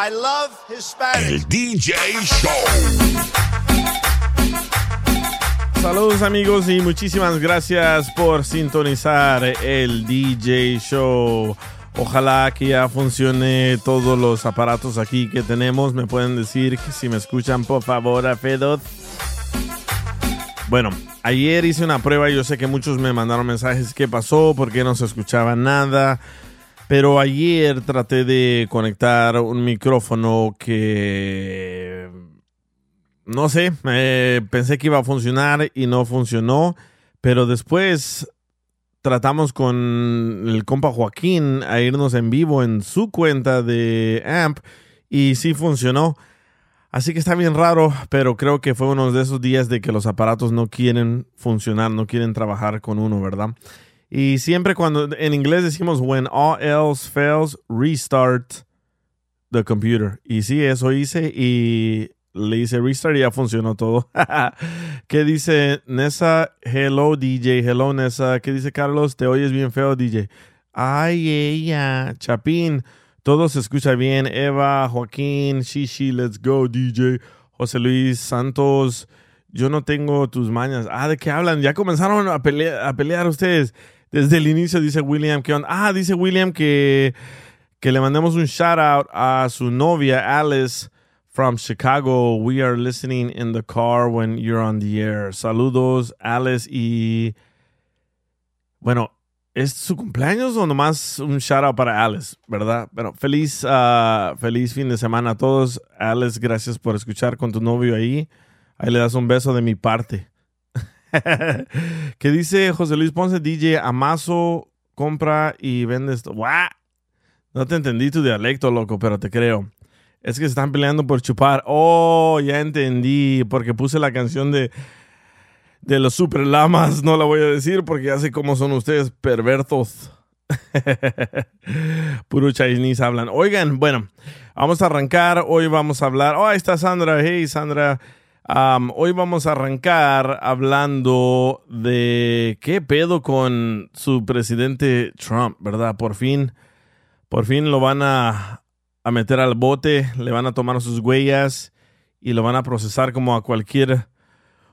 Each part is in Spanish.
I love Hispanic. El DJ Show. Saludos amigos y muchísimas gracias por sintonizar el DJ Show. Ojalá que ya funcione todos los aparatos aquí que tenemos. Me pueden decir que si me escuchan por favor a Fedot. Bueno, ayer hice una prueba y yo sé que muchos me mandaron mensajes. ¿Qué pasó? ¿Por qué no se escuchaba nada? Pero ayer traté de conectar un micrófono que no sé, eh, pensé que iba a funcionar y no funcionó, pero después tratamos con el compa Joaquín a irnos en vivo en su cuenta de AMP y sí funcionó. Así que está bien raro, pero creo que fue uno de esos días de que los aparatos no quieren funcionar, no quieren trabajar con uno, ¿verdad? Y siempre cuando en inglés decimos when all else fails, restart the computer. Y sí, eso hice y le hice restart y ya funcionó todo. ¿Qué dice Nessa? Hello DJ, hello Nessa. ¿Qué dice Carlos? Te oyes bien feo DJ. Ay, ella. Chapín, todo se escucha bien. Eva, Joaquín, Shishi, let's go DJ. José Luis Santos, yo no tengo tus mañas. Ah, ¿de qué hablan? Ya comenzaron a pelear, a pelear ustedes. Desde el inicio dice William que ah, dice William que, que le mandemos un shout out a su novia Alice from Chicago. We are listening in the car when you're on the air. Saludos, Alice y bueno, ¿es su cumpleaños o nomás un shout out para Alice, verdad? Bueno, feliz, uh, feliz fin de semana a todos. Alice, gracias por escuchar con tu novio ahí. Ahí le das un beso de mi parte. que dice José Luis Ponce, DJ, amaso, compra y vende esto. No te entendí tu dialecto, loco, pero te creo. Es que se están peleando por chupar. Oh, ya entendí, porque puse la canción de, de los super lamas. No la voy a decir porque ya sé cómo son ustedes pervertos. Puro Chinese hablan. Oigan, bueno, vamos a arrancar. Hoy vamos a hablar. Oh, ahí está Sandra. Hey, Sandra hoy vamos a arrancar hablando de qué pedo con su presidente Trump, ¿verdad? Por fin, por fin lo van a, a meter al bote, le van a tomar sus huellas y lo van a procesar como a cualquier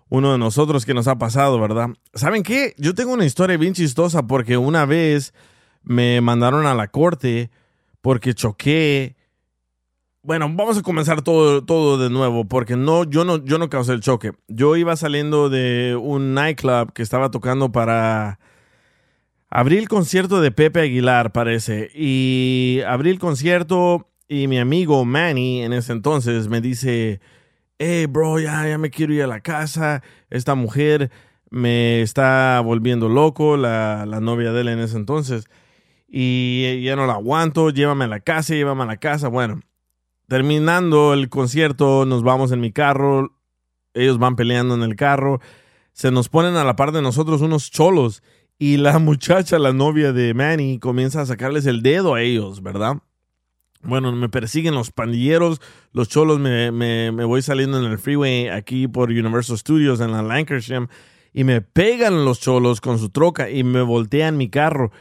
uno de nosotros que nos ha pasado, ¿verdad? ¿Saben qué? Yo tengo una historia bien chistosa porque una vez me mandaron a la corte porque choqué bueno, vamos a comenzar todo, todo de nuevo, porque no, yo no, yo no causé el choque. Yo iba saliendo de un nightclub que estaba tocando para abrir el concierto de Pepe Aguilar, parece. Y abrí el concierto y mi amigo Manny en ese entonces me dice, hey bro, ya, ya me quiero ir a la casa. Esta mujer me está volviendo loco, la, la novia de él en ese entonces. Y ya no la aguanto, llévame a la casa, llévame a la casa. Bueno, terminando el concierto, nos vamos en mi carro, ellos van peleando en el carro, se nos ponen a la par de nosotros unos cholos y la muchacha, la novia de Manny, comienza a sacarles el dedo a ellos, ¿verdad? Bueno, me persiguen los pandilleros, los cholos, me, me, me voy saliendo en el freeway aquí por Universal Studios en la Lancashire y me pegan los cholos con su troca y me voltean mi carro.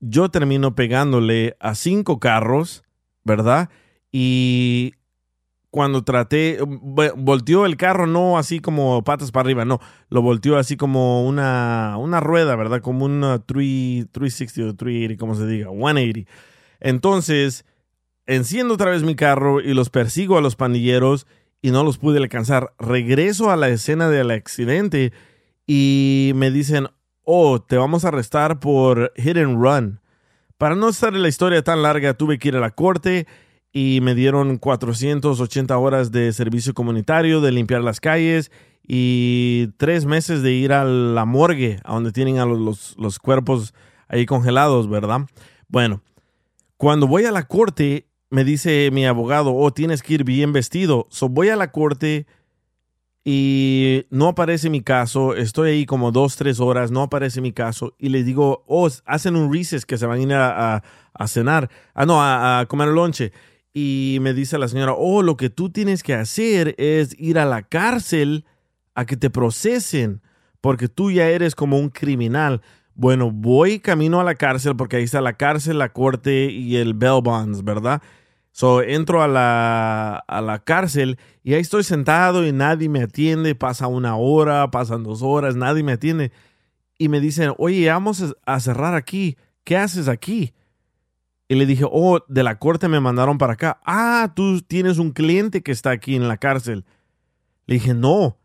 Yo termino pegándole a cinco carros, ¿verdad? Y cuando traté, volteó el carro no así como patas para arriba, no, lo volteó así como una, una rueda, ¿verdad? Como una 360 o 380, como se diga, 180. Entonces, enciendo otra vez mi carro y los persigo a los pandilleros y no los pude alcanzar. Regreso a la escena del accidente y me dicen, oh, te vamos a arrestar por hit and run. Para no estar en la historia tan larga, tuve que ir a la corte y me dieron 480 horas de servicio comunitario, de limpiar las calles y tres meses de ir a la morgue, a donde tienen a los, los, cuerpos ahí congelados, ¿verdad? Bueno, cuando voy a la corte, me dice mi abogado, oh, tienes que ir bien vestido. So voy a la corte y no aparece mi caso. Estoy ahí como dos, tres horas, no aparece mi caso. Y le digo, oh, hacen un recess que se van a ir a, cenar. Ah, no, a, a comer lonche. Y me dice la señora, oh, lo que tú tienes que hacer es ir a la cárcel a que te procesen, porque tú ya eres como un criminal. Bueno, voy camino a la cárcel porque ahí está la cárcel, la corte y el bail bonds, ¿verdad? So, entro a la, a la cárcel y ahí estoy sentado y nadie me atiende. Pasa una hora, pasan dos horas, nadie me atiende. Y me dicen, oye, vamos a cerrar aquí. ¿Qué haces aquí? Y le dije, oh, de la corte me mandaron para acá. Ah, tú tienes un cliente que está aquí en la cárcel. Le dije, no,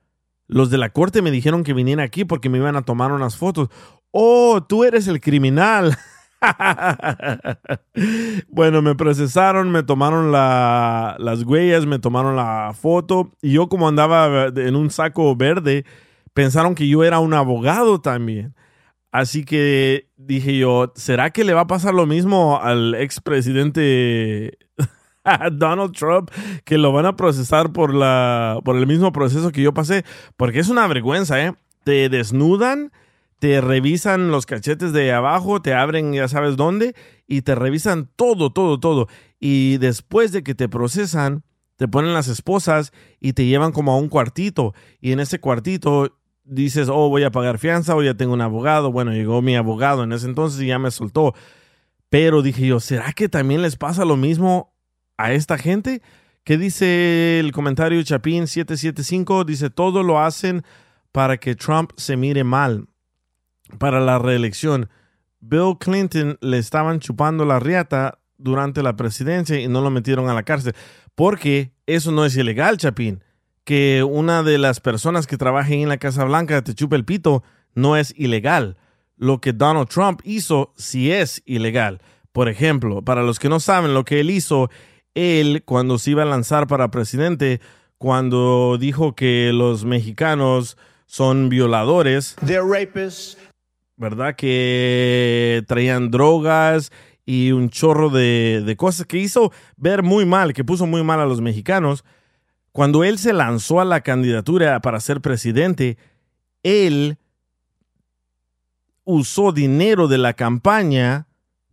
los de la corte me dijeron que viniera aquí porque me iban a tomar unas fotos. Oh, tú eres el criminal. bueno, me procesaron, me tomaron las huellas, me tomaron la foto y yo como andaba en un saco verde, pensaron que yo era un abogado también. Así que dije yo, ¿será que le va a pasar lo mismo al expresidente Donald Trump que lo van a procesar por, la, por el mismo proceso que yo pasé? Porque es una vergüenza, ¿eh? Te desnudan te revisan los cachetes de abajo, te abren ya sabes dónde y te revisan todo, todo, todo. Y después de que te procesan, te ponen las esposas y te llevan como a un cuartito. Y en ese cuartito dices, oh, voy a pagar fianza o ya tengo un abogado. Bueno, llegó mi abogado en ese entonces y ya me soltó. Pero dije yo, ¿será que también les pasa lo mismo a esta gente? ¿Qué dice el comentario Chapín 775? Dice, todo lo hacen para que Trump se mire mal para la reelección. Bill Clinton le estaban chupando la riata durante la presidencia y no lo metieron a la cárcel. Porque eso no es ilegal, Chapín. Que una de las personas que trabajen en la Casa Blanca te chupe el pito no es ilegal. Lo que Donald Trump hizo sí es ilegal. Por ejemplo, para los que no saben lo que él hizo, él cuando se iba a lanzar para presidente, cuando dijo que los mexicanos son violadores. They're rapists. ¿verdad? Que traían drogas y un chorro de, cosas que hizo ver muy mal, que puso muy mal a los mexicanos. Cuando él se lanzó a la candidatura para ser presidente, él usó dinero de la campaña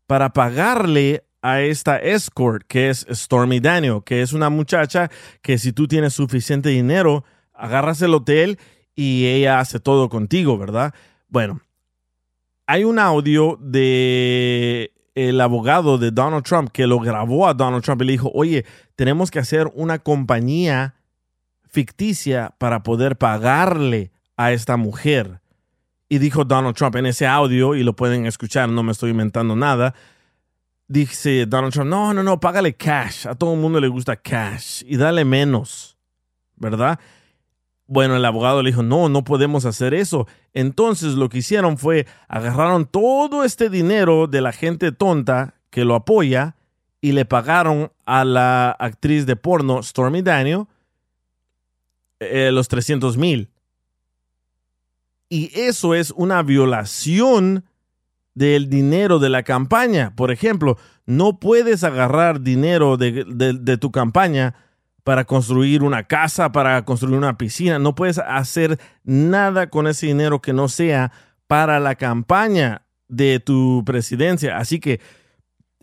para pagarle a esta escort, que es Stormy Daniel, que es una muchacha que si tú tienes suficiente dinero, agarras el hotel y ella hace todo contigo, ¿verdad? Bueno, hay un audio de el abogado de Donald Trump que lo grabó a Donald Trump y le dijo, oye, tenemos que hacer una compañía ficticia para poder pagarle a esta mujer. Y dijo Donald Trump en ese audio, y lo pueden escuchar, no me estoy inventando nada, dice Donald Trump, no, no, no, págale cash, a todo el mundo le gusta cash y dale menos, ¿verdad? Bueno, el abogado le dijo, no, no podemos hacer eso. Entonces lo que hicieron fue, agarraron todo este dinero de la gente tonta que lo apoya y le pagaron a la actriz de porno Stormy Daniel eh, los 300 mil. Y eso es una violación del dinero de la campaña. Por ejemplo, no puedes agarrar dinero de, de tu campaña para construir una casa, para construir una piscina. No puedes hacer nada con ese dinero que no sea para la campaña de tu presidencia. Así que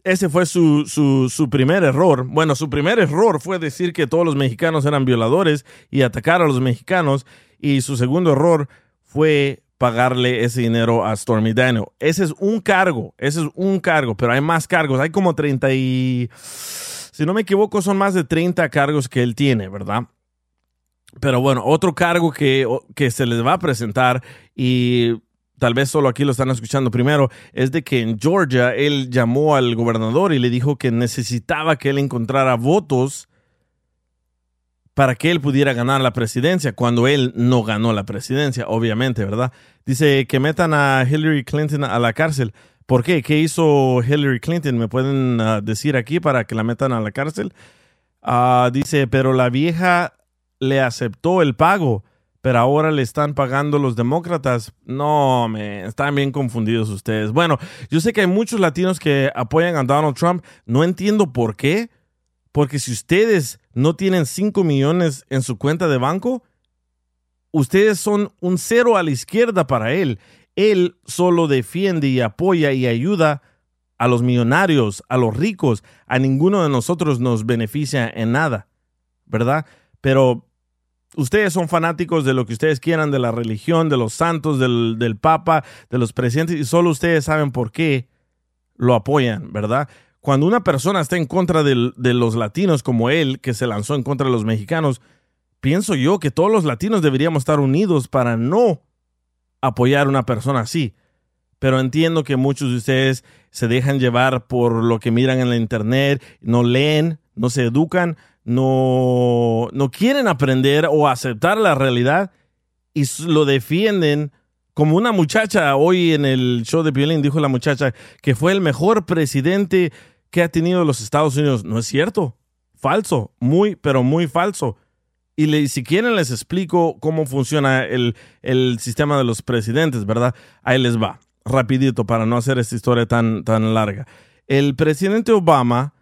ese fue su, su, primer error. Bueno, su primer error fue decir que todos los mexicanos eran violadores y atacar a los mexicanos. Y su segundo error fue pagarle ese dinero a Stormy Daniel. Ese es un cargo, ese es un cargo, pero hay más cargos. Hay como 30 y si no me equivoco, son más de 30 cargos que él tiene, ¿verdad? Pero bueno, otro cargo que, que se les va a presentar y tal vez solo aquí lo están escuchando primero, es de que en Georgia él llamó al gobernador y le dijo que necesitaba que él encontrara votos para que él pudiera ganar la presidencia, cuando él no ganó la presidencia, obviamente, ¿verdad? Dice que metan a Hillary Clinton a la cárcel. ¿Por qué? ¿Qué hizo Hillary Clinton? ¿Me pueden ah, decir aquí para que la metan a la cárcel? Ah, dice, pero la vieja le aceptó el pago, pero ahora le están pagando los demócratas. No, me están bien confundidos ustedes. Bueno, yo sé que hay muchos latinos que apoyan a Donald Trump. No entiendo por qué. Porque si ustedes no tienen 5 millones en su cuenta de banco, ustedes son un cero a la izquierda para él. Él solo defiende y apoya y ayuda a los millonarios, a los ricos. A ninguno de nosotros nos beneficia en nada, ¿verdad? Pero ustedes son fanáticos de lo que ustedes quieran, de la religión, de los santos, del, Papa, de los presidentes, y solo ustedes saben por qué lo apoyan, ¿verdad? Cuando una persona está en contra de, de los latinos como él, que se lanzó en contra de los mexicanos, pienso yo que todos los latinos deberíamos estar unidos para no apoyar a una persona así. Pero entiendo que muchos de ustedes se dejan llevar por lo que miran en la internet, no leen, no se educan, no, no quieren aprender o aceptar la realidad y lo defienden como una muchacha hoy en el show de violín dijo la muchacha que fue el mejor presidente que ha tenido los Estados Unidos. No es cierto. Falso. Muy, pero muy falso. Y si quieren les explico cómo funciona el, el, sistema de los presidentes, ¿verdad? Ahí les va, rapidito, para no hacer esta historia tan, tan larga. El presidente Obama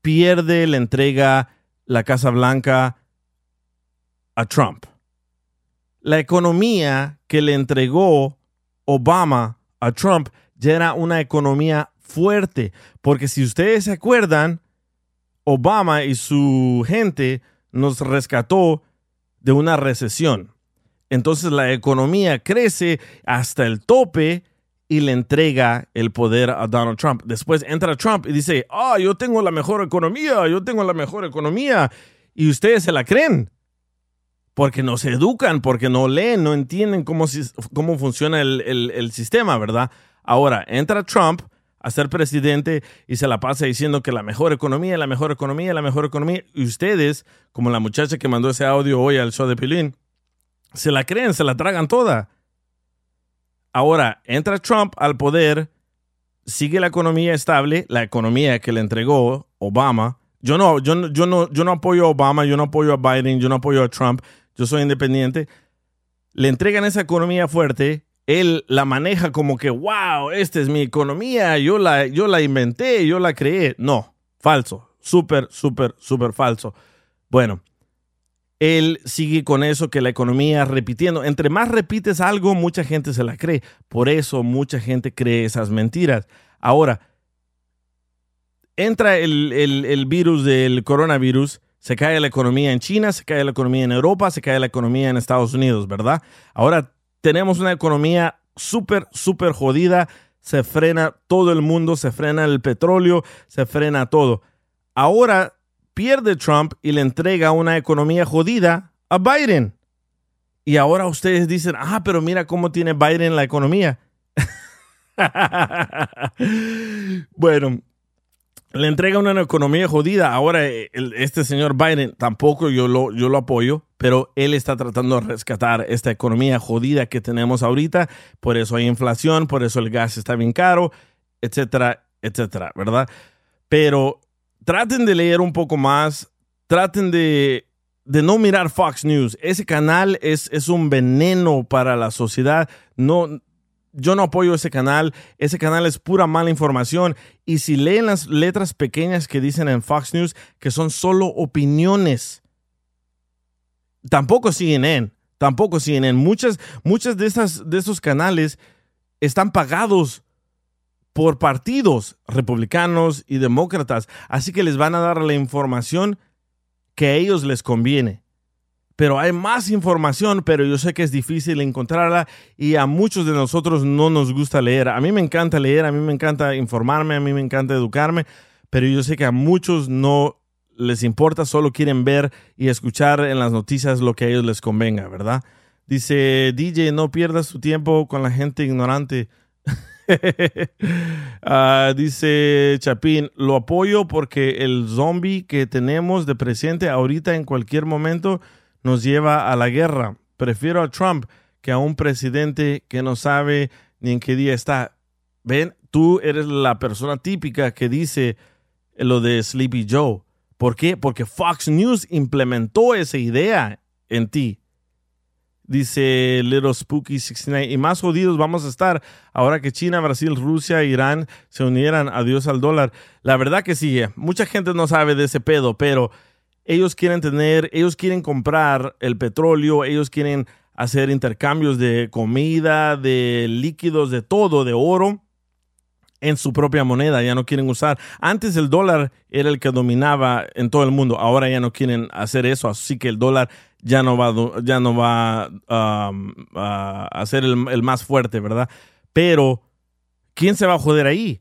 pierde la entrega la Casa Blanca a Trump. La economía que le entregó Obama a Trump ya era una economía fuerte, porque si ustedes se acuerdan, Obama y su gente nos rescató de una recesión. Entonces la economía crece hasta el tope y le entrega el poder a Donald Trump. Después entra Trump y dice, ah, yo tengo la mejor economía, yo tengo la mejor economía. Y ustedes se la creen. Porque no se educan, porque no leen, no entienden cómo, cómo funciona el, el sistema, ¿verdad? Ahora, entra Trump a ser presidente y se la pasa diciendo que la mejor economía, la mejor economía, la mejor economía. Y ustedes, como la muchacha que mandó ese audio hoy al show de Pilín, se la creen, se la tragan toda. Ahora, entra Trump al poder, sigue la economía estable, la economía que le entregó Obama. Yo no, yo, yo no, yo no apoyo a Obama, yo no apoyo a Biden, yo no apoyo a Trump, yo soy independiente. Le entregan esa economía fuerte, él la maneja como que, wow, esta es mi economía, yo la, yo la inventé, yo la creé. No, falso, súper, súper, súper falso. Bueno, él sigue con eso que la economía repitiendo. Entre más repites algo, mucha gente se la cree. Por eso mucha gente cree esas mentiras. Ahora, entra el, virus del coronavirus, se cae la economía en China, se cae la economía en Europa, se cae la economía en Estados Unidos, ¿verdad? Ahora tenemos una economía súper, súper jodida. Se frena todo el mundo, se frena el petróleo, se frena todo. Ahora pierde Trump y le entrega una economía jodida a Biden. Y ahora ustedes dicen, ah, pero mira cómo tiene Biden la economía. bueno, le entrega una economía jodida. Ahora, este señor Biden tampoco yo lo, yo lo apoyo, pero él está tratando de rescatar esta economía jodida que tenemos ahorita. Por eso hay inflación, por eso el gas está bien caro, etcétera, etcétera, ¿verdad? Pero traten de leer un poco más, traten de, no mirar Fox News. Ese canal es, es un veneno para la sociedad. No, yo no apoyo ese canal. Ese canal es pura mala información. Y si leen las letras pequeñas que dicen en Fox News que son solo opiniones, tampoco CNN, tampoco CNN. Muchas, muchas de, esas, de esos canales están pagados por partidos republicanos y demócratas, así que les van a dar la información que a ellos les conviene. Pero hay más información, pero yo sé que es difícil encontrarla y a muchos de nosotros no nos gusta leer. A mí me encanta leer, a mí me encanta informarme, a mí me encanta educarme, pero yo sé que a muchos no les importa, solo quieren ver y escuchar en las noticias lo que a ellos les convenga, ¿verdad? Dice DJ, no pierdas tu tiempo con la gente ignorante. Ah, dice Chapín, lo apoyo porque el zombie que tenemos de presente ahorita en cualquier momento nos lleva a la guerra. Prefiero a Trump que a un presidente que no sabe ni en qué día está. Ven, tú eres la persona típica que dice lo de Sleepy Joe. ¿Por qué? Porque Fox News implementó esa idea en ti Dice Little Spooky 69. Y más jodidos vamos a estar ahora que China, Brasil, Rusia, Irán se unieran. Adiós al dólar. La verdad que sí, eh, mucha gente no sabe de ese pedo, pero ellos quieren tener, ellos quieren comprar el petróleo, ellos quieren hacer intercambios de comida, de líquidos, de todo, de oro en su propia moneda, ya no quieren usar. Antes el dólar era el que dominaba en todo el mundo, ahora ya no quieren hacer eso, así que el dólar ya no va, ya no va um, a ser el, más fuerte, ¿verdad? Pero, ¿quién se va a joder ahí?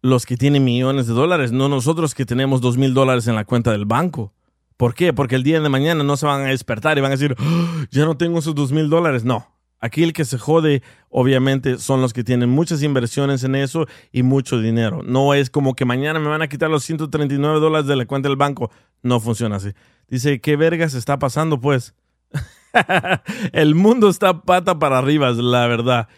Los que tienen millones de dólares, no nosotros que tenemos dos mil dólares en la cuenta del banco. ¿Por qué? Porque el día de mañana no se van a despertar y van a decir, ¡Ah! ya no tengo esos dos mil dólares. No, Aquí el que se jode, obviamente, son los que tienen muchas inversiones en eso y mucho dinero. No es como que mañana me van a quitar los 139 dólares de la cuenta del banco. No funciona así. Dice, ¿qué vergas está pasando, pues? el mundo está pata para arriba, la verdad.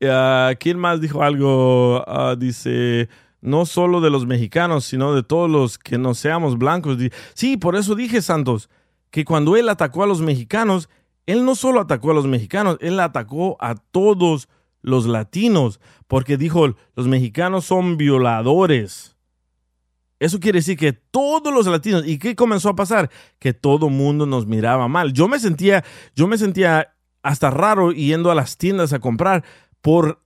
Uh, ¿Quién más dijo algo? Uh, dice, no solo de los mexicanos, sino de todos los que no seamos blancos. Sí, por eso dije, Santos, que cuando él atacó a los mexicanos, él no solo atacó a los mexicanos, él atacó a todos los latinos, porque dijo, los mexicanos son violadores. Eso quiere decir que todos los latinos, ¿y qué comenzó a pasar? Que todo mundo nos miraba mal. Yo me sentía, yo me sentía hasta raro yendo a las tiendas a comprar por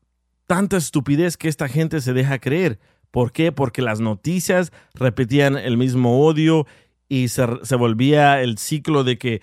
tanta estupidez que esta gente se deja creer. ¿Por qué? Porque las noticias repetían el mismo odio y se, se volvía el ciclo de que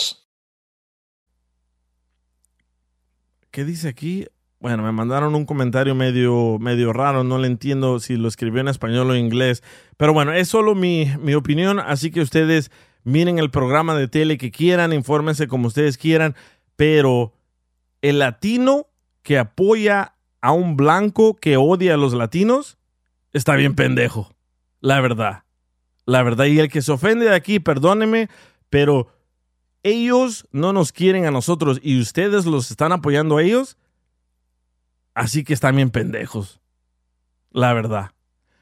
¿Qué dice aquí? Bueno, me mandaron un comentario medio, medio raro, no le entiendo si lo escribió en español o en inglés, pero bueno, es solo mi, mi opinión, así que ustedes miren el programa de tele que quieran, infórmense como ustedes quieran, pero el latino que apoya a un blanco que odia a los latinos está bien pendejo, la verdad, la verdad, y el que se ofende de aquí, perdóneme, pero ellos no nos quieren a nosotros y ustedes los están apoyando a ellos, así que están bien pendejos. La verdad.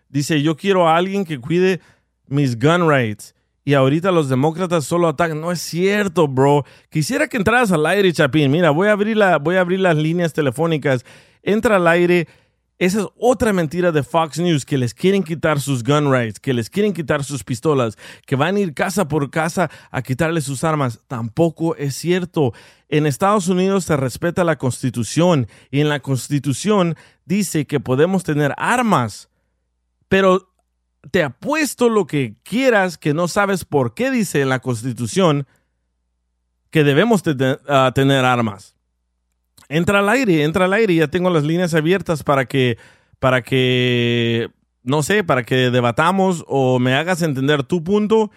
Dice, yo quiero a alguien que cuide mis gun rights. Y ahorita los demócratas solo atacan. No es cierto, bro. Quisiera que entraras al aire, Chapín. Mira, voy a abrir, la, voy a abrir las líneas telefónicas. Entra al aire esa es otra mentira de Fox News, que les quieren quitar sus gun rights, que les quieren quitar sus pistolas, que van a ir casa por casa a quitarles sus armas. Tampoco es cierto. En Estados Unidos se respeta la constitución y en la constitución dice que podemos tener armas. Pero te apuesto lo que quieras que no sabes por qué dice en la constitución que debemos ah, tener armas entra al aire, entra al aire. Ya tengo las líneas abiertas para que, para que, no sé, para que debatamos o me hagas entender tu punto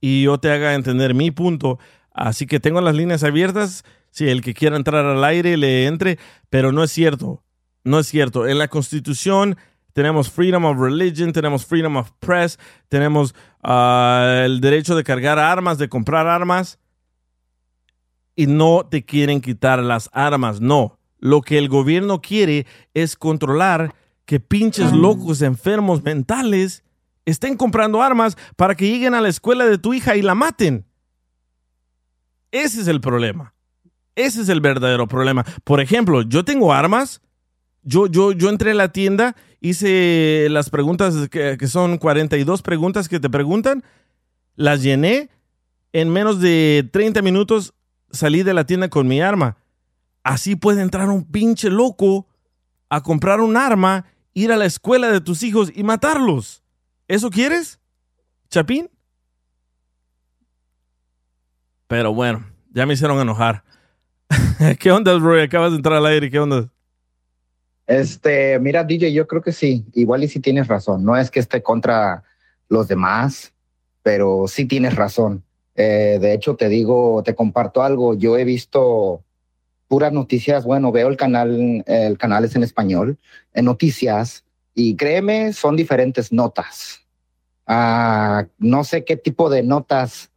y yo te haga entender mi punto. Así que tengo las líneas abiertas. Si el que quiera entrar al aire le entre, pero no es cierto. No es cierto. En la Constitución tenemos freedom of religion, tenemos freedom of press, tenemos ah, el derecho de cargar armas, de comprar armas. Y no te quieren quitar las armas, no. Lo que el gobierno quiere es controlar que pinches locos enfermos mentales estén comprando armas para que lleguen a la escuela de tu hija y la maten. Ese es el problema. Ese es el verdadero problema. Por ejemplo, yo tengo armas. Yo, yo, yo entré a la tienda, hice las preguntas que, que son 42 preguntas que te preguntan, las llené. En menos de 30 minutos salí de la tienda con mi arma. Así puede entrar un pinche loco a comprar un arma, ir a la escuela de tus hijos y matarlos. ¿Eso quieres? ¿Chapín? Pero bueno, ya me hicieron enojar. ¿Qué onda, Roy? Acabas de entrar al aire. ¿Qué onda? Este, mira, DJ, yo creo que sí. Igual y sí tienes razón. No es que esté contra los demás, pero sí tienes razón. Eh, de hecho, te digo, te comparto algo. Yo he visto puras noticias. Bueno, veo el canal, el canal es en español, en noticias, y créeme, son diferentes notas. Ah, no sé qué tipo de notas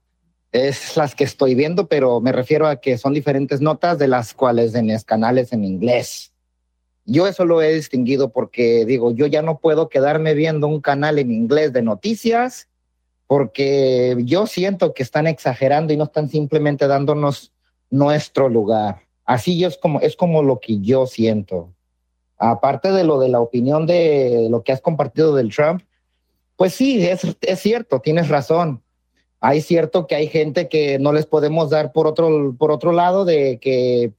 es las que estoy viendo, pero me refiero a que son diferentes notas de las cuales en los canales en inglés. Yo eso lo he distinguido porque digo, yo ya no puedo quedarme viendo un canal en inglés de noticias porque yo siento que están exagerando y no están simplemente dándonos nuestro lugar. Así es como es como lo que yo siento. Aparte de lo de la opinión de lo que has compartido del Trump, pues sí, es, es cierto, tienes razón hay cierto que hay gente que no les podemos dar por otro, por otro lado de que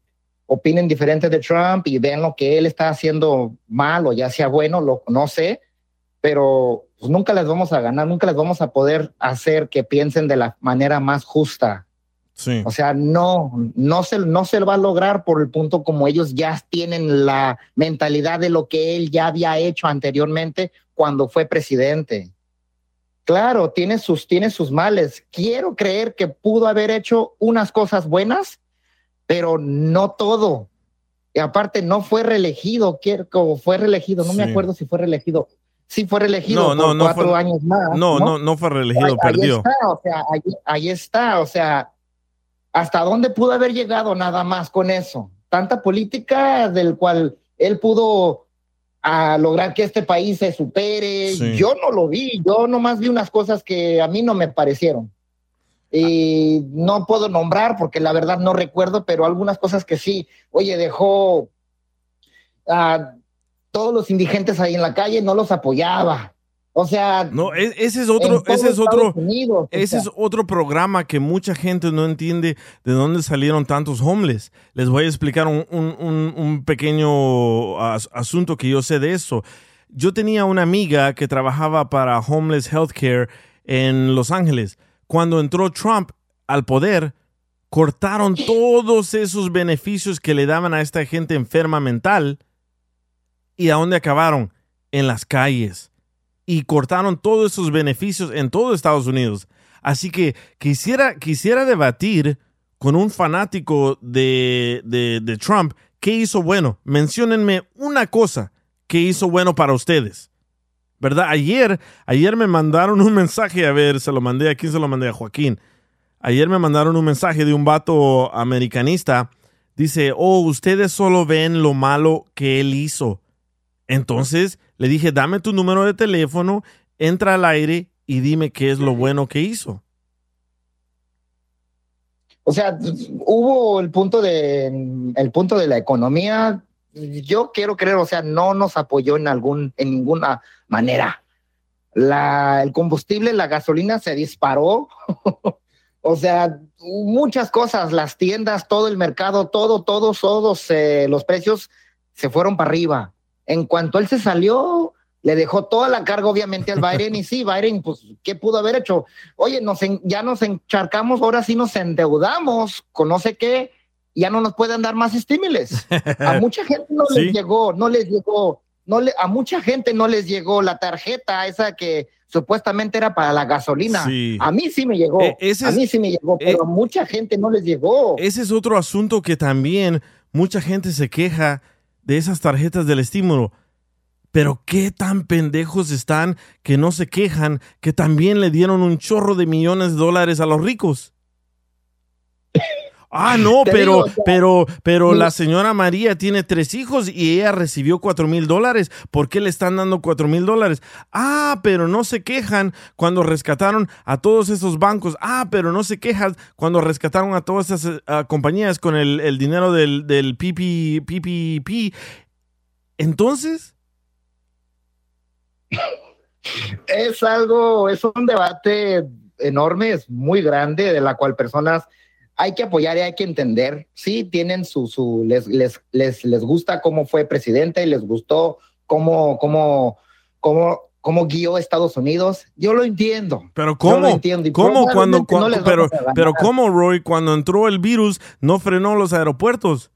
opinen diferente de Trump y vean lo que él está haciendo mal o ya sea bueno, lo, no sé, pero pues, nunca les vamos a ganar, nunca les vamos a poder hacer que piensen de la manera más justa. Sí. O sea, no, no se, no se va a lograr por el punto como ellos ya tienen la mentalidad de lo que él ya había hecho anteriormente cuando fue presidente. Claro, tiene sus, tiene sus males. Quiero creer que pudo haber hecho unas cosas buenas, pero no todo. Y aparte, no fue reelegido, fue reelegido, no me acuerdo si fue reelegido. Sí fue reelegido no, no, cuatro años más. No, no, no, fue reelegido, perdió. Ahí está, o sea, ahí está, o sea, ¿hasta dónde pudo haber llegado nada más con eso? Tanta política del cual él pudo a lograr que este país se supere. Yo no lo vi, yo nomás vi unas cosas que a mí no me parecieron. Y no puedo nombrar porque la verdad no recuerdo, pero algunas cosas que sí. Oye, dejó a todos los indigentes ahí en la calle, no los apoyaba. O sea, no, e, ese es otro, ese es otro, ese es otro programa que mucha gente no entiende de dónde salieron tantos homeless. Les voy a explicar un, un, un pequeño asunto que yo sé de eso. Yo tenía una amiga que trabajaba para Homeless Healthcare en Los Ángeles. Cuando entró Trump al poder, cortaron todos esos beneficios que le daban a esta gente enferma mental. ¿Y a dónde acabaron? En las calles y cortaron todos esos beneficios en todo Estados Unidos. Así que quisiera, quisiera debatir con un fanático de, de, Trump qué hizo bueno. Menciónenme una cosa que hizo bueno para ustedes. ¿Verdad? Ayer, ayer me mandaron un mensaje, a ver, se lo mandé, ¿a quién se lo mandé? A Joaquín. Ayer me mandaron un mensaje de un vato americanista. Dice, oh, ustedes solo ven lo malo que él hizo. Entonces, le dije, dame tu número de teléfono, entra al aire y dime qué es lo bueno que hizo. O sea, hubo el punto de el punto de la economía. Yo quiero creer, o sea, no nos apoyó en algún en ninguna manera. La, el combustible, la gasolina se disparó. o sea, muchas cosas, las tiendas, todo el mercado, todo, todos, todos eh, los precios se fueron para arriba. En cuanto él se salió, le dejó toda la carga obviamente al Bayern y sí, Bayern, pues, ¿qué pudo haber hecho? Oye, nos ya nos encharcamos, ahora sí nos endeudamos con no sé qué, ya no nos pueden dar más estímulos. A mucha gente no les llegó, no les llegó, no le, a mucha gente no les llegó la tarjeta esa que supuestamente era para la gasolina. A mí sí me llegó, e, a mí sí me llegó, pero e a mucha gente no les llegó. Ese es otro asunto que también mucha gente se queja de esas tarjetas del estímulo. Pero qué tan pendejos están que no se quejan que también le dieron un chorro de millones de dólares a los ricos. Ah, no, pero, pero, pero la señora María tiene tres hijos y ella recibió cuatro mil dólares. ¿Por qué le están dando cuatro mil dólares? Ah, pero no se quejan cuando rescataron a todos esos bancos. Ah, pero no se quejan cuando rescataron a todas esas eh, compañías con el, dinero del, del PPP. Entonces. Es algo, es un debate enorme, es muy grande, de la cual personas hay que apoyar y hay que entender. Sí, tienen su, su les, les, les, les gusta cómo fue presidente, les gustó cómo, cómo, cómo, cómo guió Estados Unidos. Yo lo entiendo. Pero cómo, entiendo. ¿cómo cuando, pero, pero cómo Roy cuando entró el virus no frenó los aeropuertos?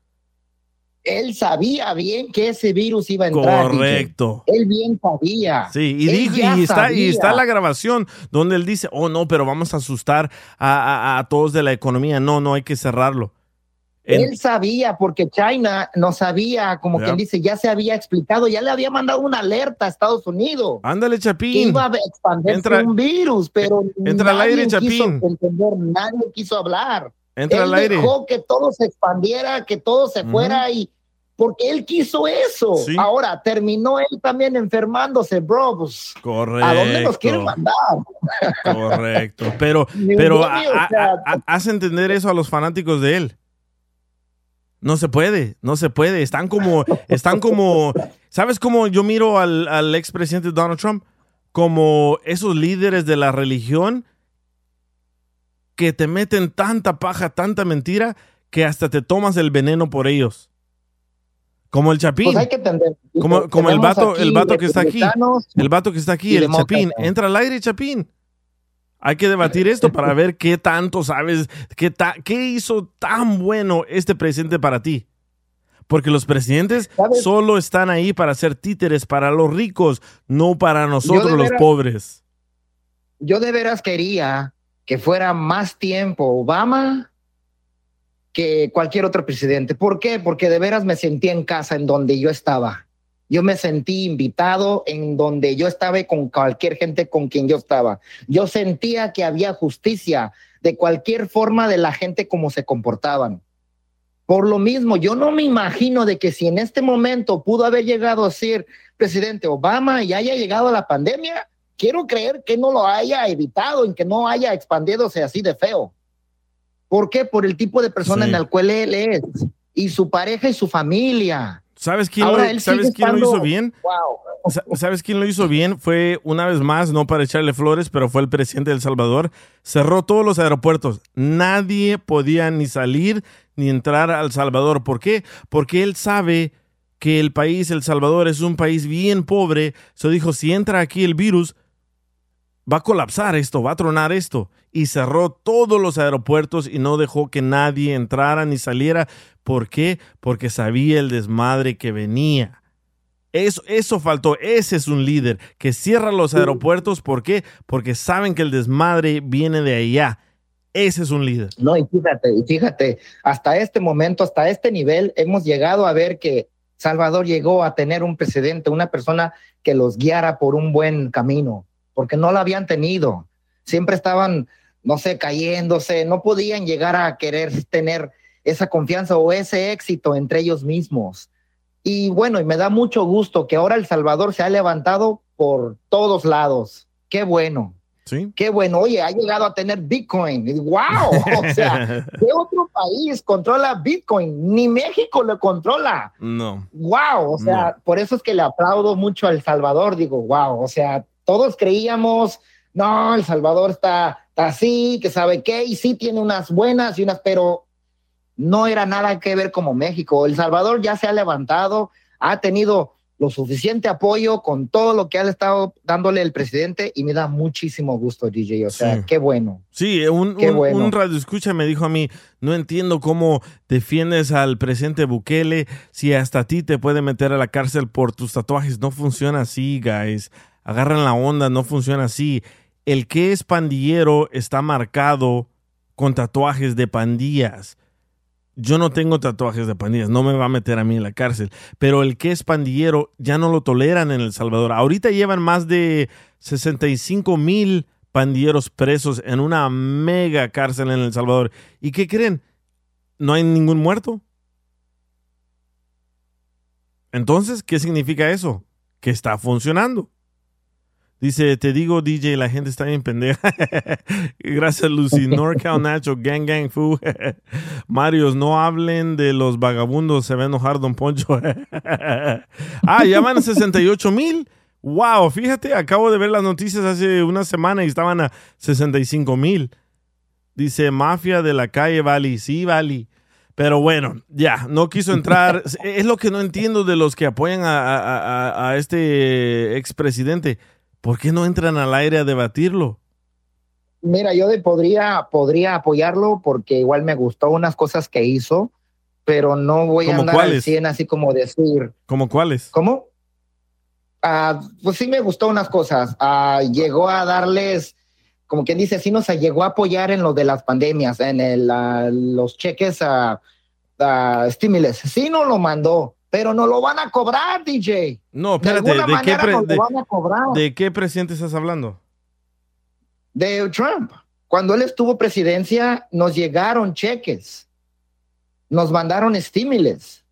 Él sabía bien que ese virus iba a entrar. Correcto. Él bien sabía. Sí, y, dijo, y, está, y está la grabación donde él dice, oh no, pero vamos a asustar a, todos de la economía. No, no hay que cerrarlo. Él sabía, porque China no sabía, como quien dice, ya se había explicado, ya le había mandado una alerta a Estados Unidos. Ándale, Chapín. Que iba a expandirse un virus, pero entra nadie al aire, Chapín. quiso entender, nadie quiso hablar. Entra él al aire. dejó que todo se expandiera, que todo se fuera y porque él quiso eso. Ahora terminó él también enfermándose, bro. Pues, Correcto. ¿A dónde nos quieren mandar? Correcto. Pero, pero hace entender eso a los fanáticos de él. No se puede, no se puede. Están como, están como, ¿sabes cómo yo miro al, al expresidente Donald Trump? Como esos líderes de la religión que te meten tanta paja, tanta mentira, que hasta te tomas el veneno por ellos. Como el Chapín. Pues hay que entender. Como, como el vato, el vato que está aquí. El vato que está aquí, el Chapín. Entra al aire, Chapín. Hay que debatir esto para ver qué tanto sabes, qué, qué hizo tan bueno este presidente para ti. Porque los presidentes solo están ahí para ser títeres para los ricos, no para nosotros los pobres. Yo de veras quería que fuera más tiempo Obama que cualquier otro presidente. ¿Por qué? Porque de veras me sentí en casa en donde yo estaba. Yo me sentí invitado en donde yo estaba y con cualquier gente con quien yo estaba. Yo sentía que había justicia de cualquier forma de la gente como se comportaban. Por lo mismo, yo no me imagino de que si en este momento pudo haber llegado a ser presidente Obama y haya llegado la pandemia, quiero creer que no lo haya evitado y que no haya expandiéndose así de feo. ¿Por qué? Por el tipo de persona en la cual él es y su pareja y su familia. ¿Sabes quién, lo, ¿sabes quién lo hizo bien? ¿Sabes quién lo hizo bien? Fue una vez más, no para echarle flores, pero fue el presidente de El Salvador. Cerró todos los aeropuertos. Nadie podía ni salir ni entrar al Salvador. ¿Por qué? Porque él sabe que el país, El Salvador, es un país bien pobre. Se dijo, si entra aquí el virus, va a colapsar esto, va a tronar esto. Y cerró todos los aeropuertos y no dejó que nadie entrara ni saliera. ¿Por qué? Porque sabía el desmadre que venía. Eso, eso faltó. Ese es un líder que cierra los aeropuertos. ¿Por qué? Porque saben que el desmadre viene de allá. Ese es un líder. No, y fíjate, y fíjate, hasta este momento, hasta este nivel, hemos llegado a ver que Salvador llegó a tener un presidente, una persona que los guiara por un buen camino porque no la habían tenido. Siempre estaban, no sé, cayéndose, no podían llegar a querer tener esa confianza o ese éxito entre ellos mismos. Y bueno, y me da mucho gusto que ahora El Salvador se ha levantado por todos lados. Qué bueno. Sí. Qué bueno. Oye, ha llegado a tener Bitcoin. ¡Wow! O sea, ¿qué otro país controla Bitcoin? Ni México lo controla. No. ¡Wow! O sea, por eso es que le aplaudo mucho a El Salvador. Digo, wow. O sea, todos creíamos, no, El Salvador está, así, que sabe qué, y sí tiene unas buenas y unas, pero no era nada que ver como México. El Salvador ya se ha levantado, ha tenido lo suficiente apoyo con todo lo que ha estado dándole el presidente y me da muchísimo gusto, DJ. O sea, qué bueno. Sí, un, un, radio escucha me dijo a mí, no entiendo cómo defiendes al presidente Bukele si hasta a ti te puede meter a la cárcel por tus tatuajes. No funciona así, guys agarran la onda, no funciona así. El que es pandillero está marcado con tatuajes de pandillas. yo no tengo tatuajes de pandillas, no me va a meter a mí en la cárcel, pero el que es pandillero ya no lo toleran en El Salvador. Ahorita llevan más de 65 mil pandilleros presos en una mega cárcel en El Salvador. ¿Y qué creen? No hay ningún muerto. Entonces, ¿qué significa eso? Que está funcionando. Dice, te digo, DJ, la gente está bien pendeja. Gracias, Lucy. NorCal Nacho, Gang Gang Fu. Marios, no hablen de los vagabundos, se va a enojar Don Poncho. ah, ya van a 68 mil. Wow, fíjate, acabo de ver las noticias hace una semana y estaban a 65 mil. Dice, mafia de la calle Valley. Sí, Valley. Pero bueno, ya, no quiso entrar. es lo que no entiendo de los que apoyan a, a, a este expresidente. ¿Por qué no entran al aire a debatirlo? Mira, yo de, podría, podría apoyarlo porque igual me gustó unas cosas que hizo, pero no voy a andar al 100 así como decir. ¿Cómo cuáles? ¿Cómo? Ah, pues sí me gustó unas cosas. Ah, llegó a darles, como quien dice, sí nos llegó a apoyar en lo de las pandemias, en el, ah, los cheques a estímulos. Sí nos lo mandó, pero no lo van a cobrar, DJ. No, espérate, ¿de, qué, ¿de qué presidente estás hablando? De Trump. Cuando él estuvo presidencia, nos llegaron cheques, nos mandaron estímulos.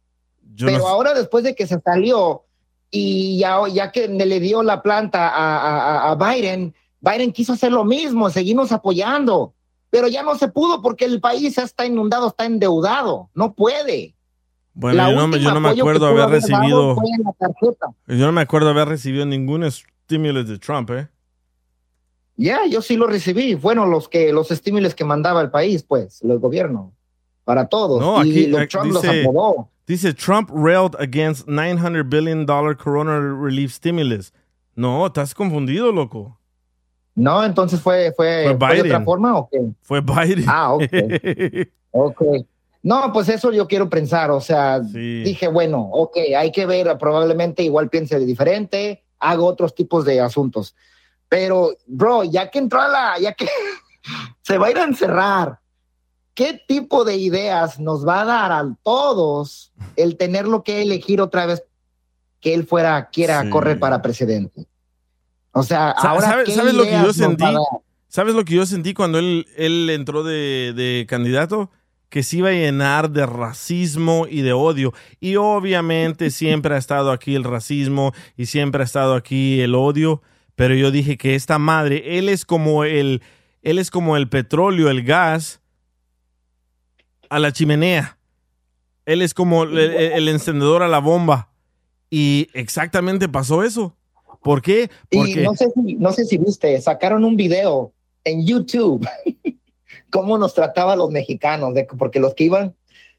Pero ahora, después de que se salió y ya, ya que le dio la planta a, a Biden, Biden quiso hacer lo mismo, seguimos apoyando. Pero ya no se pudo porque el país está inundado, está endeudado, no puede. Bueno, yo no, yo no, me acuerdo haber recibido. Yo no me acuerdo haber recibido ningún estímulo de Trump, ¿eh? Ya, yo sí lo recibí. Bueno, los que los estímulos que mandaba el país, pues, el gobierno, para todos. No, aquí, y Trump dice, los Dice Trump railed against 900 billion dollar corona relief stimulus. No, estás confundido, loco. No, entonces fue fue, ¿fue, de otra forma o qué? Fue Biden. Ah, ok. ok. No, pues eso yo quiero pensar, o sea, dije, bueno, ok, hay que ver, probablemente igual piense diferente, hago otros tipos de asuntos. Pero, bro, ya que entró a la, ya que se va a ir a encerrar, ¿qué tipo de ideas nos va a dar a todos el tenerlo que elegir otra vez que él fuera, quiera correr para presidente? O sea, ahora, ¿sabes, lo que yo sentí? ¿Sabes lo que yo sentí cuando él, él entró de, de candidato? Que se iba a llenar de racismo y de odio. Y obviamente siempre ha estado aquí el racismo y siempre ha estado aquí el odio. Pero yo dije que esta madre, él es como el, él es como el petróleo, el gas a la chimenea. Él es como el, encendedor a la bomba. Y exactamente pasó eso. ¿Por qué? Porque... Y no sé, si, no sé si viste, sacaron un video en YouTube cómo nos trataba a los mexicanos, de, porque los que iban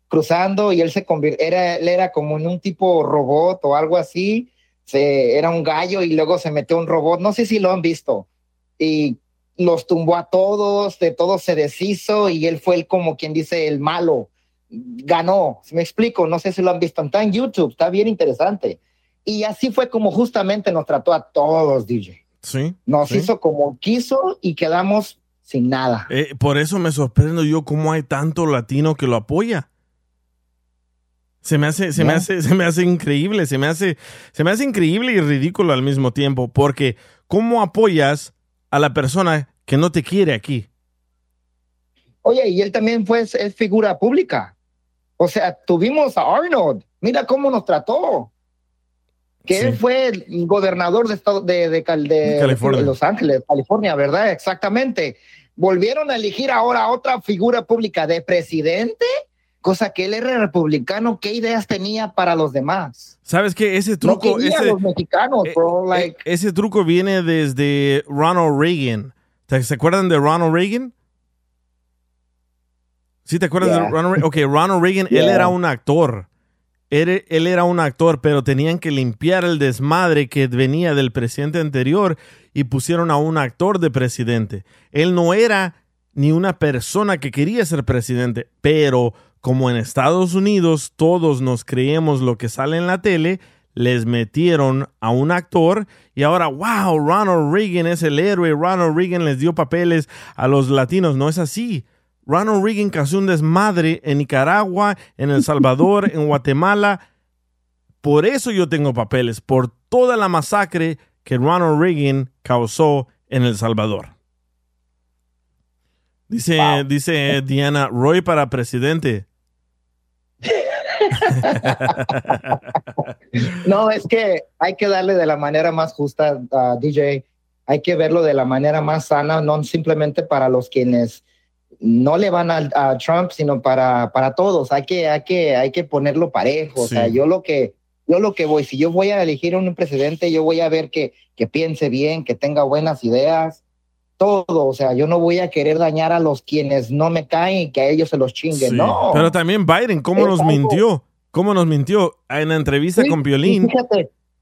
cruzando y él se convirtió, era, él era como en un tipo robot o algo así, se, era un gallo y luego se metió un robot, no sé si lo han visto, y los tumbó a todos, de todos se deshizo y él fue el como quien dice el malo, ganó, me explico, no sé si lo han visto, está en YouTube, está bien interesante. Y así fue como justamente nos trató a todos, DJ. Sí. Nos hizo como quiso y quedamos sin nada. Eh, por eso me sorprendo yo cómo hay tanto latino que lo apoya. Se me hace, se me hace, se me hace increíble, se me hace, se me hace increíble y ridículo al mismo tiempo, porque ¿cómo apoyas a la persona que no te quiere aquí? Oye, y él también fue es figura pública. O sea, tuvimos a Arnold. Mira cómo nos trató. Que él fue el gobernador de, estado, de, de, de Los Ángeles, California, ¿verdad? Exactamente volvieron a elegir ahora a otra figura pública de presidente, cosa que él era republicano, ¿qué ideas tenía para los demás? ¿Sabes qué? Ese truco... ese, los mexicanos, eh, bro, eh, ese truco viene desde Ronald Reagan. ¿Se acuerdan de Ronald Reagan? ¿Sí te acuerdas de Ronald Reagan? Ok, Ronald Reagan, él era un actor. Él, era un actor, pero tenían que limpiar el desmadre que venía del presidente anterior y pusieron a un actor de presidente. Él no era ni una persona que quería ser presidente, pero como en Estados Unidos todos nos creemos lo que sale en la tele, les metieron a un actor y ahora, wow, Ronald Reagan es el héroe, Ronald Reagan les dio papeles a los latinos. No es así. Ronald Reagan causó un desmadre en Nicaragua, en El Salvador, en Guatemala. Por eso yo tengo papeles, por toda la masacre que Ronald Reagan causó en El Salvador. Dice, dice Diana, Roy para presidente. no, es que hay que darle de la manera más justa, a DJ. Hay que verlo de la manera más sana, no simplemente para los quienes no le van a, Trump, sino para, para todos. Hay que, hay que, hay que ponerlo parejo. O sea, yo lo que, yo lo que voy, si yo voy a elegir un presidente, yo voy a ver que, que piense bien, que tenga buenas ideas, todo. O sea, yo no voy a querer dañar a los quienes no me caen y que a ellos se los chinguen. No. Pero también Biden, ¿cómo nos mintió? ¿Cómo nos mintió? En la entrevista con Violín.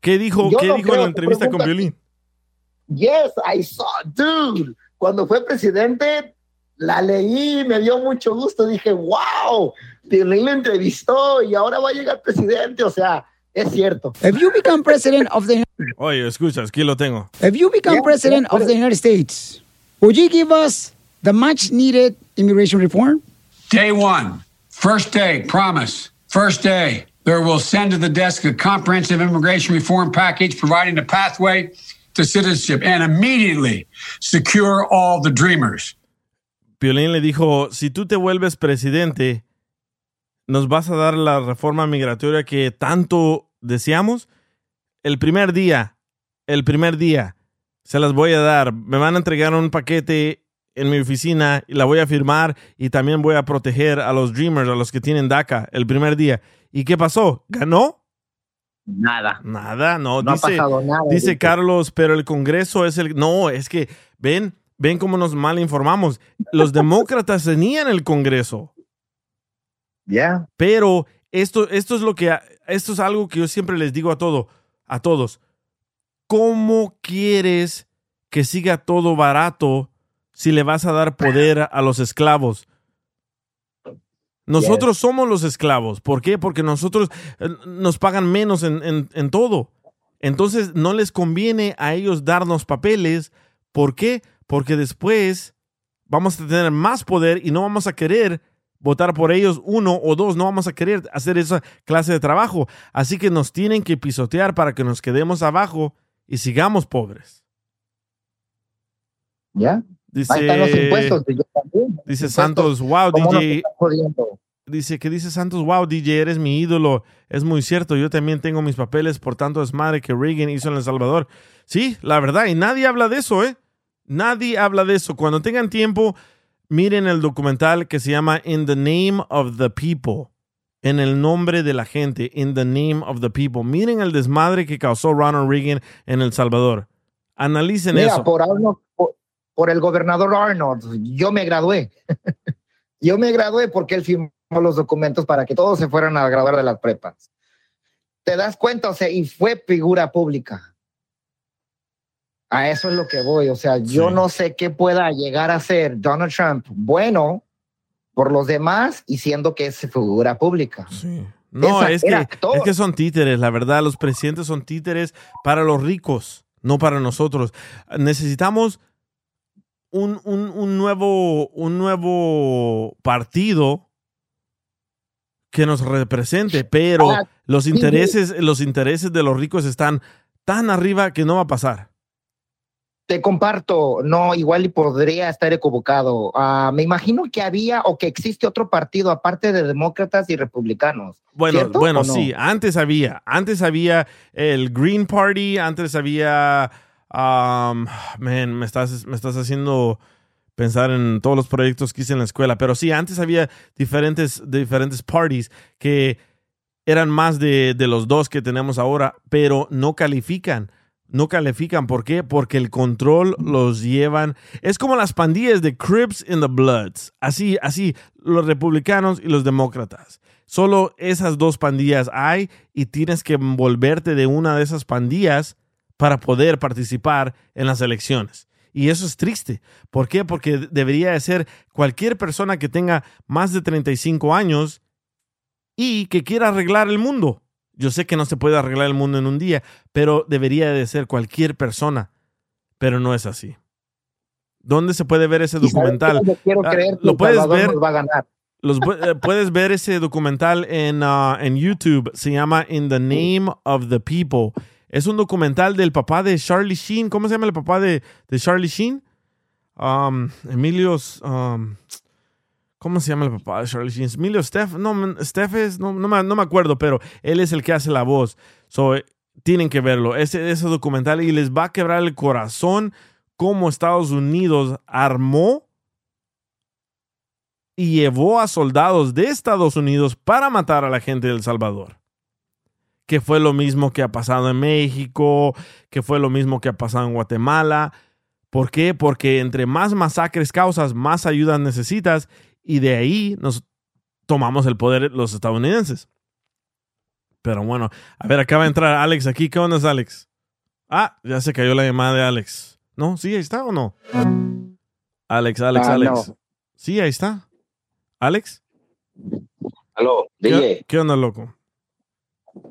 ¿Qué dijo, ¿qué dijo en la entrevista con Violín? Yes, I saw, dude. Cuando fue presidente, la leí, me dio mucho gusto. Dije, wow, Violín lo entrevistó y ahora va a llegar presidente. O sea, es cierto. If you become president of the Oye, escucha, aquí lo tengo. If you become president of the United States, would you give us the much needed immigration reform? Day one, first day, promise. First day, there will send to the desk a comprehensive immigration reform package providing a pathway to citizenship and immediately secure all the dreamers. Piolín le dijo, si tú te vuelves presidente, nos vas a dar la reforma migratoria que tanto deseamos. El primer día, el primer día, se las voy a dar. Me van a entregar un paquete en mi oficina y la voy a firmar y también voy a proteger a los Dreamers, a los que tienen DACA, el primer día. ¿Y qué pasó? ¿Ganó? Nada. Nada, no. no dice, ha pasado nada. Dice Carlos, pero el Congreso es el... No, es que, ven, ven cómo nos mal informamos. Los demócratas tenían el Congreso. Ya. Pero esto, esto es lo que, esto es algo que yo siempre les digo a todo, a todos. ¿Cómo quieres que siga todo barato si le vas a dar poder a los esclavos? Nosotros somos los esclavos. ¿Por qué? Porque nosotros eh, nos pagan menos en, en, todo. Entonces no les conviene a ellos darnos papeles. ¿Por qué? Porque después vamos a tener más poder y no vamos a querer votar por ellos, uno o dos, no vamos a querer hacer esa clase de trabajo. Así que nos tienen que pisotear para que nos quedemos abajo y sigamos pobres. ¿Ya? Dice, los impuestos, Dice Santos, wow, DJ. Dice que dice Santos, wow, DJ, eres mi ídolo. Es muy cierto, yo también tengo mis papeles por tanto desmadre que Reagan hizo en El Salvador. Sí, la verdad, y nadie habla de eso, ¿eh? Nadie habla de eso. Cuando tengan tiempo, miren el documental que se llama In the Name of the People. En el nombre de la gente, In the Name of the People. Miren el desmadre que causó Ronald Reagan en El Salvador. Analicen eso. Por, por, el gobernador Arnold, yo me gradué. yo me gradué porque él firmó los documentos para que todos se fueran a graduar de las prepas. ¿Te das cuenta? O sea, y fue figura pública. A eso es lo que voy. O sea, yo no sé qué pueda llegar a ser Donald Trump bueno por los demás y siendo que es figura pública. Sí. No, es que, es que son títeres, la verdad. Los presidentes son títeres para los ricos, no para nosotros. Necesitamos un, un, nuevo, un nuevo partido que nos represente, pero los intereses, los intereses de los ricos están tan arriba que no va a pasar. Te comparto, no, igual y podría estar equivocado. Ah, me imagino que había o que existe otro partido aparte de demócratas y republicanos. Bueno, bueno, sí, antes había, antes había el Green Party, antes había, um, man, me estás, me estás haciendo pensar en todos los proyectos que hice en la escuela, pero sí, antes había diferentes, diferentes parties que eran más de, de los dos que tenemos ahora, pero no califican no califican. ¿Por qué? Porque el control los llevan. Es como las pandillas de Crips in the Bloods. Así, así, los republicanos y los demócratas. Solo esas dos pandillas hay y tienes que envolverte de una de esas pandillas para poder participar en las elecciones. Y eso es triste. ¿Por qué? Porque debería de ser cualquier persona que tenga más de 35 años y que quiera arreglar el mundo. Yo sé que no se puede arreglar el mundo en un día, pero debería de ser cualquier persona. Pero no es así. ¿Dónde se puede ver ese ¿Y sabes documental? quiero Ah, creer que lo puedes Salvador ver. va a ganar. Los, eh, puedes ver ese documental en, ah, en YouTube. Se llama In the Name of the People. Es un documental del papá de Charlie Sheen. ¿Cómo se llama el papá de, de Charlie Sheen? Um, Emilio. um, ¿Cómo se llama el papá de Charlie Sheen? Emilio Steff. No, es. No, me, acuerdo, pero él es el que hace la voz. Eh, tienen que verlo. Ese, ese documental y les va a quebrar el corazón cómo Estados Unidos armó y llevó a soldados de Estados Unidos para matar a la gente de El Salvador. Que fue lo mismo que ha pasado en México, que fue lo mismo que ha pasado en Guatemala. ¿Por qué? Porque entre más masacres causas, más ayuda necesitas y de ahí nos tomamos el poder los estadounidenses. Pero bueno, a ver, acaba de entrar Alex aquí. ¿Qué onda, Alex? Ah, ya se cayó la llamada de Alex. ¿No? ¿Sí ahí está o no? Alex, Alex, Ah, Alex. no. Sí, ahí está. ¿Alex? Aló, ¿Qué, DJ. ¿Qué onda, loco?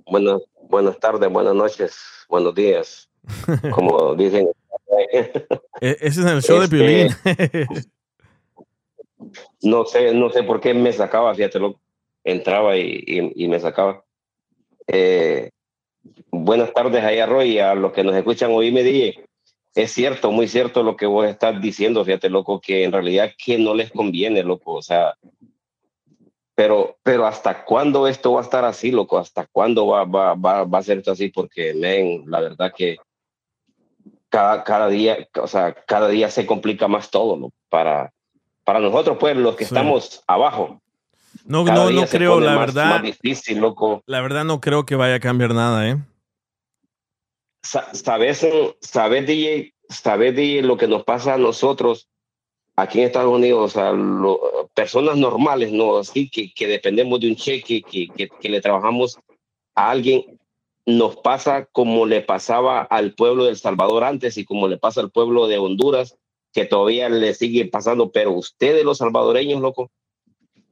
Buenas, buenas tardes, buenas noches, buenos días. Como dicen. E- Ese es el show Este- de Piolín. no sé, no sé por qué me sacaba, fíjate, loco. Entraba y, y- me sacaba. Eh, buenas tardes a Roy y a los que nos escuchan hoy me DJ. Es cierto, muy cierto lo que vos estás diciendo, fíjate, loco, que en realidad que no les conviene, loco. O sea, pero, pero ¿hasta cuándo esto va a estar así, loco? ¿Hasta cuándo va, va, va, va a ser esto así? Porque, men, la verdad que cada, cada día, o sea, cada día se complica más todo, ¿no? Para, para nosotros, pues, los que Sí. estamos abajo. No, cada no, no creo, la más- verdad. Más difícil, loco. La verdad no creo que vaya a cambiar nada, ¿eh? Sa- ¿Sabes, sabes, DJ, sabes, DJ, lo que nos pasa a nosotros aquí en Estados Unidos? Sea, lo- personas normales, ¿no? Así que, que dependemos de un cheque, que, que, que le trabajamos a alguien, nos pasa como le pasaba al pueblo de El Salvador antes y como le pasa al pueblo de Honduras, que todavía le sigue pasando, pero ustedes, los salvadoreños, loco,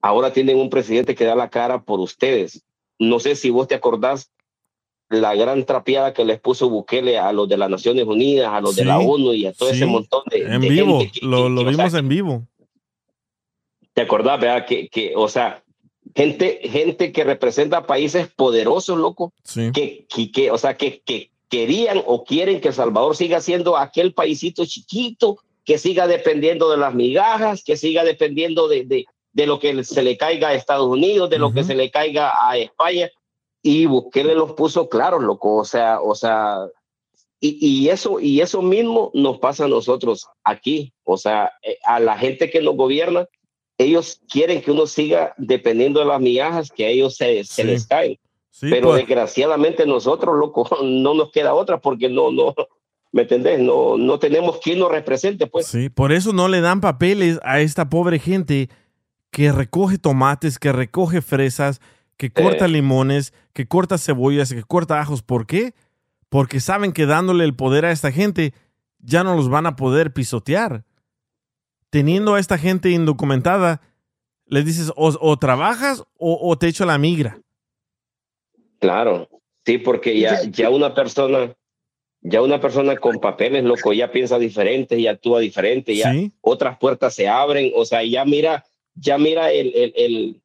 ahora tienen un presidente que da la cara por ustedes. No sé si vos te acordás la gran trapeada que les puso Bukele a los de las Naciones Unidas, a los de la Sí, ONU y a todo sí, ese montón de, En de vivo, gente que- lo, que- lo que, o sea, vimos en vivo. ¿Te acordás, verdad? Que, que, o sea, gente, gente que representa países poderosos, loco, Sí. que, que, o sea, que, que querían o quieren que El Salvador siga siendo aquel paisito chiquito, que siga dependiendo de las migajas, que siga dependiendo de, de, de lo que se le caiga a Estados Unidos, de lo que se le caiga a España. Y Bukele los puso claros, loco, o sea, o sea, y, y eso, y eso mismo nos pasa a nosotros aquí, o sea, eh, a la gente que nos gobierna, ellos quieren que uno siga dependiendo de las migajas que a ellos se, les caen. Sí, Pero pues, desgraciadamente nosotros, loco, no nos queda otra porque no, no, ¿me entendés? No, no tenemos quien nos represente, pues. sí, por eso no le dan papeles a esta pobre gente que recoge tomates, que recoge fresas, que corta limones, que corta cebollas, que corta ajos. ¿Por qué? Porque saben que dándole el poder a esta gente ya no los van a poder pisotear. Teniendo a esta gente indocumentada, les dices o, o trabajas o, o te echo la migra. Claro, sí, porque ya, ya una persona, ya una persona con papeles, loco, ya piensa diferente, ya actúa diferente, ya Sí. otras puertas se abren, o sea, ya mira, ya mira el, el, el-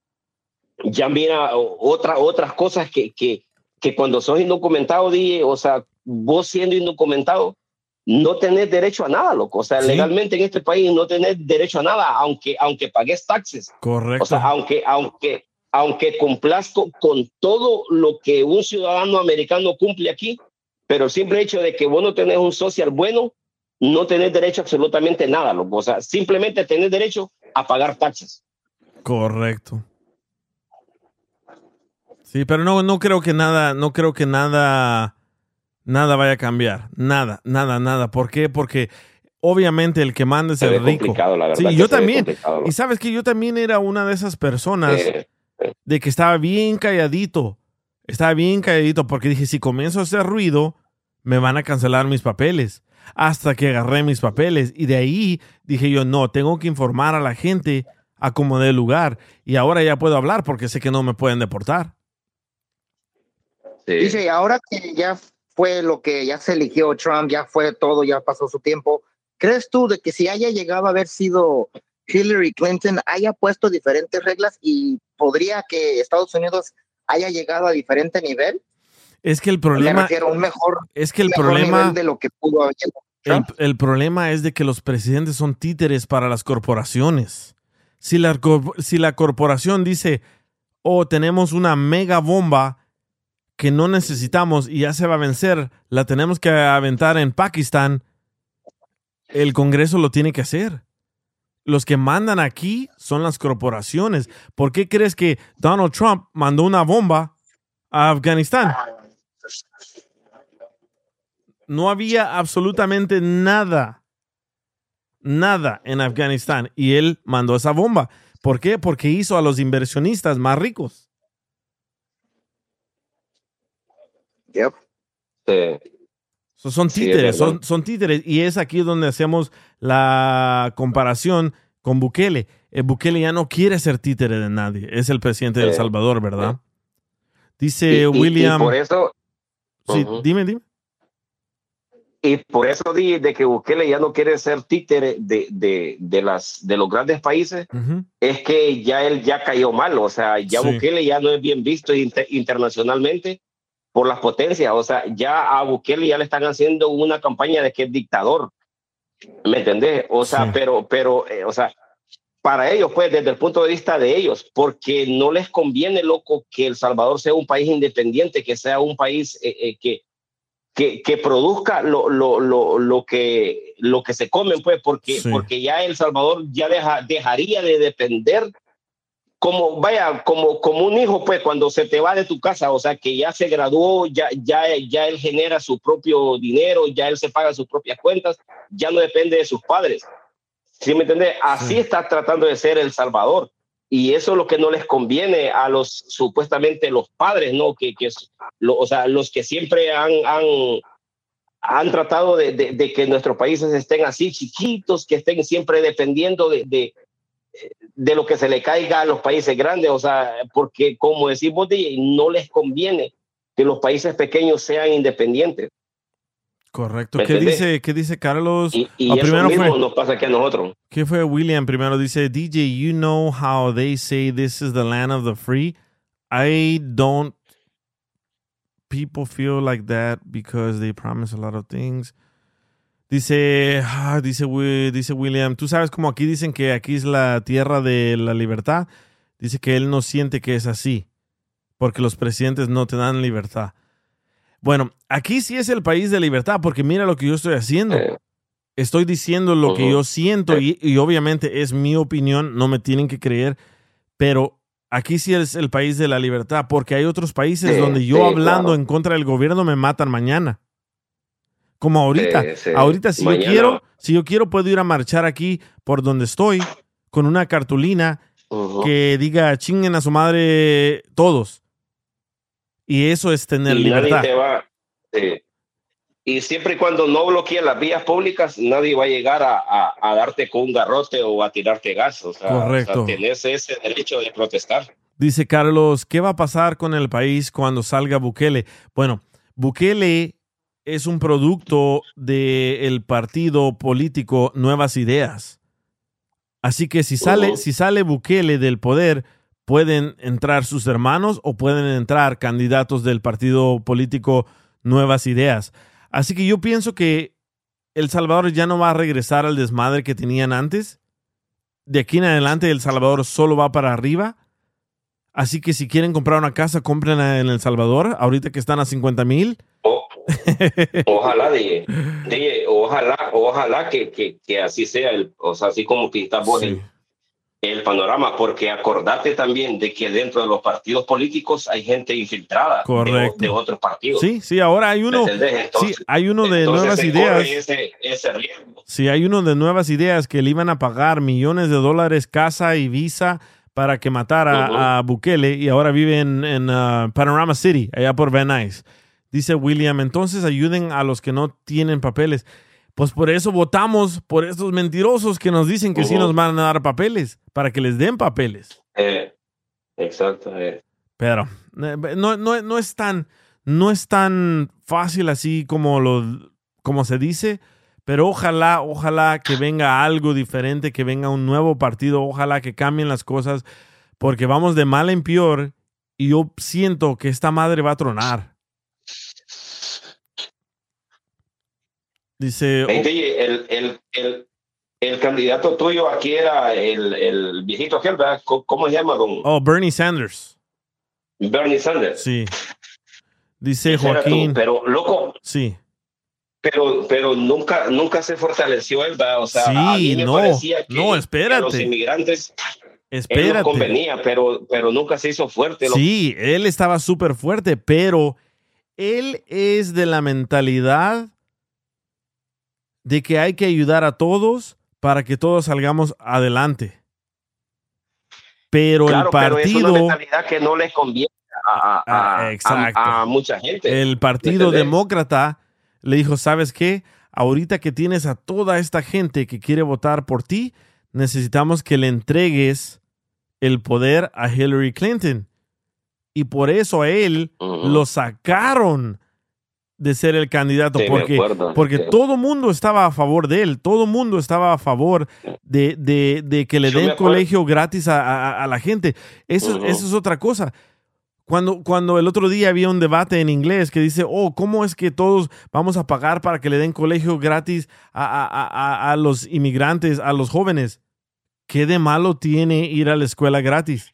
ya mira otra, otras cosas que, que, que cuando sos indocumentado, DJ, o sea, vos siendo indocumentado, no tenés derecho a nada, loco. O sea, Sí. legalmente en este país no tenés derecho a nada, aunque, aunque pagues taxes. Correcto. O sea, aunque, aunque, aunque cumplas con, con todo lo que un ciudadano americano cumple aquí, pero el simple hecho de que vos no tenés un social bueno, no tenés derecho a absolutamente nada, loco. O sea, simplemente tenés derecho a pagar taxes. Correcto. Sí, pero no, no creo que nada, no creo que nada, nada vaya a cambiar. Nada, nada, nada. ¿Por qué? Porque obviamente el que manda es Se el rico. complicado, la verdad. Sí, yo también. Y sabes que yo también era una de esas personas Eh, de que estaba bien calladito. Estaba bien calladito porque dije, si comienzo a hacer ruido, me van a cancelar mis papeles. Hasta que agarré mis papeles. Y de ahí dije yo, no, tengo que informar a la gente a como dé lugar. Y ahora ya puedo hablar porque sé que no me pueden deportar. sí. Dice, ahora que ya fue lo que ya se eligió Trump, ya fue todo, ya pasó su tiempo, ¿crees tú de que si haya llegado a haber sido Hillary Clinton, haya puesto diferentes reglas y podría que Estados Unidos haya llegado a diferente nivel? Es que el problema un mejor, es que el problema de lo que pudo haber el, el, problema es de que los presidentes son títeres para las corporaciones. Si la, si la corporación dice, oh, tenemos una mega bomba que no necesitamos y ya se va a vencer, la tenemos que aventar en Pakistán, el Congreso lo tiene que hacer. Los que mandan aquí son las corporaciones. ¿Por qué crees que Donald Trump mandó una bomba a Afganistán? No había absolutamente nada, nada en Afganistán y él mandó esa bomba. ¿Por qué? Porque hizo a los inversionistas más ricos. Yep. Son títeres, son, son, títeres. Y es aquí donde hacemos la comparación con Bukele. El eh, Bukele ya no quiere ser títere de nadie. Es el presidente de El Salvador, ¿verdad? Dice William. por eso. Sí, dime, dime. Y por eso di de que Bukele ya no quiere ser títere de, de, de, las, de los grandes países, es que ya él ya cayó mal, o sea, ya Bukele ya no es bien visto internacionalmente por las potencias, o sea, ya a Bukele ya le están haciendo una campaña de que es dictador, ¿me entendés? O sea, pero, pero, eh, o sea, para ellos, pues, desde el punto de vista de ellos, porque no les conviene, loco, que El Salvador sea un país independiente, que sea un país eh, eh, que que, que produzca lo, lo, lo, lo, que, lo que se comen, pues, porque, porque ya El Salvador ya deja, dejaría de depender como, vaya, como, como un hijo, pues, cuando se te va de tu casa, o sea, que ya se graduó, ya, ya, ya él genera su propio dinero, ya él se paga sus propias cuentas, ya no depende de sus padres. ¿Sí me entiendes? Así está tratando de ser El Salvador y eso es lo que no les conviene a los supuestamente los padres, ¿no? Que, que lo, o sea, los que siempre han, han, han tratado de, de, que nuestros países estén así chiquitos, que estén siempre dependiendo de, de, de, lo que se le caiga a los países grandes, o sea, porque como decimos, no les conviene que los países pequeños sean independientes. Correcto. ¿Qué dice, ¿Qué dice Carlos? Y, y ah, eso primero mismo fue, nos pasa aquí a nosotros. ¿Qué fue William? Primero dice, DJ, you know how they say this is the land of the free? I don't people feel like that because they promise a lot of things. Dice, ah, dice, dice William, tú sabes como aquí dicen que aquí es la tierra de la libertad. Dice que él no siente que es así, porque los presidentes no te dan libertad. Bueno, aquí sí es el país de libertad, porque mira lo que yo estoy haciendo. Estoy diciendo lo que yo siento y, obviamente es mi opinión, no me tienen que creer, pero aquí sí es el país de la libertad, porque hay otros países donde yo hablando en contra del gobierno me matan mañana. Como ahorita. ahorita si yo quiero, si yo quiero puedo ir a marchar aquí por donde estoy con una cartulina que diga chinguen a su madre todos. Y eso es tener y libertad. Y siempre y cuando no bloqueen las vías públicas, nadie va a llegar a, a, darte con un garrote o a tirarte gas. O sea, Correcto. tenés ese derecho de protestar. Dice Carlos, ¿qué va a pasar con el país cuando salga Bukele? Bueno, Bukele es un producto del partido político Nuevas Ideas. Así que si sale, si sale Bukele del poder, pueden entrar sus hermanos o pueden entrar candidatos del partido político Nuevas Ideas. Así que yo pienso que El Salvador ya no va a regresar al desmadre que tenían antes. De aquí en adelante El Salvador solo va para arriba. Así que si quieren comprar una casa, compren en El Salvador, ahorita que están a 50 mil. Ojalá, DJ, ojalá, ojalá que, que, así sea, el, o sea, así como pintas vos el panorama, porque acordate también de que dentro de los partidos políticos hay gente infiltrada De, otros partidos. Sí, sí, ahora hay uno, sí, hay uno de nuevas ideas. Sí, hay uno de nuevas ideas que le iban a pagar millones de dólares casa y visa para que matara a Bukele y ahora vive en, en uh, Panorama City, allá por Van Nuys. Dice William, entonces ayuden a los que no tienen papeles. Pues por eso votamos por estos mentirosos que nos dicen que sí nos van a dar papeles, para que les den papeles. Eh, exacto. Eh. Pero eh, no, no, no, es tan, no es tan fácil así como, lo, como se dice, Pero ojalá, ojalá que venga algo diferente, que venga un nuevo partido, ojalá que cambien las cosas, porque vamos de mal en peor y yo siento que esta madre va a tronar. Dice... Hey, DJ, el, el, el, el candidato tuyo aquí era el, el viejito aquel, ¿verdad? ¿Cómo, cómo se llama? Don Oh, Bernie Sanders. Bernie Sanders. Sí. Dice tú, Joaquín. Pero, loco, Sí. pero, pero nunca, nunca se fortaleció él, ¿verdad? O sea, a mí Sí, me no, parecía que, no, que a los espérate. inmigrantes él Espérate. convenía, pero, pero nunca se hizo fuerte. Sí, él estaba súper fuerte, pero él es de la mentalidad de que hay que ayudar a todos para que todos salgamos adelante. Pero Claro, el pero es una partido, mentalidad que no le conviene a, a- Ah, a- mucha gente. el partido demócrata le dijo, ¿sabes qué? Ahorita que tienes a toda esta gente que quiere votar por ti, necesitamos que le entregues el poder a Hillary Clinton. Y por eso a él lo sacaron de ser el candidato, Sí, porque, acuerdo, porque sí. todo mundo estaba a favor de él, todo mundo estaba a favor de, de- de que le Yo den colegio gratis a, a- a la gente. Eso, eso es otra cosa. Cuando, cuando el otro día había un debate en inglés que dice, oh, ¿cómo es que todos vamos a pagar para que le den colegio gratis a, a- a- a- a los inmigrantes, a los jóvenes? ¿Qué de malo tiene ir a la escuela gratis?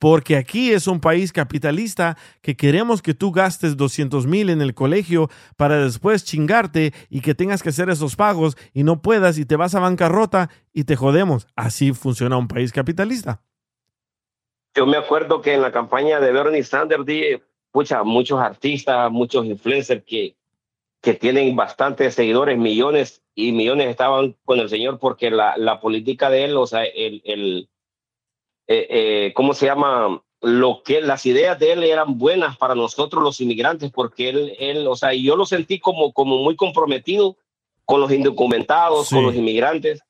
Porque aquí es un país capitalista que queremos que tú gastes 200 mil en el colegio para después chingarte y que tengas que hacer esos pagos y no puedas y te vas a bancarrota y te jodemos. Así funciona un país capitalista. Yo me acuerdo que en la campaña de Bernie Sanders, di, pucha, muchos artistas, muchos influencers que, que tienen bastantes seguidores, millones y millones estaban con el señor porque la, la política de él, o sea, el, el eh, eh, ¿cómo se llama? Lo que las ideas de él eran buenas para nosotros los inmigrantes porque él, él o sea, yo lo sentí como, como muy comprometido con los indocumentados, Sí. con los inmigrantes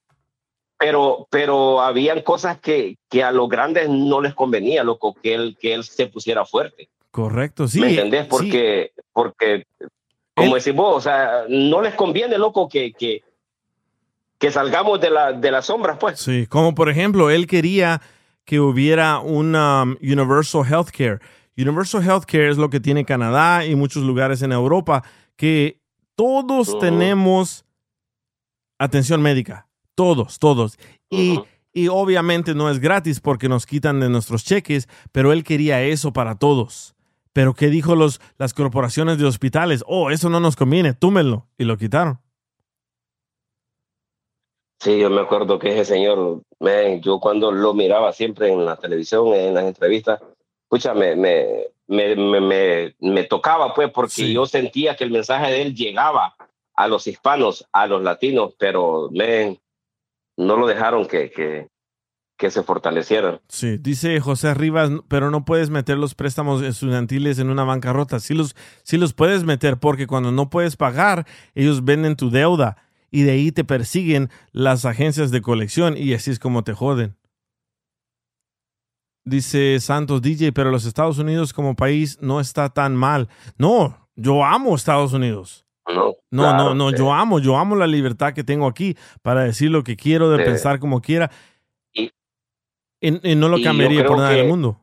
pero, pero habían cosas que, que a los grandes no les convenía, loco, que él, que él se pusiera fuerte. Correcto, sí. ¿Me entendés? sí. Porque, porque como decís vos, o sea, no les conviene, loco, que, que, que salgamos de, la, de las sombras, pues. Sí, como por ejemplo, él quería que hubiera un um, Universal Healthcare. Universal Healthcare es lo que tiene Canadá y muchos lugares en Europa, que todos tenemos atención médica. Todos, todos. Y obviamente no es gratis porque nos quitan de nuestros cheques, pero él quería eso para todos. Pero ¿qué dijo los, las corporaciones de hospitales? Oh, eso no nos conviene, túmenlo. Y lo quitaron. Sí, yo me acuerdo que ese señor, man, yo cuando lo miraba siempre en la televisión, en las entrevistas, escucha, me, me, me, me, tocaba, pues, porque Sí. yo sentía que el mensaje de él llegaba a los hispanos, a los latinos, pero man, no lo dejaron que, que, que se fortalecieran. Sí, dice José Rivas, pero no puedes meter los préstamos estudiantiles en una bancarrota. Sí los, sí los puedes meter porque cuando no puedes pagar, ellos venden tu deuda y de ahí te persiguen las agencias de colección y así es como te joden. Dice Santos DJ, pero los Estados Unidos como país no está tan mal. No, yo amo Estados Unidos. No, No, Claro, no, no, sí. yo amo, yo amo la libertad que tengo aquí para decir lo que quiero, de Sí. pensar como quiera. Y- Y, y no lo cambiaría por nada del que- mundo.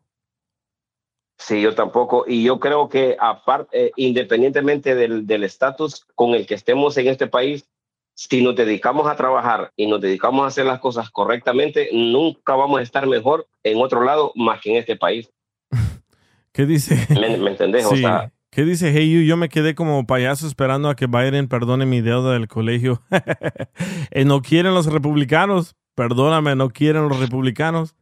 Sí, yo tampoco. Y yo creo que aparte, eh, independientemente del del estatus con el que estemos en este país, si nos dedicamos a trabajar y nos dedicamos a hacer las cosas correctamente, nunca vamos a estar mejor en otro lado más que en este país. ¿Qué dice? ¿Me, me entendés? O Sí. sea, ¿Qué dice Hey You? Yo me quedé como payaso esperando a que Biden perdone mi deuda del colegio. Eh, no quieren los republicanos. Perdóname, no quieren los republicanos.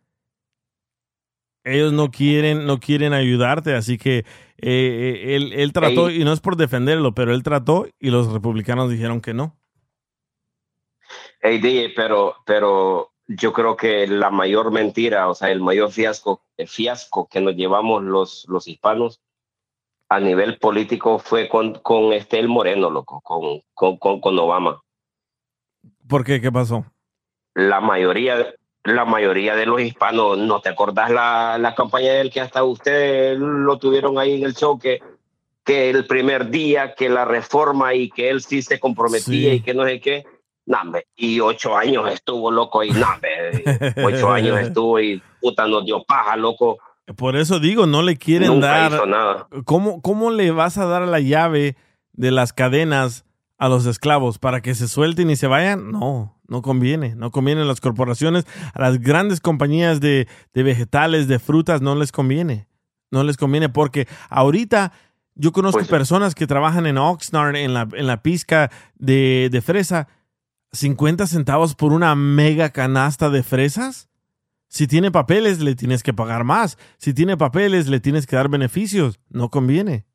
Ellos no quieren, no quieren ayudarte, así que eh, eh, él, él trató, Ey. y no es por defenderlo, pero él trató y los republicanos dijeron que no. Hey, DJ, pero, pero yo creo que la mayor mentira, o sea, el mayor fiasco, el fiasco que nos llevamos los, los hispanos a nivel político fue con, con este el Moreno, loco, con, con, con, con Obama. ¿Por qué? ¿Qué pasó? la mayoría, la mayoría de los hispanos, ¿no te acordás la, la campaña del que hasta ustedes lo tuvieron ahí en el show que, que el primer día, que la reforma y que él sí se comprometía Sí. y que no sé qué. No, hombre, y ocho años estuvo loco y no, hombre, ocho años estuvo y puta nos dio paja, loco. Por eso digo, no le quieren Nunca dar. hizo nada. ¿Cómo, ¿Cómo le vas a dar la llave de las cadenas a los esclavos para que se suelten y se vayan? No, no conviene. No conviene a las corporaciones, a las grandes compañías de, de vegetales, de frutas, no les conviene. No les conviene porque ahorita yo conozco Pues- personas que trabajan en Oxnard, en la, en la pizca de, de fresa, 50 centavos por una mega canasta de fresas. Si tiene papeles, le tienes que pagar más. Si tiene papeles, le tienes que dar beneficios. No conviene.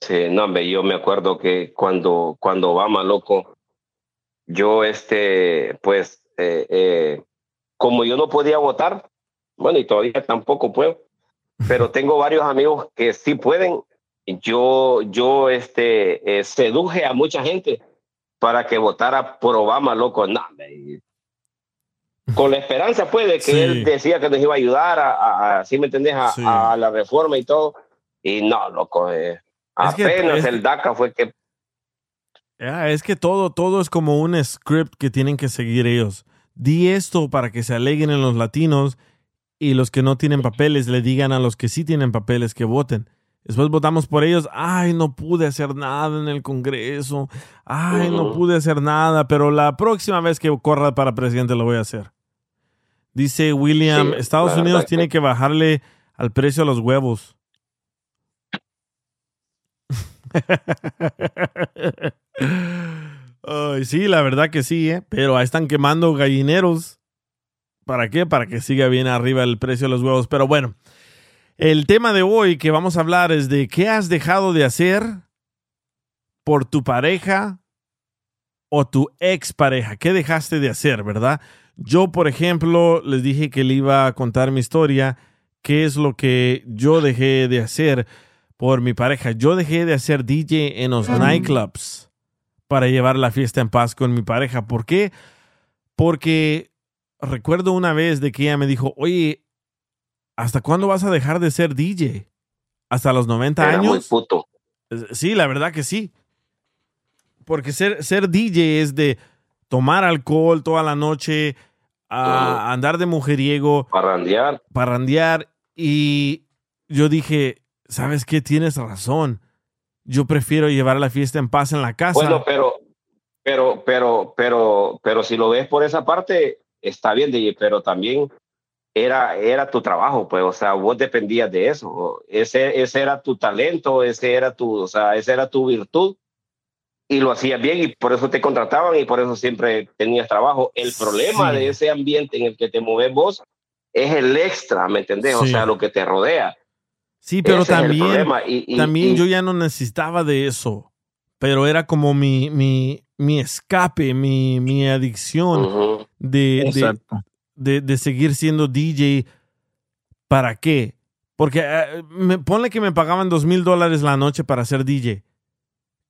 Sí, no, hombre, yo me acuerdo que cuando, cuando Obama, loco, yo, este, pues, eh, eh, como yo no podía votar, bueno, y todavía tampoco puedo, pero tengo varios amigos que sí pueden. Yo, yo, este, eh, seduje a mucha gente para que votara por Obama, loco, no, hombre, y con la esperanza, pues, de que Sí. él decía que nos iba a ayudar a, a, a ¿sí me entendés? A, Sí. a la reforma y todo. Y no, loco, eh, apenas es que- el DACA fue que Ya, es que todo, todo es como un script que tienen que seguir ellos. Di esto para que se aleguen en los latinos y los que no tienen papeles le digan a los que sí tienen papeles que voten. Después votamos por ellos. Ay, no pude hacer nada en el Congreso. Ay, no pude hacer nada, pero la próxima vez que corra para presidente lo voy a hacer. Dice William, Sí, Estados Unidos tiene que- que bajarle al precio a los huevos. Ay, sí, la verdad que sí, ¿eh? pero ahí están quemando gallineros. ¿Para qué? Para que siga bien arriba el precio de los huevos. Pero bueno, el tema de hoy que vamos a hablar es de qué has dejado de hacer por tu pareja o tu expareja. ¿Qué dejaste de hacer, verdad? Yo, por ejemplo, les dije que le iba a contar mi historia. ¿Qué es lo que yo dejé de hacer por mi pareja? Yo dejé de hacer DJ en los nightclubs para llevar la fiesta en paz con mi pareja. ¿Por qué? Porque recuerdo una vez de que ella me dijo, oye, ¿hasta cuándo vas a dejar de ser DJ? ¿Hasta los 90 era muy años? puto. Sí, la verdad que sí. Porque ser, ser DJ es de tomar alcohol toda la noche, a andar de mujeriego, Parrandear. parrandear. Y yo dije, ¿sabes qué? Tienes razón. Yo prefiero llevar la fiesta en paz en la casa. Bueno, pero, pero, pero, pero, pero si lo ves por esa parte, está bien, DJ, pero también era, era tu trabajo, pues, o sea, vos dependías de eso. Ese, ese era tu talento, ese era tu, o sea, esa era tu virtud. Y lo hacías bien y por eso te contrataban y por eso siempre tenías trabajo. El problema Sí. de ese ambiente en el que te mueves vos es el extra, ¿me entendés? O Sí. sea, lo que te rodea. sí, pero Ese también. Y- y- también y- yo ya no necesitaba de eso. Pero era como mi, mi, mi escape, mi, mi adicción Ujú. de, de, Exacto. De, de seguir siendo DJ. ¿Para qué? Porque eh, me, ponle que me pagaban dos mil dólares la noche para ser DJ.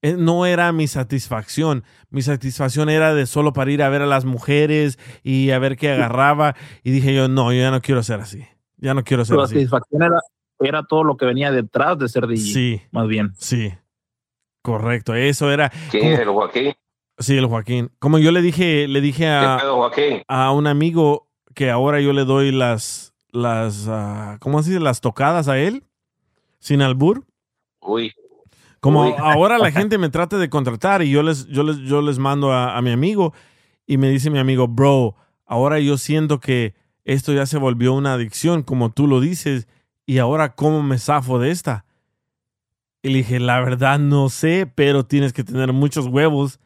Eh, No era mi satisfacción. Mi satisfacción era de solo para ir a ver a las mujeres y a ver qué agarraba. Y dije yo, no, yo ya no quiero ser así. Ya no quiero ser La así. satisfacción era, era todo lo que venía detrás de ser DJ, Sí, más bien. sí. Correcto. Eso era. ¿Quién como- es el Joaquín? Sí, el Joaquín. Como yo le dije, le dije ¿Qué a, pedo, Joaquín? a un amigo que ahora yo le doy las, las, ah, ¿cómo se dice? Las tocadas a él, sin albur. Uy, Como Uy. ahora la gente me trata de contratar y yo les, yo les, yo les mando a, a mi amigo y me dice mi amigo, bro, ahora yo siento que esto ya se volvió una adicción, como tú lo dices, y ahora cómo me zafo de esta. Y le dije, la verdad no sé, pero tienes que tener muchos huevos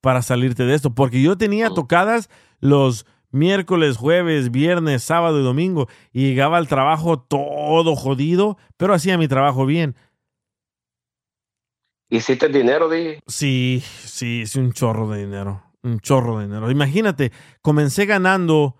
para salirte de esto, porque yo tenía tocadas los miércoles, jueves, viernes, sábado y domingo, y llegaba al trabajo todo jodido, pero hacía mi trabajo bien. ¿hiciste dinero, dije? Sí, sí, es un chorro de dinero. Un chorro de dinero. Imagínate, comencé ganando,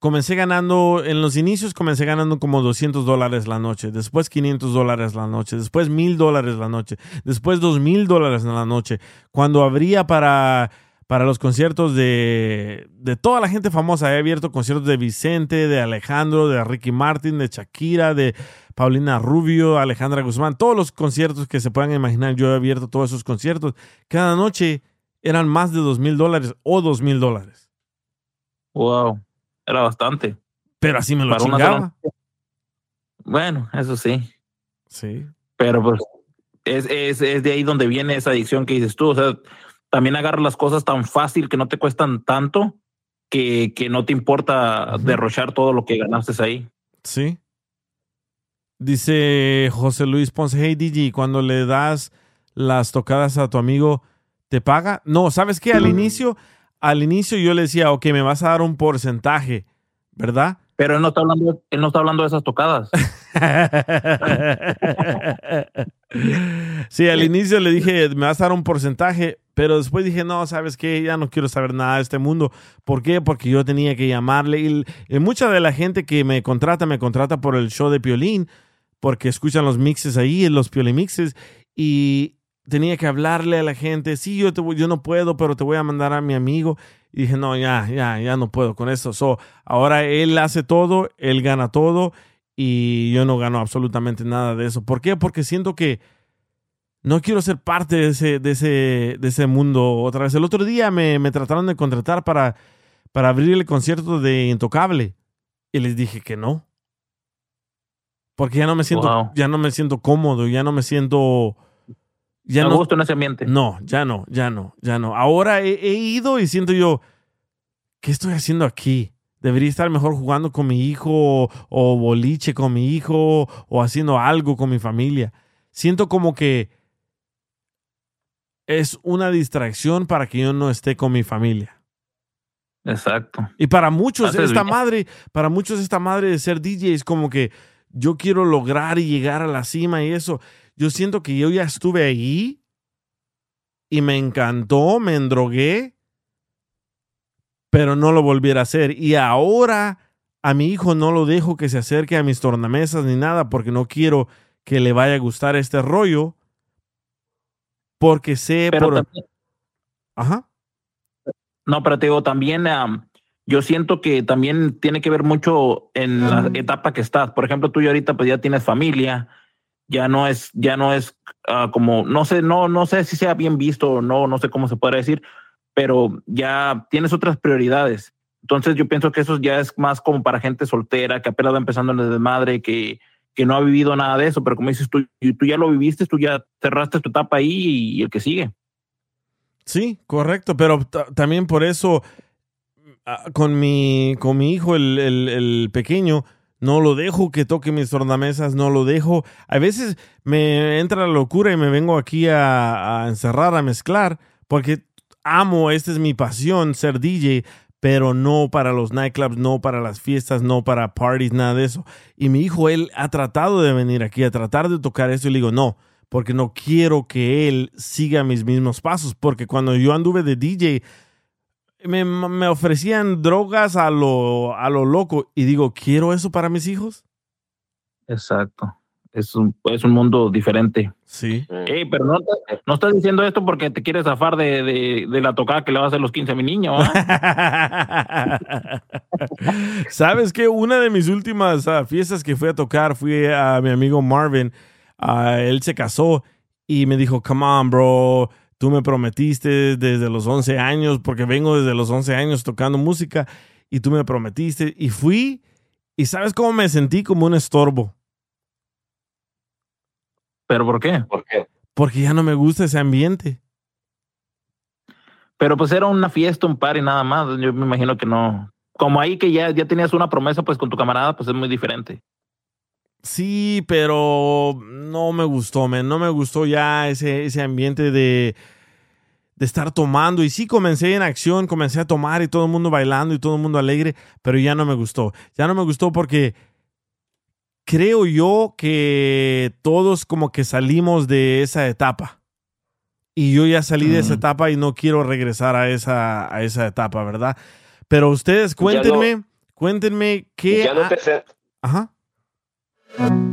comencé ganando, en los inicios comencé ganando como 200 dólares la noche, después 500 dólares la noche, después 1000 dólares la noche, después 2000 dólares la noche. Cuando abría para, para los conciertos de, de toda la gente famosa. He abierto conciertos de Vicente, de Alejandro, de Ricky Martin, de Shakira, de Paulina Rubio, Alejandra Guzmán, todos los conciertos que se puedan imaginar. Yo he abierto todos esos conciertos. Cada noche eran más de dos mil dólares o dos mil dólares. Wow, era bastante. Pero así me lo Para chingaba. sola- Bueno, eso sí. Sí. Pero pues es, es, es de ahí donde viene esa adicción que dices tú. O sea, también agarras las cosas tan fácil que no te cuestan tanto que, que no te importa derrochar todo lo que ganaste ahí. Sí. Dice José Luis Ponce, hey DJ, cuando le das las tocadas a tu amigo, ¿te paga? No, ¿sabes qué? Al inicio, al inicio yo le decía, ok, me vas a dar un porcentaje, ¿verdad? Pero él no está hablando, él no está hablando de esas tocadas. sí, al inicio le dije, me vas a dar un porcentaje, pero después dije, no, ¿sabes qué? Ya no quiero saber nada de este mundo. ¿Por qué? Porque yo tenía que llamarle. Y, y mucha de la gente que me contrata, me contrata por el show de Piolín, porque escuchan los mixes ahí, los Piolimixes, y tenía que hablarle a la gente, sí, yo, te yo no puedo, pero te voy a mandar a mi amigo. Y dije, no, ya, ya, ya no puedo con esto. So, ahora él hace todo, él gana todo y yo no gano absolutamente nada de eso. ¿Por qué? Porque siento que no quiero ser parte de ese, de ese, de ese mundo otra vez. El otro día me, me trataron de contratar para, para abrir el concierto de Intocable y les dije que no. Porque ya no me siento, Wow. ya no me siento cómodo, ya no me siento... Ya Me no, gusta en ese ambiente. no, ya no, ya no, ya no. Ahora he, he ido y siento yo, ¿qué estoy haciendo aquí? Debería estar mejor jugando con mi hijo o, boliche con mi hijo o haciendo algo con mi familia. Siento como que es una distracción para que yo no esté con mi familia. Exacto. Y para muchos esta bien. madre, para muchos esta madre de ser DJ es como que yo quiero lograr y llegar a la cima y eso. Yo siento que yo ya estuve ahí y me encantó, me endrogué, pero no lo volviera a hacer. Y ahora a mi hijo no lo dejo que se acerque a mis tornamesas ni nada porque no quiero que le vaya a gustar este rollo. Porque sé Pero por... también- Ajá. No, pero te digo, también am, yo siento que también tiene que ver mucho en la etapa que estás. Por ejemplo, tú y ahorita pues ya tienes familia, ya no es, ya no es ah, como, no sé, no, no sé si sea bien visto o no, no sé cómo se puede decir, pero ya tienes otras prioridades. Entonces yo pienso que eso ya es más como para gente soltera, que apenas va empezando en el desmadre, que, que no ha vivido nada de eso, pero como dices tú, tú ya lo viviste, tú ya cerraste tu etapa ahí y el que sigue. Sí, correcto, pero ta- también por eso ah, con mi, con mi hijo, el- el pequeño, no lo dejo que toque mis tornamesas, no lo dejo. A veces me entra la locura y me vengo aquí a, encerrar, a mezclar, porque amo, esta es mi pasión, ser DJ, pero no para los nightclubs, no para las fiestas, no para parties, nada de eso. Y mi hijo, él ha tratado de venir aquí a tratar de tocar esto y le digo, no, porque no quiero que él siga mis mismos pasos, porque cuando yo anduve de DJ, me, me ofrecían drogas a lo, a lo loco y digo, ¿quiero eso para mis hijos? Exacto. Es un, es un mundo diferente. Sí. Ey, pero no, te- no estás diciendo esto porque te quieres zafar de, de, de la tocada que le va a hacer los 15 a mi niño. ¿Sabes qué? Una de mis últimas ah, fiestas que fui a tocar fui a mi amigo Marvin. Ah, él se casó y me dijo, come on, bro. Tú me prometiste desde los 11 años, porque vengo desde los 11 años tocando música, y tú me prometiste. Y fui, y ¿sabes cómo me sentí? Como un estorbo. ¿Pero por qué? ¿Por qué? Porque ya no me gusta ese ambiente. Pero pues era una fiesta, un par y nada más. Yo me imagino que no. Como ahí que ya, ya tenías una promesa pues con tu camarada, pues es muy diferente. Sí, pero no me gustó, man. No me gustó ya ese, ese ambiente de, de estar tomando. Y sí, comencé en acción, comencé a tomar y todo el mundo bailando y todo el mundo alegre, pero ya no me gustó. Ya no me gustó porque creo yo que todos como que salimos de esa etapa. Y yo ya salí de esa etapa y no quiero regresar a esa, a esa etapa, ¿verdad? Pero ustedes no- cuéntenme, cuéntenme qué... Ya no, te, Ajá.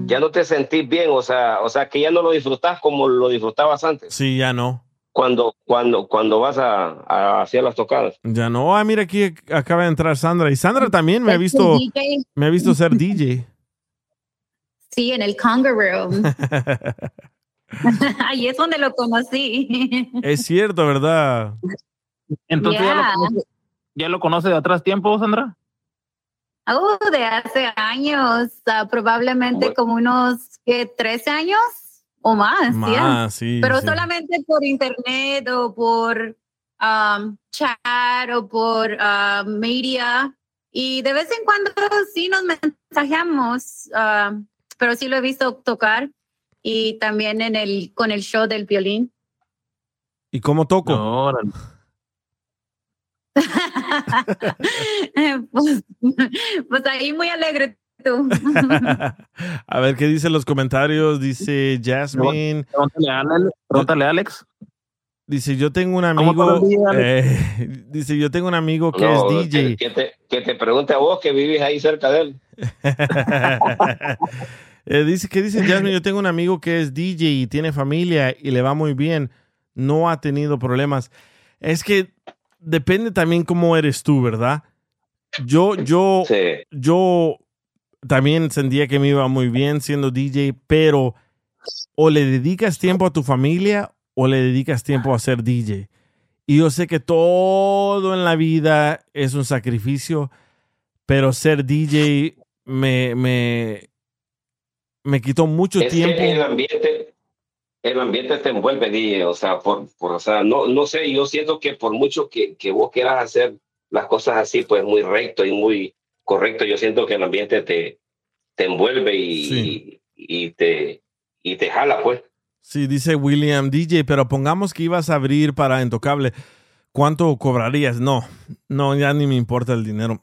Ya no te sentís bien, o sea, o sea, que ya no lo disfrutás como lo disfrutabas antes. Sí, ya no. cuando, cuando, cuando vas a, a hacer las tocadas. Ya no, ah, mira aquí acaba de entrar Sandra. Y Sandra también me ha visto, DJ. me ha visto ser DJ. Sí, en el Conga Room. Ahí es donde lo conocí. es cierto, ¿verdad? Entonces ya, lo conoce, ya lo conoce de atrás tiempo, Sandra. Oh, de hace años, ah, probablemente Bueno. como unos ¿qué, 13 años o más. Más, sí. Pero sí. solamente por internet o por um, chat o por uh, media. Y de vez en cuando sí nos mensajeamos, uh, pero sí lo he visto tocar. Y también en el, con el show del violín. ¿Y cómo toco? Órale. pues, pues ahí muy alegre tú. a ver qué dicen los comentarios. Dice Jasmine. Pregúntale a Alex. Pregúntale a Alex. Dice, yo tengo un ¿Cómo amigo. eh, dice, yo tengo un amigo que No, es DJ. Que, que te, que te pregunte a vos que vives ahí cerca de él. Eh, dice que dice Jasmine, yo tengo un amigo que es DJ y tiene familia y le va muy bien. No ha tenido problemas. Es que depende también cómo eres tú, ¿verdad? Yo, yo, Sí. yo también sentía que me iba muy bien siendo DJ, pero o le dedicas tiempo a tu familia o le dedicas tiempo a ser DJ. Y yo sé que todo en la vida es un sacrificio, pero ser DJ me, me, me quitó mucho Es tiempo. que el ambiente, el ambiente te envuelve, DJ, o sea, por, por, o sea, no, no sé, yo siento que por mucho que, que vos quieras hacer las cosas así, pues muy recto y muy correcto, yo siento que el ambiente te, te envuelve y, Sí. y, y te, y te jala, pues. Sí, dice William DJ, pero pongamos que ibas a abrir para Intocable. ¿Cuánto cobrarías? No, no, ya ni me importa el dinero.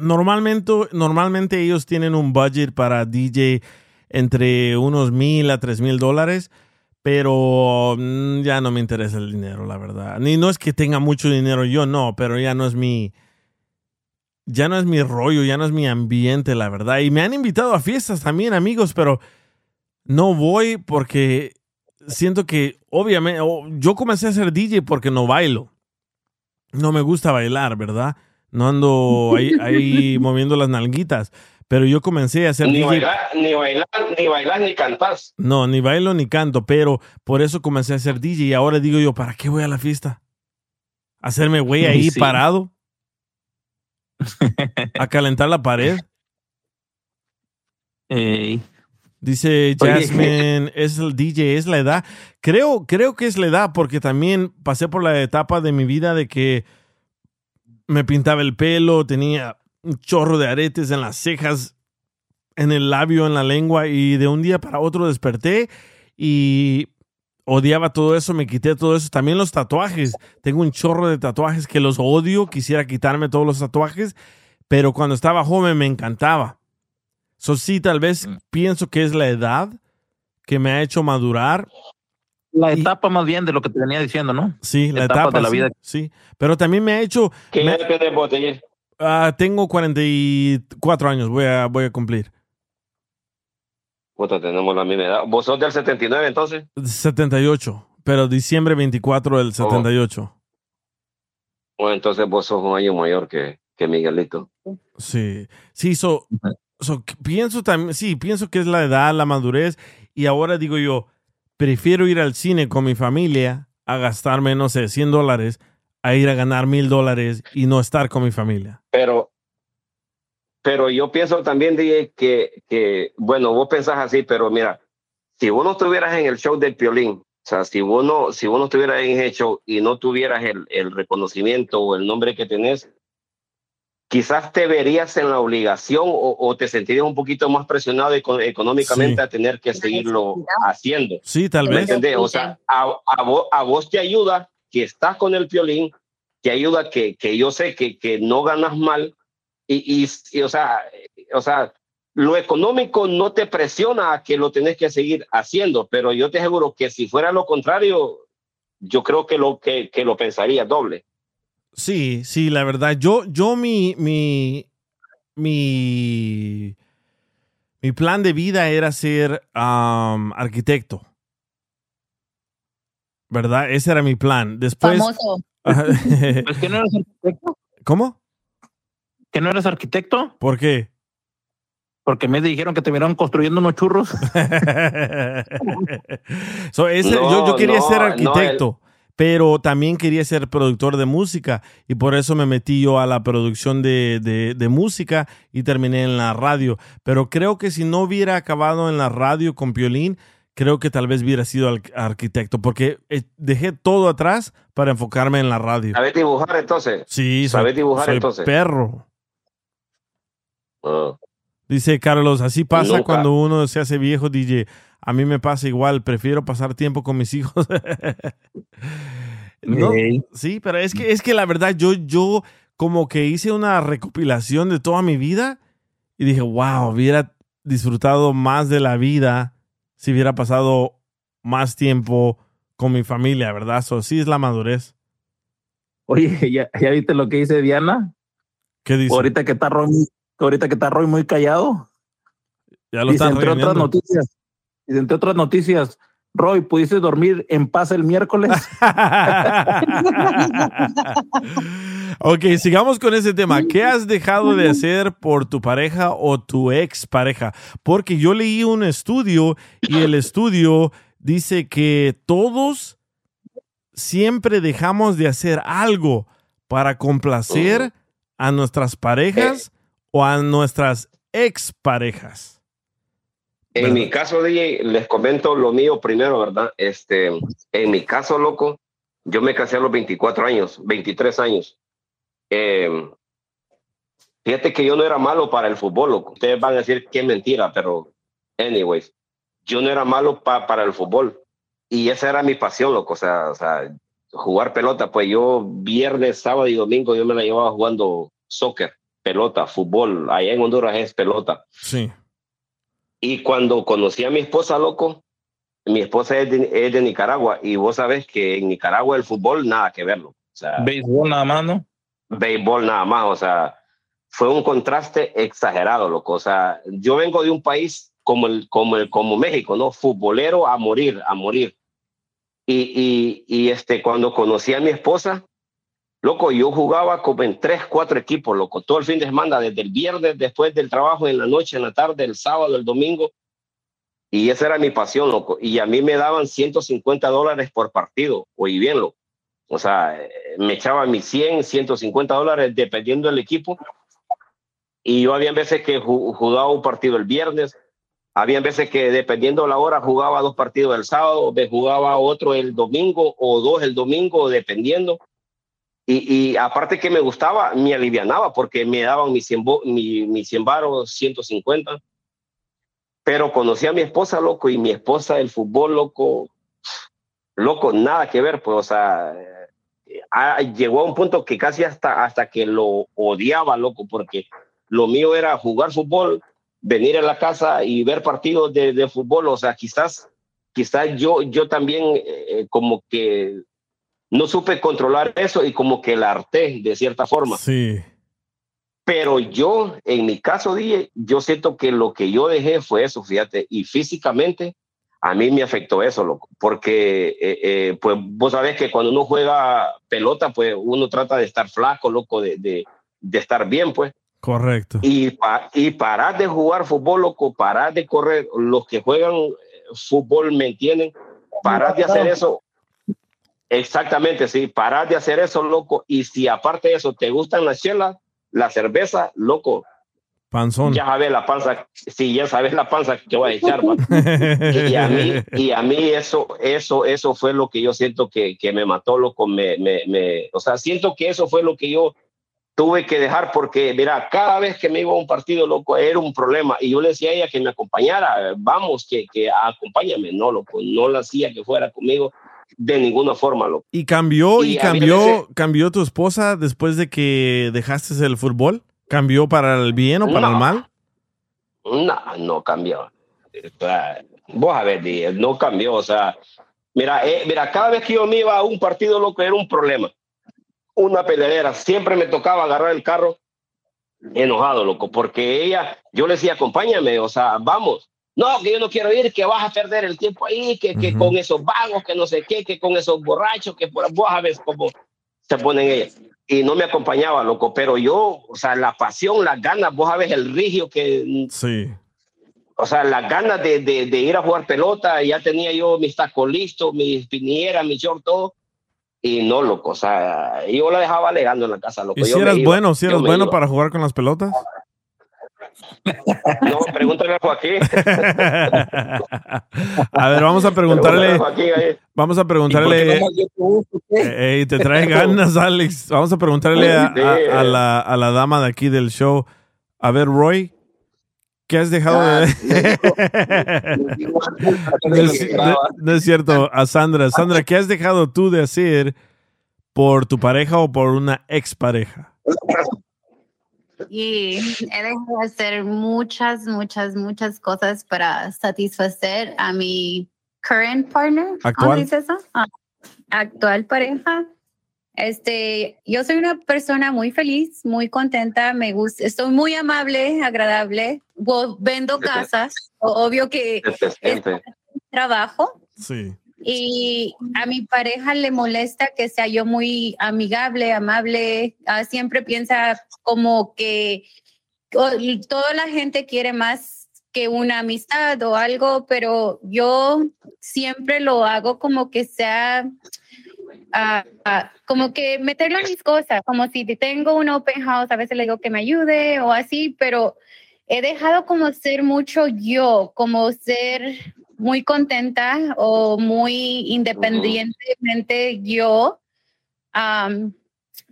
Normalmente, normalmente ellos tienen un budget para DJ entre unos mil a tres mil dólares, pero mm, ya no me interesa el dinero, la verdad. Ni no es que tenga mucho dinero yo, no, pero ya no es mi, ya no es mi rollo, ya no es mi ambiente, la verdad. Y me han invitado a fiestas también, amigos, pero no voy porque siento que, obviamente, yo comencé a ser DJ porque no bailo. No me gusta bailar, ¿verdad? No ando ahí, ahí moviendo las nalguitas. Pero yo comencé a ser Ni DJ. bailar, ni bailar, ni bailar, ni cantar. No, ni bailo ni canto, pero por eso comencé a ser DJ y ahora digo yo, ¿para qué voy a la fiesta? ¿Hacerme güey ahí Sí. parado? ¿A calentar la pared? Ey. Dice Oye. Jasmine, es el DJ, es la edad. Creo, creo que es la edad, porque también pasé por la etapa de mi vida de que me pintaba el pelo, tenía un chorro de aretes en las cejas, en el labio, en la lengua, y de un día para otro desperté y odiaba todo eso, me quité todo eso. También los tatuajes. Tengo un chorro de tatuajes que los odio, quisiera quitarme todos los tatuajes, pero cuando estaba joven me encantaba. So, sí, tal vez pienso que es la edad que me ha hecho madurar. La Y- etapa más bien de lo que te venía diciendo, ¿no? Sí, la etapa de la vida. Sí, pero también me ha hecho. ¿Qué me- ah, tengo 44 años, voy a, voy a cumplir. Puta, tenemos la misma edad. ¿Vos sos del 79 entonces? 78, pero diciembre 24 del 78. Bueno, entonces vos sos un año mayor que, que Miguelito. Sí, sí, so, so, pienso también, sí, pienso que es la edad, la madurez, y ahora digo yo, prefiero ir al cine con mi familia a gastarme, no sé, 100 dólares, a ir a ganar mil dólares y no estar con mi familia. Pero, pero yo pienso también, DJ, que, que, bueno, vos pensás así, pero mira, si vos no estuvieras en el show del Piolín, o sea, si vos no, si vos no estuvieras en ese show y no tuvieras el, el reconocimiento o el nombre que tenés, quizás te verías en la obligación o, o te sentirías un poquito más presionado eco- económicamente Sí. a tener que seguirlo haciendo. Sí, tal ¿Me vez. entendés? O sea, a, a vos, a vos te ayuda que estás con el violín, te ayuda que, que yo sé que, que no ganas mal y, y, y, o, sea, o sea, lo económico no te presiona a que lo tenés que seguir haciendo, pero yo te aseguro que si fuera lo contrario, yo creo que lo, que, que lo pensaría doble. Sí, sí, la verdad. Yo, yo mi, mi, mi, mi plan de vida era ser am, arquitecto. ¿Verdad? Ese era mi plan. Después. Famoso. Pues que no eres arquitecto. ¿Cómo? ¿Que no eres arquitecto? ¿Por qué? Porque me dijeron que te vieron construyendo unos churros. So, ese- No, yo, yo quería no, ser no, arquitecto, pero también quería ser productor de música y por eso me metí yo a la producción de, de- de música y terminé en la radio. Pero creo que si no hubiera acabado en la radio con Piolín, creo que tal vez hubiera sido arquitecto porque eh, dejé todo atrás para enfocarme en la radio. ¿Sabes dibujar entonces? Sí, ¿Sabes dibujar soy entonces? perro. Ah. Dice Carlos, así pasa Nunca. cuando uno se hace viejo, DJ. A mí me pasa igual, prefiero pasar tiempo con mis hijos. No, sí, pero es que, es que la verdad, yo, yo como que hice una recopilación de toda mi vida y dije, wow, hubiera disfrutado más de la vida si hubiera pasado más tiempo con mi familia, ¿verdad? Eso sí es la madurez. Oye, ¿ya, ya viste lo que dice Diana? ¿Qué dice? Ahorita que está Roy, ahorita que está Roy muy callado. Ya lo Dice, entre otras noticias, dice, entre otras noticias, Roy, ¿pudiste dormir en paz el miércoles? ok, sigamos con ese tema. ¿Qué has dejado de hacer por tu pareja o tu ex pareja? Porque yo leí un estudio y el estudio dice que todos siempre dejamos de hacer algo para complacer a nuestras parejas o a nuestras ex En mi caso, DJ, les comento lo mío primero, ¿verdad? Este, en mi caso, loco, yo me casé a los 24 años, 23 años. Eh, fíjate que yo no era malo para el fútbol, loco. Ustedes van a decir que es mentira, pero, anyways, yo no era malo pa- para el fútbol. Y esa era mi pasión, loco. O sea, o sea, jugar pelota, pues yo viernes, sábado y domingo yo me la llevaba jugando soccer, pelota, fútbol. Allá en Honduras es pelota. Sí. Y cuando conocí a mi esposa, loco, mi esposa es de, es de Nicaragua y vos sabés que en Nicaragua el fútbol nada que verlo. O sea, Béisbol nada más, ¿no? béisbol nada más. O sea, fue un contraste exagerado, loco. O sea, yo vengo de un país como, el, como, el, como México, ¿no? Futbolero a morir, a morir. Y, y, y este, cuando conocí a mi esposa, loco, yo jugaba como en tres, cuatro equipos, loco, todo el fin de semana, desde el viernes, después del trabajo, en la noche, en la tarde, el sábado, el domingo. Y esa era mi pasión, loco. Y a mí me daban 150 dólares por partido, oí bien, loco. O sea, eh, me echaban mis 100, 150 dólares dependiendo del equipo. Y yo había veces que ju- jugaba un partido el viernes, había veces que dependiendo la hora jugaba dos partidos el sábado, jugaba otro el domingo o dos el domingo, dependiendo. Y, y aparte que me gustaba, me alivianaba porque me daban mis 100, bo- mi, mis 100 varos, 150. Pero conocí a mi esposa, loco, y mi esposa, el fútbol, loco, loco, nada que ver, pues, o sea, eh, ah, llegó a un punto que casi hasta, hasta que lo odiaba, loco, porque lo mío era jugar fútbol, venir a la casa y ver partidos de, de fútbol, o sea, quizás, quizás yo, yo también eh, como que no supe controlar eso y como que la harté de cierta forma. Sí. Pero yo, en mi caso, DJ, yo siento que lo que yo dejé fue eso, fíjate, y físicamente a mí me afectó eso, loco, porque eh, eh, pues vos sabés que cuando uno juega pelota, pues uno trata de estar flaco, loco, de, de, de estar bien, pues. Correcto. Y, pa- y parar de jugar fútbol, loco, parar de correr, los que juegan eh, fútbol me entienden, parar de hacer eso. Exactamente, sí, parar de hacer eso, loco. Y si aparte de eso te gustan las chelas, la cerveza, loco, Panzón. ya sabes la panza, sí, ya sabes la panza que voy a echar, y a mí, y a mí eso, eso, eso fue lo que yo siento que, que me mató, loco, me, me, me, o sea, siento que eso fue lo que yo tuve que dejar porque, mira, cada vez que me iba a un partido, loco, era un problema. Y yo le decía a ella que me acompañara, vamos, que, que acompáñame. No, loco, no la hacía que fuera conmigo de ninguna forma, loco. ¿Y cambió, y, Y cambió, veces- cambió tu esposa después de que dejaste el fútbol? ¿Cambió para el bien o para el mal? No, no cambió. Vos a ver, no cambió. O sea, mira, eh, mira, cada vez que yo me iba a un partido, loco, era un problema. Una peleadera. Siempre me tocaba agarrar el carro enojado, loco, porque ella, yo le decía, acompáñame, o sea, vamos. No, que yo no quiero ir, que vas a perder el tiempo ahí, que, que con esos vagos, que no sé qué, que con esos borrachos, que por, vos sabes cómo se ponen ellas. Y no me acompañaba, loco, pero yo, o sea, la pasión, las ganas, vos sabes el rigio que... Sí. O sea, las ganas de, de, de ir a jugar pelota, ya tenía yo mis tacos listos, mis pinieras, mi short, todo. Y no, loco, o sea, yo la dejaba alegando en la casa, loco. ¿Y si Yo me eras iba, bueno, si eras bueno iba. para jugar con las pelotas? No, pregúntale a Joaquín. A ver, vamos a preguntarle. A Joaquín. Vamos a preguntarle. Ey, te trae ganas, Alex. Vamos a preguntarle a, a- a la, a la dama de aquí del show. A ver, Roy, ¿qué has dejado de.? no, es, no- no es cierto, a Sandra. Sandra, ¿qué has dejado tú de hacer por tu pareja o por una expareja? Y he dejado de hacer muchas, muchas, muchas cosas para satisfacer a mi current partner. ¿Cómo ¿Actual? dice eso? Ah, actual pareja. Este, yo soy una persona muy feliz, muy contenta, me gusta, estoy muy amable, agradable, vendo casas, obvio que es trabajo, Sí. Y a mi pareja le molesta que sea yo muy amigable, amable. ah, siempre piensa como que toda la gente quiere más que una amistad o algo, pero yo siempre lo hago como que sea, ah, ah, como que meterlo en mis cosas, como si tengo un open house, a veces le digo que me ayude o así, pero he dejado como ser mucho yo, como ser muy contenta o muy independientemente yo, am,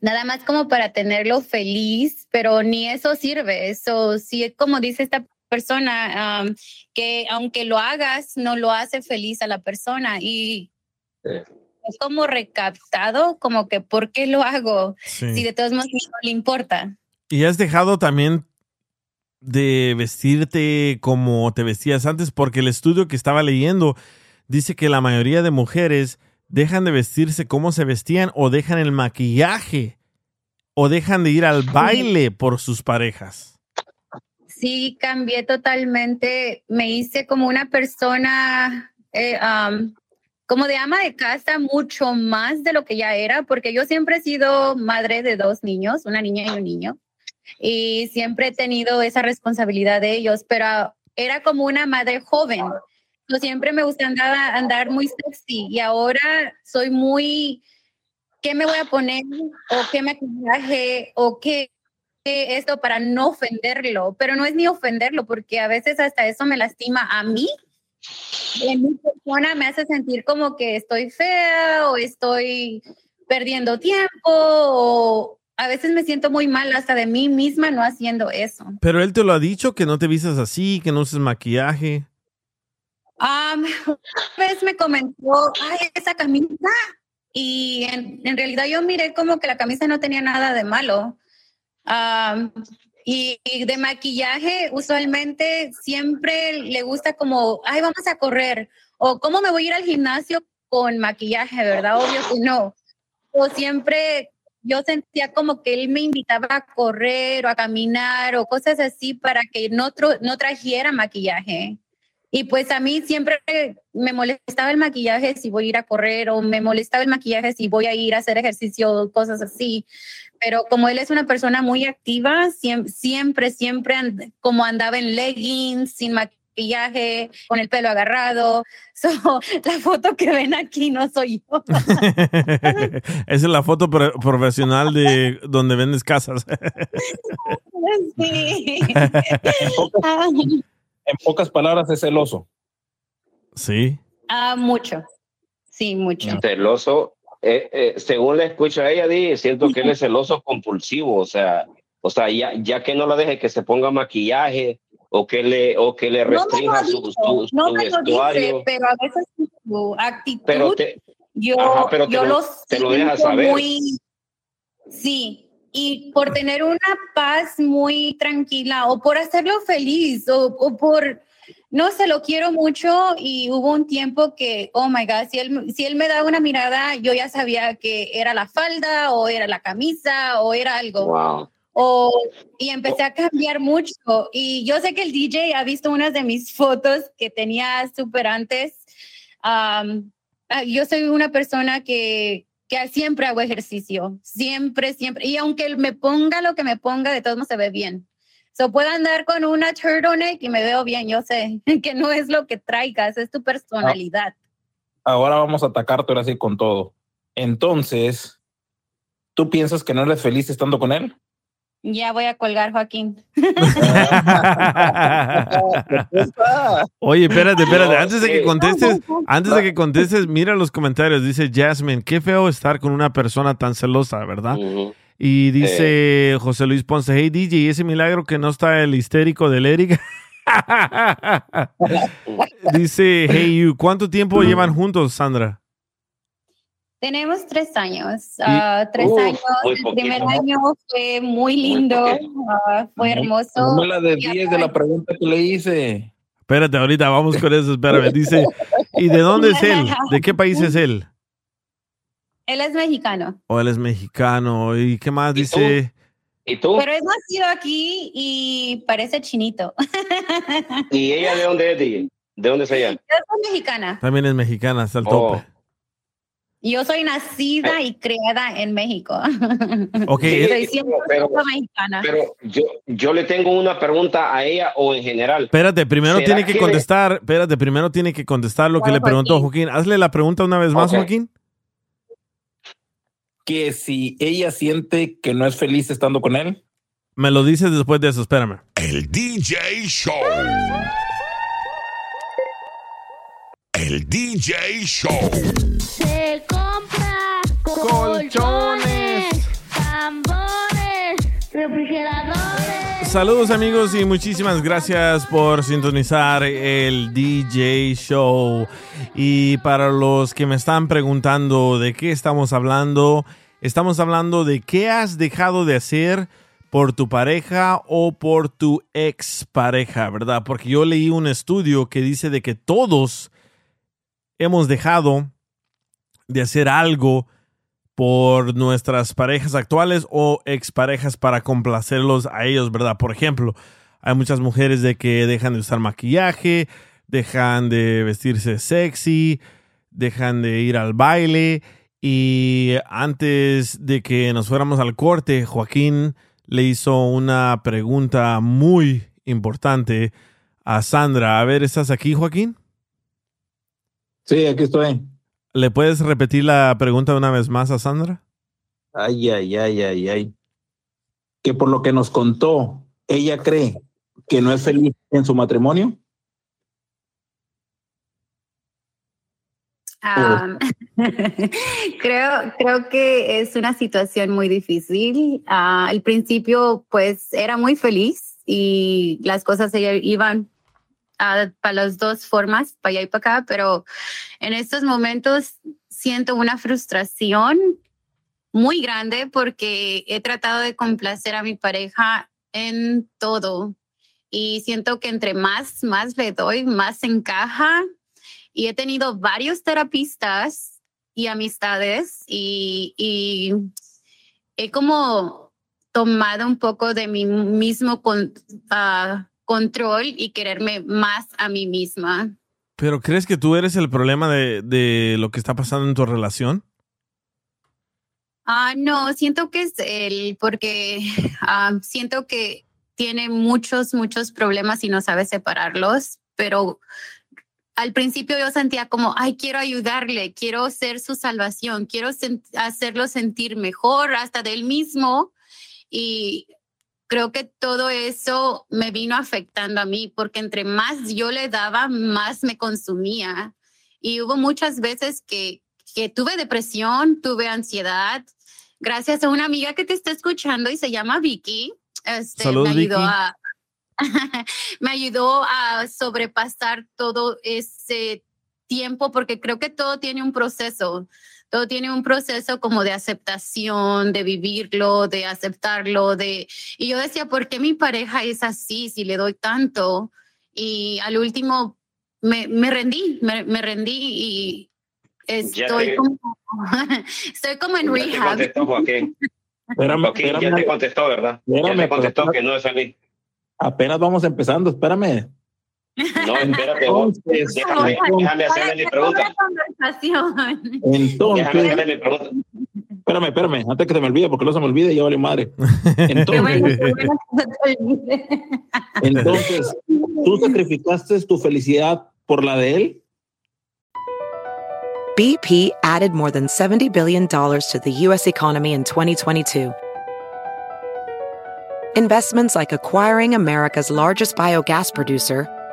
nada más como para tenerlo feliz, pero ni eso sirve. Eso sí, es como dice esta persona, am, que aunque lo hagas, no lo hace feliz a la persona y es como recaptado, como que ¿por qué lo hago? Sí. Si de todos modos no le importa. ¿Y has dejado también de vestirte como te vestías antes? Porque el estudio que estaba leyendo dice que la mayoría de mujeres dejan de vestirse como se vestían o dejan el maquillaje o dejan de ir al baile por sus parejas. Sí, cambié totalmente. Me hice como una persona, eh, am, como de ama de casa, mucho más de lo que ya era, porque yo siempre he sido madre de dos niños, una niña y un niño, y siempre he tenido esa responsabilidad de ellos, pero era como una madre joven. Yo siempre me gustaba andar, andar muy sexy y ahora soy muy, ¿qué me voy a poner? ¿O qué maquillaje? ¿O qué? que esto para no ofenderlo, pero no es ni ofenderlo, porque a veces hasta eso me lastima a mí. En mi persona me hace sentir como que estoy fea o estoy perdiendo tiempo o a veces me siento muy mal hasta de mí misma no haciendo eso. Pero él te lo ha dicho, que no te vistas así, que no uses maquillaje. Am, una vez me comentó, ay, esa camisa, y en, en realidad yo miré como que la camisa no tenía nada de malo. Am, y, y de maquillaje, usualmente siempre le gusta como, ay, vamos a correr, o cómo me voy a ir al gimnasio con maquillaje, ¿verdad? Obvio que no. O siempre yo sentía como que él me invitaba a correr o a caminar o cosas así para que no, no trajera maquillaje. Y pues a mí siempre me molestaba el maquillaje si voy a ir a correr o me molestaba el maquillaje si voy a ir a hacer ejercicio, cosas así. Pero como él es una persona muy activa, siem- siempre, siempre, and- como andaba en leggings, sin maquillaje, con el pelo agarrado. So, la foto que ven aquí no soy yo. Esa es la foto pro- profesional de donde vendes casas. Sí. En pocas palabras, es celoso. sí. Ah, mucho. Sí, mucho. Celoso, eh, eh, según le escucho a ella, di, siento que él es celoso compulsivo, o sea, o sea, ya, ya que no la deje que se ponga maquillaje o que le, o que le No restrinja su, dice, su- no su lo vestuario. dice, pero a veces su actitud, Pero te- yo, Ajá, pero yo lo- lo te lo deja saber. muy, sí, y por tener una paz muy tranquila o por hacerlo feliz o, o por, no sé, lo quiero mucho y hubo un tiempo que, oh my God, si él, si él me daba una mirada, yo ya sabía que era la falda o era la camisa o era algo. Wow. O, y empecé a cambiar mucho. Y yo sé que el DJ ha visto unas de mis fotos que tenía súper antes. Ah, yo soy una persona que, que siempre hago ejercicio, siempre, siempre. Y aunque me ponga lo que me ponga, de todos modos se ve bien. So, puedo andar con una turtleneck y me veo bien, yo sé que no es lo que traigas, es tu personalidad. Ahora vamos a atacarte ahora sí con todo. Entonces, ¿tú piensas que no eres feliz estando con él? Ya voy a colgar, Joaquín. Oye, espérate, espérate. Antes de que contestes, antes de que contestes, mira los comentarios. Dice Jasmine, qué feo estar con una persona tan celosa, ¿verdad? Y dice José Luis Ponce, hey DJ, ¿y ese milagro que no está el histérico del Eric? dice, hey you, ¿cuánto tiempo llevan juntos, Sandra? Tenemos tres años. ah, tres Uf, años. El poquito. primer año fue muy lindo, ah, fue hermoso. Dame la de Y 10 de la pregunta que le hice. Espérate, ahorita vamos con eso, espérame. Dice, ¿y de dónde es él? ¿De qué país es él? Él es mexicano, O él es mexicano. ¿Y qué más ¿Y dice? ¿Y tú? pero es nacido aquí y parece chinito. ¿Y ella de dónde es, DJ? ¿De dónde es ella? Yo soy mexicana. También es mexicana, hasta el Oh. tope. Yo soy nacida y criada en México. Ok, Sí, eh, Soy 100% pero- mexicana. Pero yo, yo le tengo una pregunta a ella o en general. espérate, primero ¿Será tiene que que- contestar, espérate, primero tiene que contestar lo que le preguntó Joaquín. Hazle la pregunta una vez más. Joaquín. Que si ella siente que no es feliz estando con él. Me lo dices después de eso, espérame. El DJ Show. El DJ Show. Se compra colchones, tambores, refrigeradores. Saludos amigos y muchísimas gracias por sintonizar el DJ Show. Y para los que me están preguntando de qué estamos hablando, estamos hablando de qué has dejado de hacer por tu pareja o por tu ex pareja, ¿verdad? Porque yo leí un estudio que dice de que todos hemos dejado de hacer algo por nuestras parejas actuales o exparejas para complacerlos a ellos, ¿verdad? Por ejemplo, hay muchas mujeres de que dejan de usar maquillaje, dejan de vestirse sexy, dejan de ir al baile y antes de que nos fuéramos al corte, Joaquín le hizo una pregunta muy importante a Sandra. A ver, ¿estás aquí, Joaquín? Sí, aquí estoy. ¿Le puedes repetir la pregunta una vez más a Sandra? Ay, ay, ay, ay, ay. Que por lo que nos contó, ella cree que no es feliz en su matrimonio. Creo, creo que es una situación muy difícil. Ah, al principio, pues era muy feliz y las cosas se iban ah, para las dos formas, para allá y para acá, pero en estos momentos siento una frustración muy grande porque he tratado de complacer a mi pareja en todo. Y siento que entre más, más le doy, más encaja. Y he tenido varios terapistas y amistades y, y he como tomado un poco de mi mismo con- ah, control y quererme más a mí misma. ¿Pero crees que tú eres el problema de, de lo que está pasando en tu relación? Ah, no, siento que es él porque ah, siento que tiene muchos, muchos problemas y no sabe separarlos, pero al principio yo sentía como, ay, quiero ayudarle, quiero ser su salvación, quiero sen- hacerlo sentir mejor hasta de él mismo. Y creo que todo eso me vino afectando a mí porque entre más yo le daba, más me consumía. Y hubo muchas veces que, que tuve depresión, tuve ansiedad, gracias a una amiga que te está escuchando y se llama Vicky. Este, Saludos, me ayudó Vicky. a me ayudó a sobrepasar todo ese tiempo porque creo que todo tiene un proceso. Todo tiene un proceso como de aceptación, de vivirlo, de aceptarlo, de y yo decía, ¿por qué mi pareja es así si le doy tanto? Y al último me, me rendí, me, me rendí y Ya estoy te- como, estoy como en Ya te rehab. contestó Joaquín. Espérame, ya espérame. te contestó, ¿verdad? ya Espérame, te contestó que no es feliz. Apenas vamos empezando, espérame. No, espérate, vos. Entonces, Déjame, déjame hacerle mi pregunta. conversación. Déjame Entonces, hacerle mi pregunta. espérame, espérame, antes que se me olvide, porque no se me olvide y ya vale madre. Entonces, entonces, ¿tú sacrificaste tu felicidad por la de él? BP added more than $70 billion to the U.S. economy in 2022. Investments like acquiring America's largest biogas producer,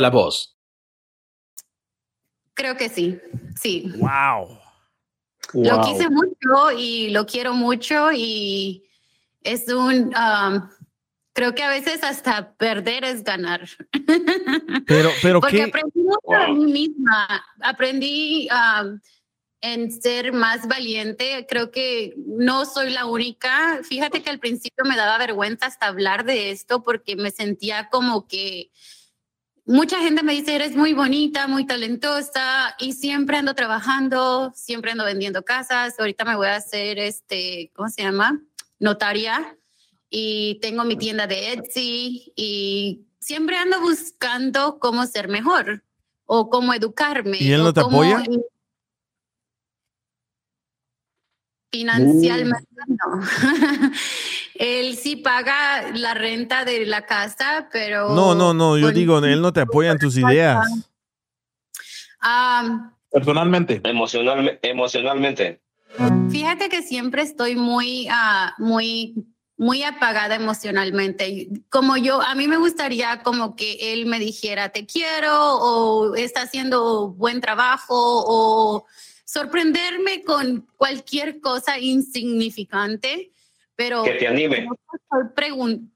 la voz. Creo que sí, sí. Wow. Lo Wow. quise mucho y lo quiero mucho y es un, um, creo que a veces hasta perder es ganar. Pero, pero Porque qué. aprendí mucho de mí misma, aprendí um, en ser más valiente. Creo que no soy la única. Fíjate que al principio me daba vergüenza hasta hablar de esto porque me sentía como que mucha gente me dice, eres muy bonita, muy talentosa y siempre ando trabajando, siempre ando vendiendo casas. Ahorita me voy a hacer, este, ¿cómo se llama? Notaria. Y tengo mi tienda de Etsy y siempre ando buscando cómo ser mejor o cómo educarme. ¿Y él no te apoya? in- Financialmente no. él sí paga la renta de la casa, pero... No, no, no, yo digo, él no te apoya en tus ideas. Ah, Personalmente. Emocionalme- emocionalmente. Fíjate que siempre estoy muy, ah, muy, muy apagada emocionalmente. Como yo, a mí me gustaría como que él me dijera te quiero o está haciendo buen trabajo o sorprenderme con cualquier cosa insignificante, pero Que te anime.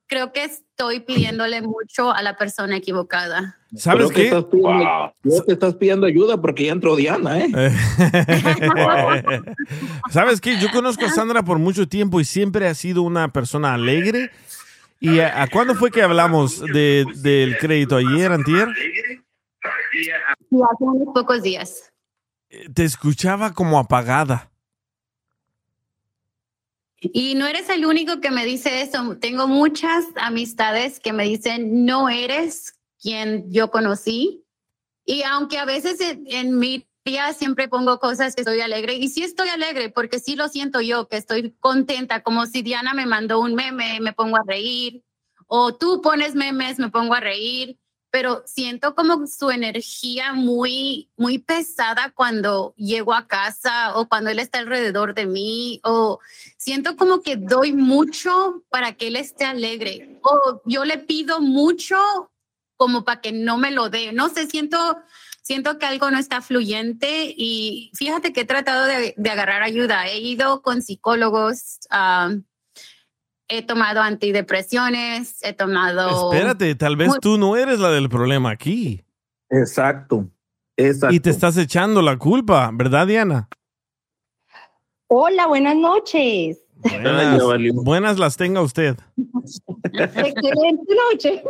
creo que estoy pidiéndole mucho a la persona equivocada. ¿Sabes Creo que qué? estás pidiendo- Wow. creo que estás pidiendo ayuda porque ya entró Diana, ¿eh? ¿Sabes qué? Yo conozco a Sandra por mucho tiempo y siempre ha sido una persona alegre. ¿Y a, a cuándo fue que hablamos de, del crédito? ¿Ayer, antier? Y hace unos pocos días. Te escuchaba como apagada. Y no eres el único que me dice eso. Tengo muchas amistades que me dicen, no eres quien yo conocí. Y aunque a veces en, en mi día siempre pongo cosas que estoy alegre, y sí estoy alegre porque sí lo siento yo, que estoy contenta, como si Diana me mandó un meme, me pongo a reír, o tú pones memes, me pongo a reír, pero siento como su energía muy, muy pesada cuando llego a casa o cuando él está alrededor de mí, o siento como que doy mucho para que él esté alegre, o yo le pido mucho como para que no me lo dé. No sé, siento, siento que algo no está fluyente y fíjate que he tratado de, agarrar ayuda. He ido con psicólogos, he tomado antidepresiones, he tomado... Espérate, tal vez tú no eres la del problema aquí. Exacto. Exacto. Y te estás echando la culpa, ¿verdad, Diana? Hola, buenas noches. Buenas, buenas las tenga usted. Excelente noche.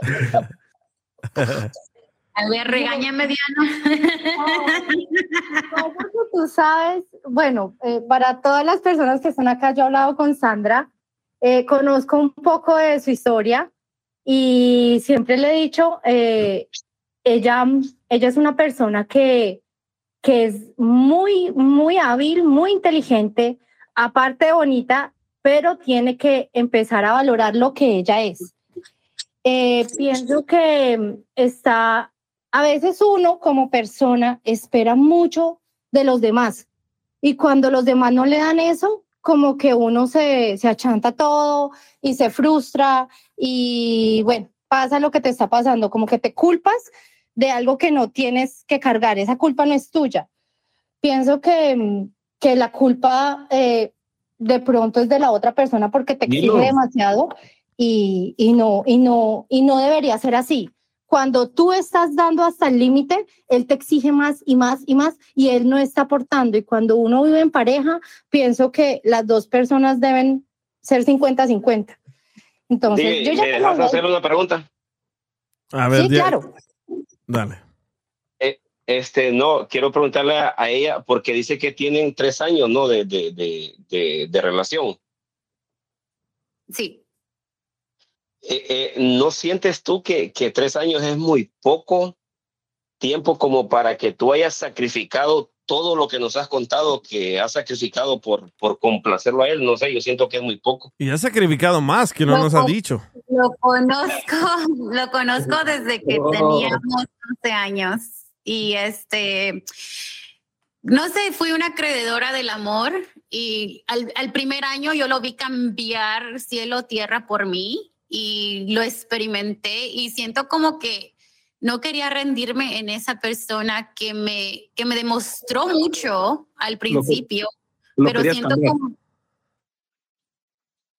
A ver, regáñame, Diana. Porque tú sabes, bueno, eh, para todas las personas que están acá, yo he hablado con Sandra, eh, conozco un poco de su historia y siempre le he dicho, eh, ella, ella es una persona que, que es muy, muy hábil, muy inteligente, aparte bonita, pero tiene que empezar a valorar lo que ella es. Eh, pienso que está, a veces uno como persona espera mucho de los demás y cuando los demás no le dan eso, como que uno se, se achanta todo y se frustra y bueno, pasa lo que te está pasando, como que te culpas de algo que no tienes que cargar, esa culpa no es tuya. Pienso que, mm, que la culpa eh, de pronto es de la otra persona porque te exige demasiado y, y no, y, no, y no debería ser así. Cuando tú estás dando hasta el límite, él te exige más y más y más y él no está aportando. Y cuando uno vive en pareja, pienso que las dos personas deben ser 50-50. Entonces, yo ya ¿Me dejas voy- hacer una pregunta? A ver, Sí, claro. Dale. Eh, Este, no, quiero preguntarle a, a ella porque dice que tienen tres años, ¿no? De, de, de, de, de relación. Sí. Eh, eh, ¿No sientes tú que, que tres años es muy poco tiempo como para que tú hayas sacrificado todo lo que nos has contado que has sacrificado por, por complacerlo a él? No sé, yo siento que es muy poco. Y ha sacrificado más que no nos ha dicho. Lo conozco, lo conozco desde que Oh. teníamos 11 años y este, no sé, fui una creedora del amor y al, al primer año yo lo vi cambiar cielo, tierra por mí y lo experimenté y siento como que no quería rendirme en esa persona que me, que me demostró mucho al principio, lo pero querías siento cambiar. como...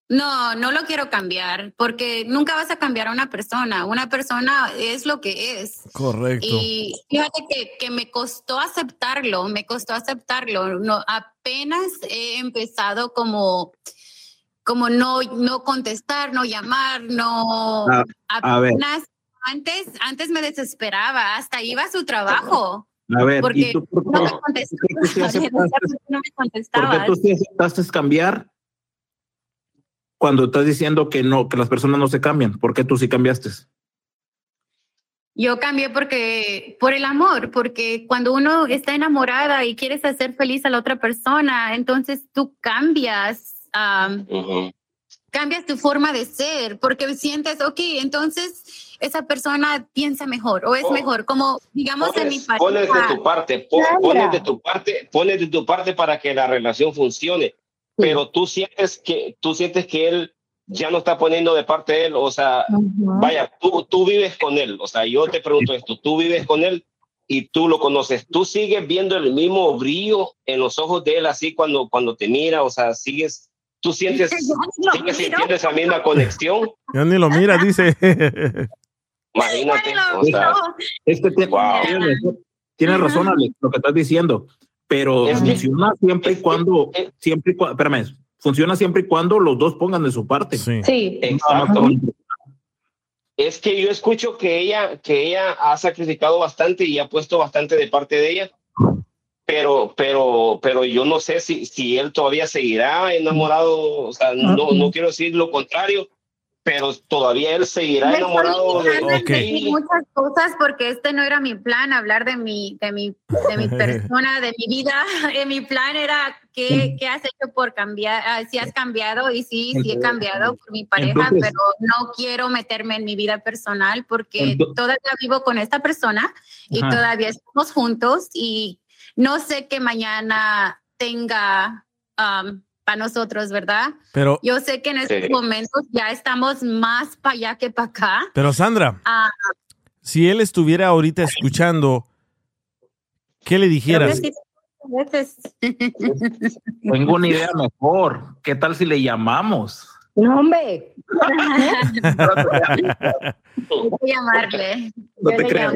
No, no lo quiero cambiar, porque nunca vas a cambiar a una persona. Una persona es lo que es. Correcto. Y fíjate que, que me costó aceptarlo, me costó aceptarlo. No, apenas he empezado como, como no, no contestar, no llamar, no. A- a ver. antes, antes me desesperaba, hasta iba a su trabajo. A ver, porque ¿y tú por no me qué, contestabas, por no me por qué contestabas. tú sí aceptaste cambiar cuando estás diciendo que no, que las personas no se cambian? ¿Por qué tú sí cambiaste? Yo cambié porque por el amor, porque cuando uno está enamorada y quieres hacer feliz a la otra persona, entonces tú cambias, am, cambias tu forma de ser, porque sientes, ok, entonces esa persona piensa mejor o es mejor, como digamos en mi Pones, pones de pareja. tu parte, pones de tu parte, pones de tu parte para que la relación funcione. Pero tú sientes que tú sientes que él ya no está poniendo de parte de él, o sea, vaya, tú, tú vives con él, o sea, yo te pregunto esto, tú vives con él y tú lo conoces, tú sigues viendo el mismo brillo en los ojos de él así cuando, cuando te mira, o sea, sigues, tú sientes, sigues sintiendo esa misma conexión, Ya ni lo mira, dice. imagínate, o sea, Es que te- tienes, razón, tienes razón, Alex, lo que estás diciendo, pero Es que- funciona siempre y cuando, siempre y cuando, espérame, funciona siempre y cuando los dos pongan de su parte. Sí. Exacto. Es que yo escucho que ella, que ella ha sacrificado bastante y ha puesto bastante de parte de ella, pero, pero, pero yo no sé si, si él todavía seguirá enamorado, o sea, no, no quiero decir lo contrario, pero todavía él seguirá Me estoy enamorado de, ti. muchas cosas porque este no era mi plan, hablar de mi, de mi, de mi persona, de mi vida. Eh, mi plan era qué, qué has hecho por cambiar, ah, si has cambiado y sí, sí he cambiado por mi pareja, Entonces- pero no quiero meterme en mi vida personal porque todavía vivo con esta persona y Ajá. todavía estamos juntos y no sé qué mañana tenga para nosotros, ¿verdad? Pero- yo sé que en estos Sí. momentos ya estamos más para allá que para acá. Pero Sandra, Ah, si él estuviera ahorita escuchando, ¿qué le dijeras? Tengo una idea mejor. ¿Qué tal si le llamamos? No, hombre. Llamarle. No te creas.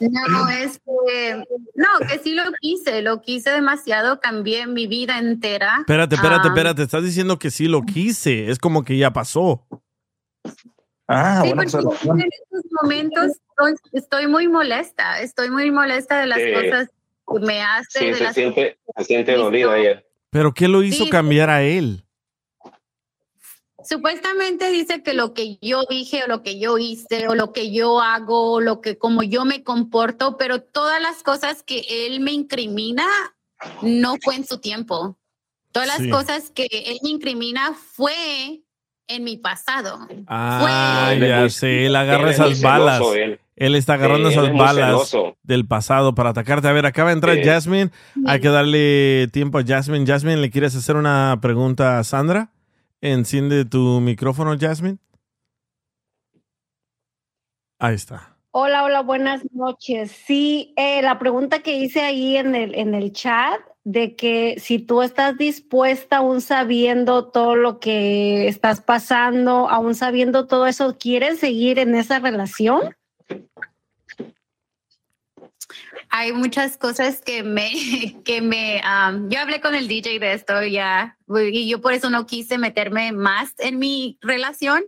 No, es que, no, que sí lo quise, lo quise demasiado, cambié mi vida entera. Espérate, espérate, Ah, espérate. Estás diciendo que sí lo quise. Es como que ya pasó. Ah, Sí, porque en estos momentos estoy, estoy muy molesta, estoy muy molesta de las Sí. cosas que me hace, Sí, de se las siente, se siente dolida ella. ¿Pero qué lo hizo Sí. cambiar a él? Supuestamente dice que lo que yo dije o lo que yo hice o lo que yo hago, o lo que como yo me comporto, pero todas las cosas que él me incrimina no fue en su tiempo. Todas Sí. las cosas que él me incrimina fue en mi pasado. Ah, ya sé, él agarra esas balas. él. Él está agarrando Sí, esas es balas celoso. del pasado para atacarte. A ver, acaba de entrar Sí. Jasmine. Hay que darle tiempo a Jasmine. Jasmine, ¿le quieres hacer una pregunta a Sandra? Enciende tu micrófono, Jasmine. Ahí está. Hola, hola, buenas noches. Sí, eh, la pregunta que hice ahí en el, en el chat de que si tú estás dispuesta, aún sabiendo todo lo que estás pasando, aún sabiendo todo eso, ¿quieres seguir en esa relación? Hay muchas cosas que me, que me, am, yo hablé con el DJ de esto ya, y yo por eso no quise meterme más en mi relación,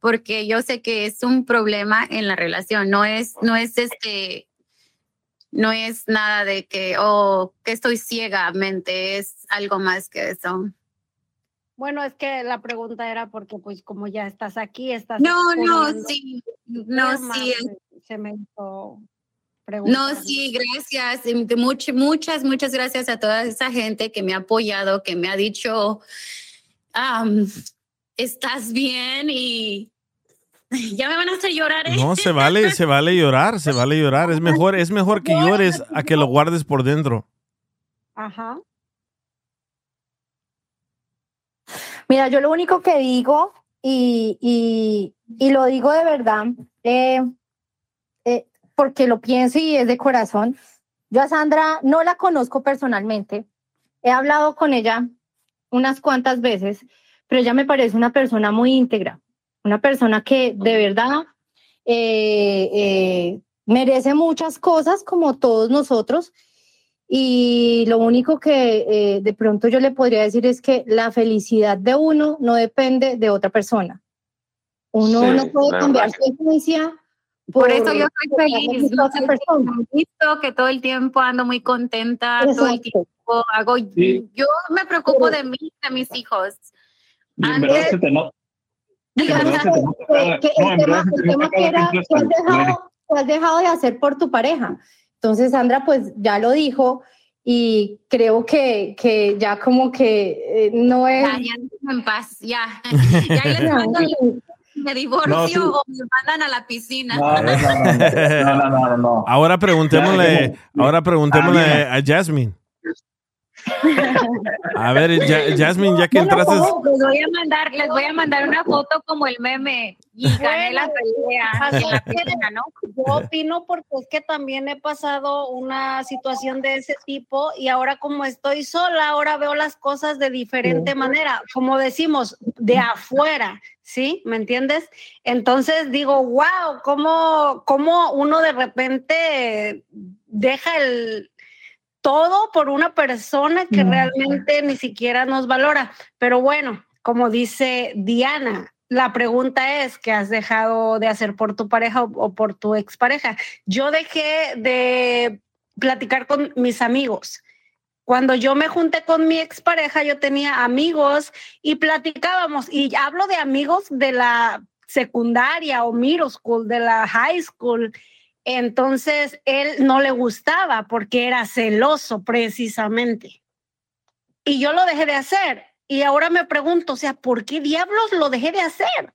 porque yo sé que es un problema en la relación, no es, no es este, no es nada de que, oh, que estoy ciegamente, es algo más que eso. Bueno, es que la pregunta era porque pues como ya estás aquí, estás... No, no, sí, no, sí, se- Se me hizo No, sí, gracias. much- muchas, muchas gracias a toda esa gente que me ha apoyado, que me ha dicho, estás bien y ya me van a hacer llorar. ¿eh? No, se vale, se vale llorar, se vale llorar. Es mejor, es mejor que llores a que lo guardes por dentro. Ajá. Mira, yo lo único que digo, y, y, y lo digo de verdad, eh, porque lo pienso y es de corazón, yo a Sandra no la conozco personalmente, he hablado con ella unas cuantas veces, pero ella me parece una persona muy íntegra, una persona que de verdad eh, eh, merece muchas cosas como todos nosotros. Y lo único que eh, de pronto yo le podría decir es que la felicidad de uno no depende de otra persona. Uno Sí, no puede cambiar su esencia. Por eso yo soy feliz. me han visto que todo el tiempo ando muy contenta, todo el Exacto. tiempo hago. Sí. Yo me preocupo de mí, de mis hijos. Se te nota. que no, el tema, el que era has dejado, has dejado de hacer por tu pareja. Entonces, Sandra, pues ya lo dijo y creo que, que ya como que eh, no es... Ya, ya en paz, ya. Ya les mando me divorcio No, sí. o me mandan a la piscina. No, no, no, no, no, no, no, no. Ahora preguntémosle, ahora preguntémosle Ah, a Jasmine. A ver, Ya- Jasmine, ya que entraste, Les voy a mandar, les voy a mandar una foto como el meme y gané la pelea ¿no? Yo opino porque es que también he pasado una situación de ese tipo y ahora como estoy sola, ahora veo las cosas de diferente manera, como decimos, de afuera, ¿sí? ¿Me entiendes? Entonces digo, wow, ¿cómo, cómo uno de repente deja el todo por una persona que realmente ni siquiera nos valora. Pero bueno, como dice Diana, la pregunta es, ¿qué has dejado de hacer por tu pareja o, o por tu expareja? Yo dejé de platicar con mis amigos. Cuando yo me junté con mi expareja, yo tenía amigos y platicábamos. Y hablo de amigos de la secundaria o middle school, de la high school. Entonces, él no le gustaba porque era celoso precisamente. Y yo lo dejé de hacer. Y ahora me pregunto, o sea, ¿por qué diablos lo dejé de hacer?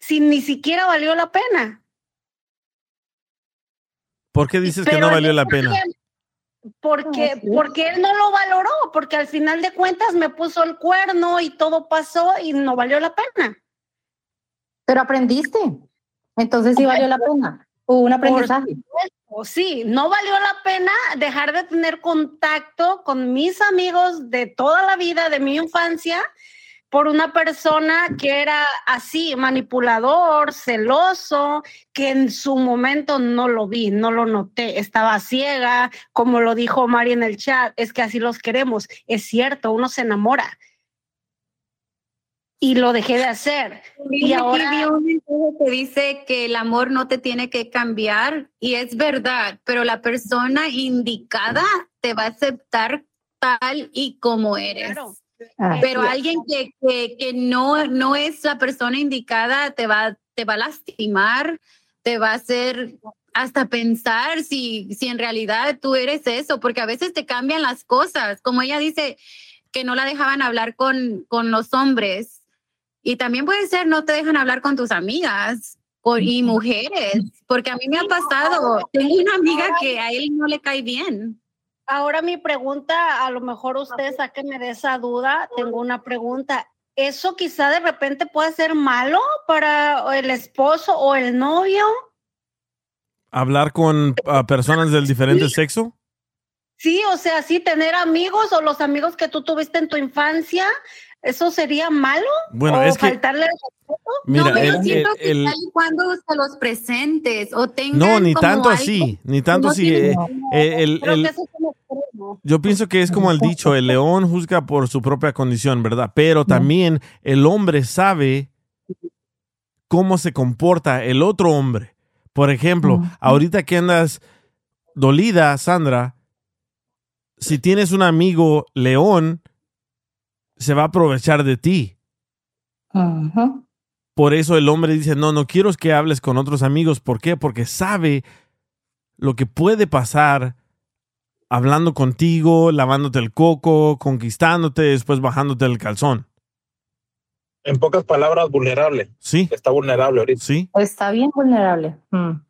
Si ni siquiera valió la pena. ¿por qué dices que no valió al la pena? Porque, porque él no lo valoró, porque al final de cuentas me puso el cuerno y todo pasó y no valió la pena. Pero aprendiste. Entonces sí valió la pena. Hubo un aprendizaje. O sí, no valió la pena dejar de tener contacto con mis amigos de toda la vida, de mi infancia, por una persona que era así, manipulador, celoso, que en su momento no lo vi, no lo noté, estaba ciega, como lo dijo Mari en el chat, es que así los queremos. Es cierto, uno se enamora. Y lo dejé de hacer. Y Aquí ahora vi un mensaje que dice que el amor no te tiene que cambiar y es verdad, pero la persona indicada te va a aceptar tal y como eres. Pero alguien que, que, que no, no es la persona indicada te va, te va a lastimar, te va a hacer hasta pensar si, si en realidad tú eres eso, porque a veces te cambian las cosas. Como ella dice que no la dejaban hablar con, con los hombres. Y también puede ser no te dejan hablar con tus amigas con- y mujeres, porque a mí me ha pasado. Tengo una amiga que a él no le cae bien. Ahora mi pregunta, a lo mejor usted sáqueme de esa duda, tengo una pregunta. ¿Eso quizá de repente puede ser malo para el esposo o el novio? ¿Hablar con personas del diferente sexo? Sí, o sea, sí, tener amigos o los amigos que tú tuviste en tu infancia, ¿eso sería malo? Bueno, ¿O es que- faltarle al respeto? Mira, no, yo el- siento el- que el- tal y cuando se los presentes o tengan No, ni como tanto algo- así, ni tanto no así. eh, eh, el- Creo el- que eso es un extremo. yo pienso que es como el dicho, el león juzga por su propia condición, ¿verdad? Pero también el hombre sabe cómo se comporta el otro hombre. Por ejemplo, ahorita que andas dolida, Sandra, si tienes un amigo león, se va a aprovechar de ti. Ajá. Por eso el hombre dice, no, no quiero que hables con otros amigos. ¿Por qué? Porque sabe lo que puede pasar hablando contigo, lavándote el coco, conquistándote, después bajándote el calzón. En pocas palabras, vulnerable. Sí. Está vulnerable ahorita. Sí. Está bien vulnerable. Mm.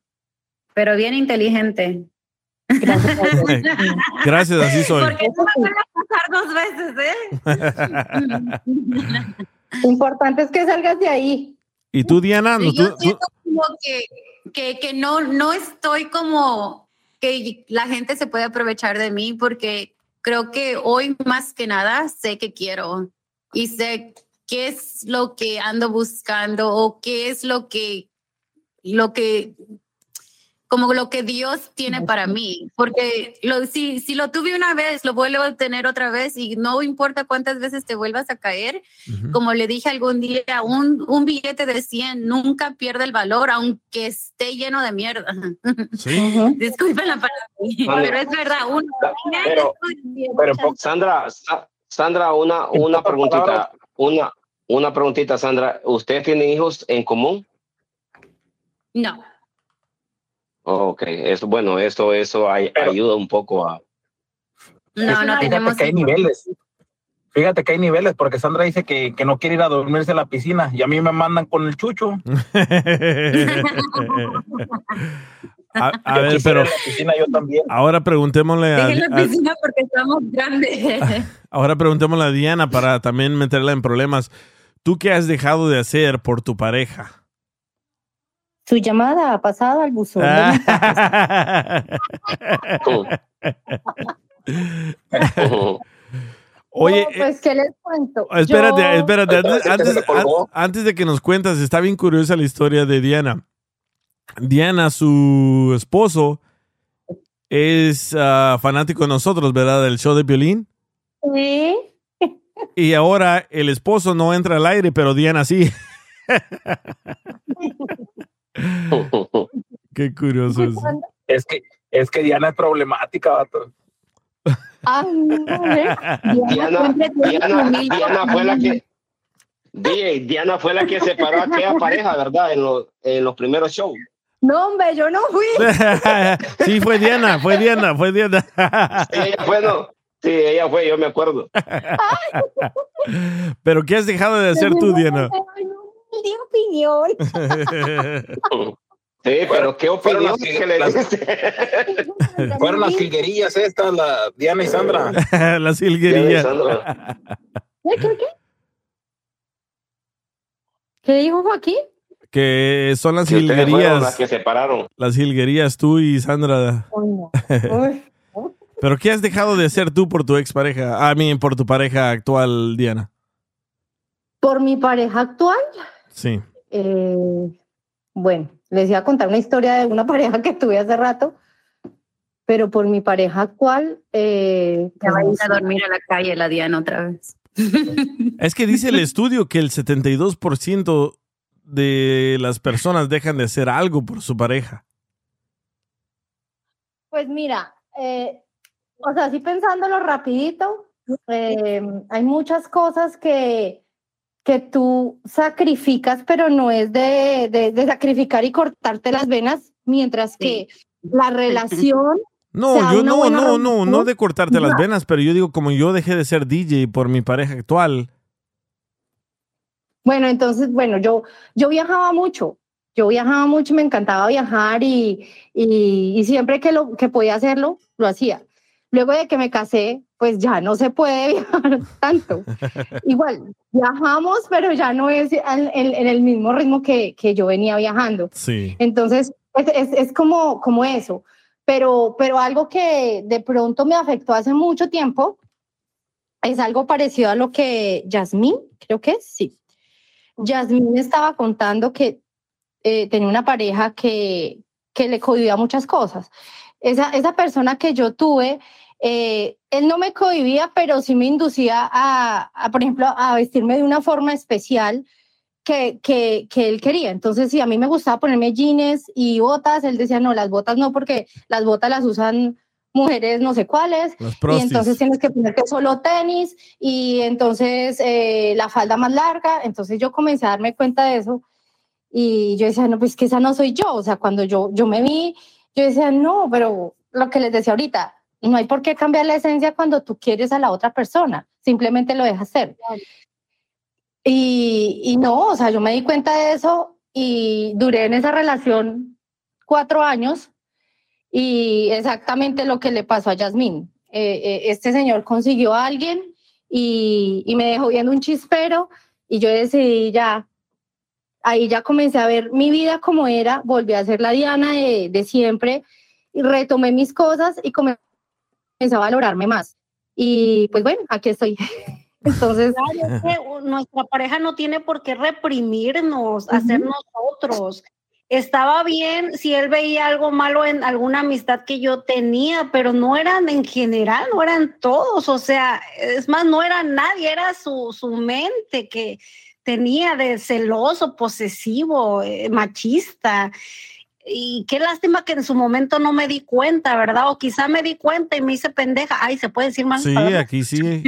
Pero bien inteligente. Gracias a Dios. Gracias, así soy. Porque no me van a pasar dos veces, ¿eh? Lo importante es que salgas de ahí. ¿Y tú, Diana? ¿Tú- yo tú- siento como que, que, que no, no estoy como que la gente se puede aprovechar de mí porque creo que hoy más que nada sé que quiero y sé qué es lo que ando buscando o qué es lo que, lo que, como lo que Dios tiene para mí. Porque lo, si, si lo tuve una vez, lo vuelvo a tener otra vez y no importa cuántas veces te vuelvas a caer, como le dije algún día, un, un billete de 100 nunca pierde el valor, aunque esté lleno de mierda. Disculpen la palabra, Vale. pero es verdad. Uno, Pero- pero Sandra, Sa- Sandra, una, una preguntita, una, una preguntita, Sandra. ¿Usted tiene hijos en común? no. Ok, eso, bueno, eso, eso ay- ayuda un poco a. No, no Fíjate tenemos que hay niveles. Fíjate que hay niveles, porque Sandra dice que, que no quiere ir a dormirse a la piscina y a mí me mandan con el chucho. a, ver, pero ir a la piscina yo también. ahora preguntémosle a, Dejen la a- piscina porque estamos grandes. ahora preguntémosle a Diana para también meterla en problemas. ¿Tú qué has dejado de hacer por tu pareja? Su llamada ha pasado al buzón. Oye, No, pues, ¿qué les cuento? Espérate, Yo- espérate. Antes, antes- de que nos cuentas, está bien curiosa la historia de Diana. Diana, su esposo, es ah, fanático de nosotros, ¿verdad? Del show de violín. Sí. Y ahora el esposo no entra al aire, pero Diana sí. Qué curioso es. Es que, es que Diana es problemática, vato. Ay, no, ¿ves? Diana, fue la que. DJ, Diana fue la que separó a aquella pareja, ¿verdad? En los, en los primeros shows. No, hombre, yo no fui. sí, fue Diana, fue Diana, fue Diana. Sí, ella fue, no. Sí, ella fue, yo me acuerdo. Pero ¿qué has dejado de hacer tú, Diana? Di opinión. Sí, pero ¿qué opinión las que- que le las- diste? Fueron las jilguerillas estas, la Diana y Sandra. la silguería. ¿Qué, qué, qué? ¿Qué dijo Joaquín? Que son las Que jilguerías. las que separaron. Las jilguerías, tú y Sandra. No. ¿Pero qué has dejado de hacer tú por tu expareja? A mí, por tu pareja actual, Diana. Por mi pareja actual, Sí. eh, bueno, les iba a contar una historia de una pareja que tuve hace rato, pero por mi pareja actual, eh, Ya va a ir pues, a dormir a la calle la Diana otra vez. Es que dice el estudio que el 72% de las personas dejan de hacer algo por su pareja. Pues mira, eh, o sea, así pensándolo rapidito, eh, hay muchas cosas que, que tú sacrificas, pero no es de, de- de sacrificar y cortarte las venas, mientras que la relación... No, yo no, no, no, no de cortarte las Ya. venas, pero yo digo, como yo dejé de ser DJ por mi pareja actual, Bueno, entonces, bueno, yo, yo viajaba mucho, yo viajaba mucho, me encantaba viajar y, y, y siempre que, lo, que podía hacerlo, lo hacía. Luego de que me casé, pues ya no se puede viajar tanto. Igual, viajamos, pero ya no es en, en el mismo ritmo que, que yo venía viajando. sí. Entonces, es, es, es como, como eso. Pero, pero algo que de pronto me afectó hace mucho tiempo es algo parecido a lo que Yasmín, creo que es, sí. Yasmín estaba contando que eh, tenía una pareja que, que le cohibía muchas cosas. Esa, esa persona que yo tuve, eh, él no me cohibía, pero sí me inducía a, a, por ejemplo, a vestirme de una forma especial que, que, que él quería. Entonces, si a mí me gustaba ponerme jeans y botas, él decía, no, las botas no, porque las botas las usan mujeres no sé cuáles, y entonces tienes que ponerte solo tenis y entonces eh, la falda más larga. Entonces yo comencé a darme cuenta de eso y yo decía, no, pues que esa no soy yo. O sea, cuando yo, yo me vi, yo decía, no, pero lo que les decía ahorita, no hay por qué cambiar la esencia cuando tú quieres a la otra persona, simplemente lo dejas ser. Y, y no, o sea, yo me di cuenta de eso y duré en esa relación cuatro años y exactamente lo que le pasó a Yasmín. Eh, eh, este señor consiguió a alguien y, y me dejó viendo un chispero y yo decidí ya, ahí ya comencé a ver mi vida como era, volví a ser la Diana de, de siempre y retomé mis cosas y comencé a valorarme más. Y pues bueno, aquí estoy. Entonces, Claro, es que uh, nuestra pareja no tiene por qué reprimirnos, hacer nosotros. Estaba bien si él veía algo malo en alguna amistad que yo tenía, pero no eran en general, no eran todos, o sea, es más, no era nadie, era su, su mente que tenía de celoso, posesivo, eh, machista. Y qué lástima que en su momento no me di cuenta, ¿verdad? O quizá me di cuenta y me hice pendeja. Ay, ¿se puede decir más? Sí, aquí sí.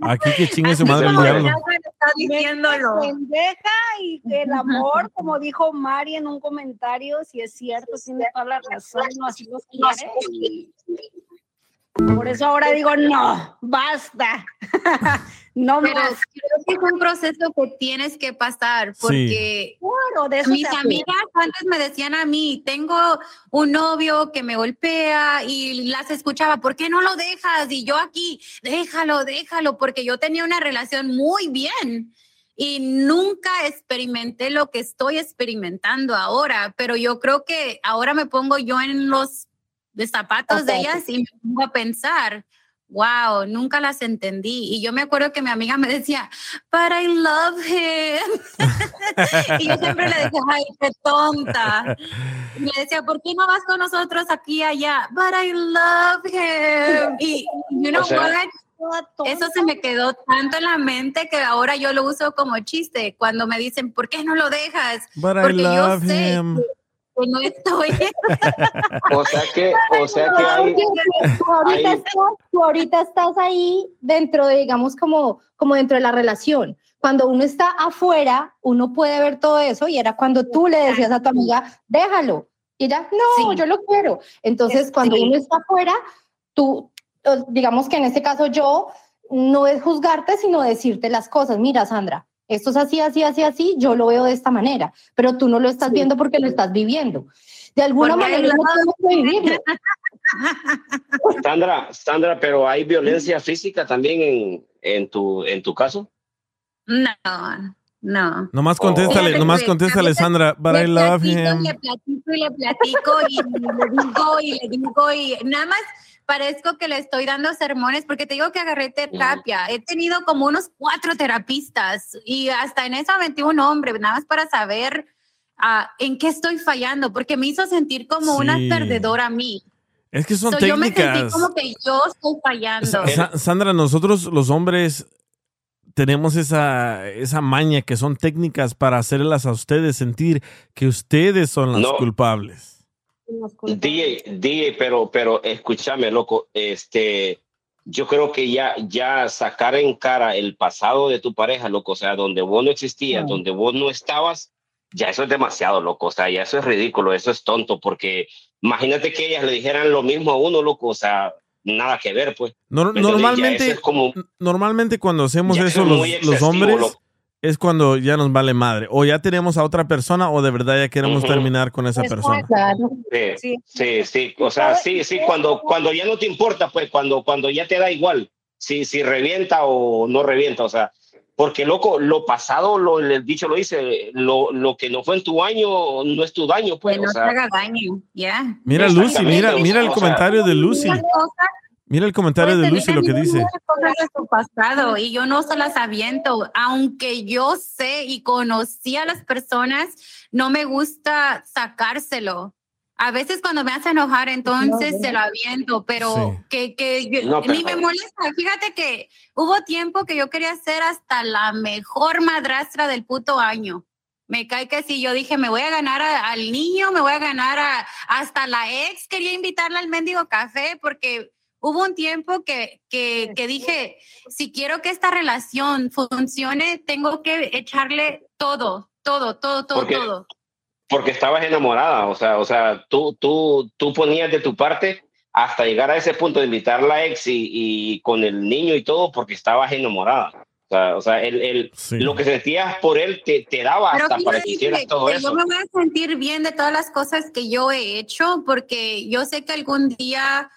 Aquí que chingue su madre el diablo. ya me está diciéndolo. Pendeja y el amor, como dijo Mari en un comentario, si es cierto, tiene toda la razón, no así lo quiere. Por eso ahora digo, no, basta. no Pero más. creo que es un proceso que tienes que pasar porque Claro, de eso mis amigas antes me decían a mí, tengo un novio que me golpea y las escuchaba, ¿por qué no lo dejas? Y yo aquí, déjalo, déjalo, porque yo tenía una relación muy bien y nunca experimenté lo que estoy experimentando ahora, pero yo creo que ahora me pongo yo en los zapatos de ellas y me pongo a pensar, wow, nunca las entendí. Y yo me acuerdo que mi amiga me decía, but I love him. y yo siempre le decía, ay, qué tonta. Y le decía, ¿por qué no vas con nosotros aquí y allá? But I love him. Y you know O sea- what? Eso se me quedó tanto en la mente que ahora yo lo uso como chiste. Cuando me dicen, ¿por qué no lo dejas? But I Porque yo love sé him. Que no estoy. O sea que, o sea que hay, tú ahorita, hay- estás, tú ahorita estás ahí dentro de, digamos, como, como dentro de la relación. Cuando uno está afuera, uno puede ver todo eso y era cuando tú le decías a tu amiga, déjalo. Y ella, no, yo lo quiero. Entonces, cuando sí. uno está afuera, tú, eh, digamos que en este caso yo, no es juzgarte, sino decirte las cosas. Mira, Sandra, esto es así, así, así, así, yo lo veo de esta manera, pero tú no lo estás viendo porque lo estás viviendo. De alguna Porque manera, no tenemos que vivirlo. Sandra, Sandra, pero hay violencia física también en, en tu, en tu caso. No, no. Nomás contéstale, Fíjate, nomás contéstale, Sandra, but le I love platico, him. Le platico y le platico y le digo y le digo y nada más parezco que le estoy dando sermones porque te digo que agarré terapia. He tenido como unos cuatro terapistas y hasta en eso aventé un hombre, nada más para saber ah, en qué estoy fallando, porque me hizo sentir como una Sí. perdedora a mí. Es que son So, yo me sentí técnicas. como que yo estoy fallando. Sa- Sa- Sandra, nosotros los hombres tenemos esa, esa maña que son técnicas para hacerlas a ustedes sentir que ustedes son las No. culpables. DJ, DJ, pero, pero escúchame, loco, este, yo creo que ya, ya sacar en cara el pasado de tu pareja, loco, o sea, donde vos no existías, donde vos no estabas, ya eso es demasiado, loco, o sea, ya eso es ridículo, eso es tonto, porque imagínate que ellas le dijeran lo mismo a uno, loco, o sea, nada que ver, pues. Ya normalmente, es como, normalmente cuando hacemos eso es los, los hombres loco. Es cuando ya nos vale madre. O ya tenemos a otra persona o de verdad ya queremos terminar con esa persona. Sí, sí, sí, o sea, sí, sí, cuando, cuando ya no te importa, pues, cuando, cuando ya te da igual, si, si revienta o no revienta, o sea, porque loco, lo pasado, lo, el dicho lo dice, lo, lo que no fue en tu año no es tu daño, pues, Que o no te haga daño, ya. Mira Lucy, mira, mira el comentario de Lucy. Mira el comentario de Lucy lo que dice. cosas de su pasado y yo no se las aviento, aunque yo sé y conocí a las personas, no me gusta sacárselo. A veces cuando me hace enojar, entonces se lo aviento, pero Sí. que, que yo- No, ni pero- me molesta. Fíjate que hubo tiempo que yo quería ser hasta la mejor madrastra del puto año. Me cae que si yo dije, me voy a ganar a- al niño, me voy a ganar a, hasta la ex, quería invitarla al mendigo café porque hubo un tiempo que, que, que dije, si quiero que esta relación funcione, tengo que echarle todo, todo, todo, todo, Porque- todo. porque estabas enamorada, o sea, o sea, tú, tú, tú ponías de tu parte hasta llegar a ese punto de invitar a la ex y, y con el niño y todo porque estabas enamorada. O sea, o sea el, el- lo que sentías por él te, te daba Pero hasta para que hicieras todo que eso. Yo me voy a sentir bien de todas las cosas que yo he hecho, porque yo sé que algún día,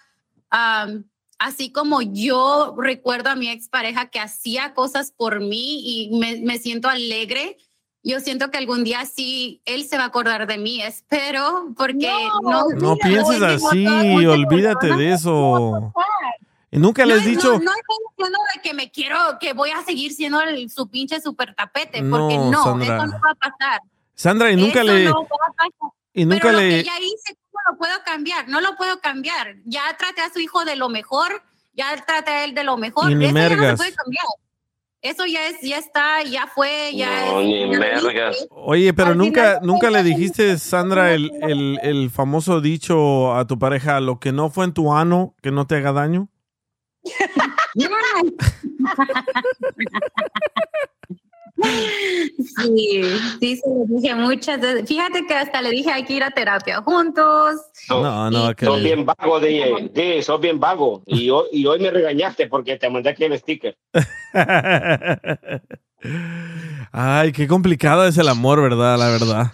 así como yo recuerdo a mi expareja que hacía cosas por mí y me, me siento alegre, yo siento que algún día sí él se va a acordar de mí, espero, porque no, No pienses así, olvídate de eso. Y nunca le has no, dicho, No, no estoy diciendo de que me quiero, que voy a seguir siendo el- su pinche super tapete, No, porque no, Sandra. eso no va a pasar. Sandra, y nunca Eso le, no va a pasar. y nunca Pero lo le, que ya hice, ¿cómo lo puedo cambiar? No lo puedo cambiar. Ya traté a su hijo de lo mejor, ya traté a él de lo mejor. Y ni Eso ya no se puede cambiar. Eso ya es, ya está, ya fue, ya No, es. ni ya mergas. oye, pero Al nunca, final, nunca le dijiste, Sandra, el, el, el famoso dicho a tu pareja, lo que no fue en tu ano, que no te haga daño. Sí, sí, se lo dije muchas veces. Fíjate que hasta le dije hay que ir a terapia juntos. No, no, que Sos bien vago, DJ. DJ, sos bien vago. Y hoy, y hoy me regañaste porque te mandé aquí el sticker. Ay, qué complicado es el amor, ¿verdad? La verdad.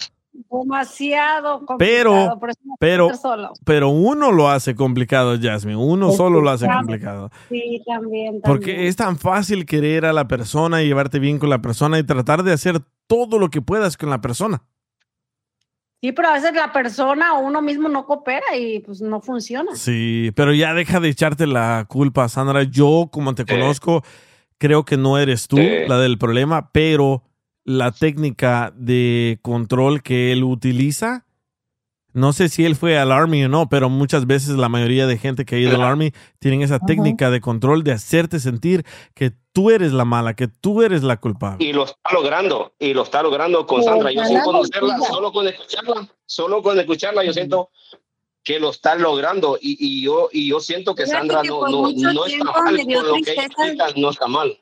Demasiado complicado. Pero, por eso me pero, solo. pero uno lo hace complicado, Jasmine. Uno solo lo hace complicado. Sí, también. también. Porque es tan fácil querer a la persona y llevarte bien con la persona y tratar de hacer todo lo que puedas con la persona. Sí, pero a veces la persona o uno mismo no coopera y pues no funciona. Sí, pero ya deja de echarte la culpa, Sandra. Yo, como te conozco, creo que no eres tú la del problema, pero la técnica de control que él utiliza, no sé si él fue al Army o no, pero muchas veces la mayoría de gente que ha ido al Army tienen esa técnica de control de hacerte sentir que tú eres la mala, que tú eres la culpable. Y lo está logrando, y lo está logrando con Sandra. Yo sin conocerla, solo con escucharla, solo con escucharla, yo siento que lo está logrando. Y, y yo, y yo siento que Sandra no, por no, mucho no está tiempo mal me dio con lo que ella tristeza. explica, no está mal.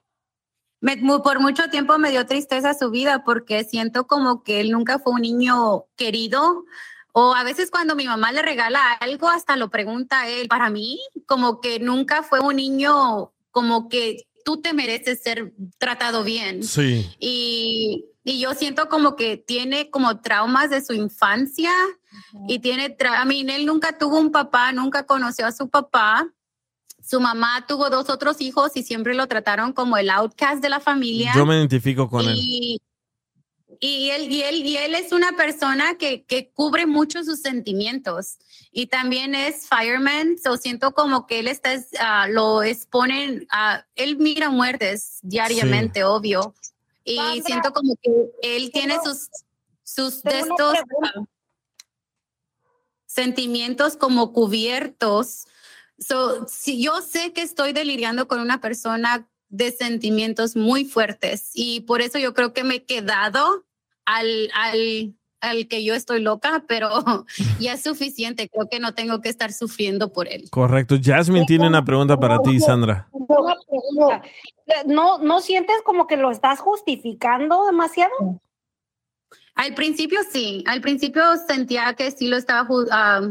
Me- por mucho tiempo me dio tristeza su vida porque siento como que él nunca fue un niño querido. O a veces cuando mi mamá le regala algo, hasta lo pregunta a él. Para mí, como que nunca fue un niño como que tú te mereces ser tratado bien. Sí. Y, y yo siento como que tiene como traumas de su infancia y tiene, tra- I mean, él nunca tuvo un papá, nunca conoció a su papá. Su mamá tuvo dos otros hijos y siempre lo trataron como el outcast de la familia. Yo me identifico con él. y, y él, y, él, y él es una persona que, que cubre mucho sus sentimientos y también es fireman, so siento como que él está, ah, lo exponen, a él mira muertes diariamente, obvio, y siento como que él tiene sus, sus de estos ah, sentimientos como cubiertos. So, si yo sé que estoy delirando con una persona de sentimientos muy fuertes y por eso yo creo que me he quedado al, al, al que yo estoy loca, pero ya es suficiente. Creo que no tengo que estar sufriendo por él. Correcto. Jasmine tiene una pregunta para ti, Sandra. ¿No, ¿No sientes como que lo estás justificando demasiado? Al principio sí, al principio sentía que sí lo estaba, ah,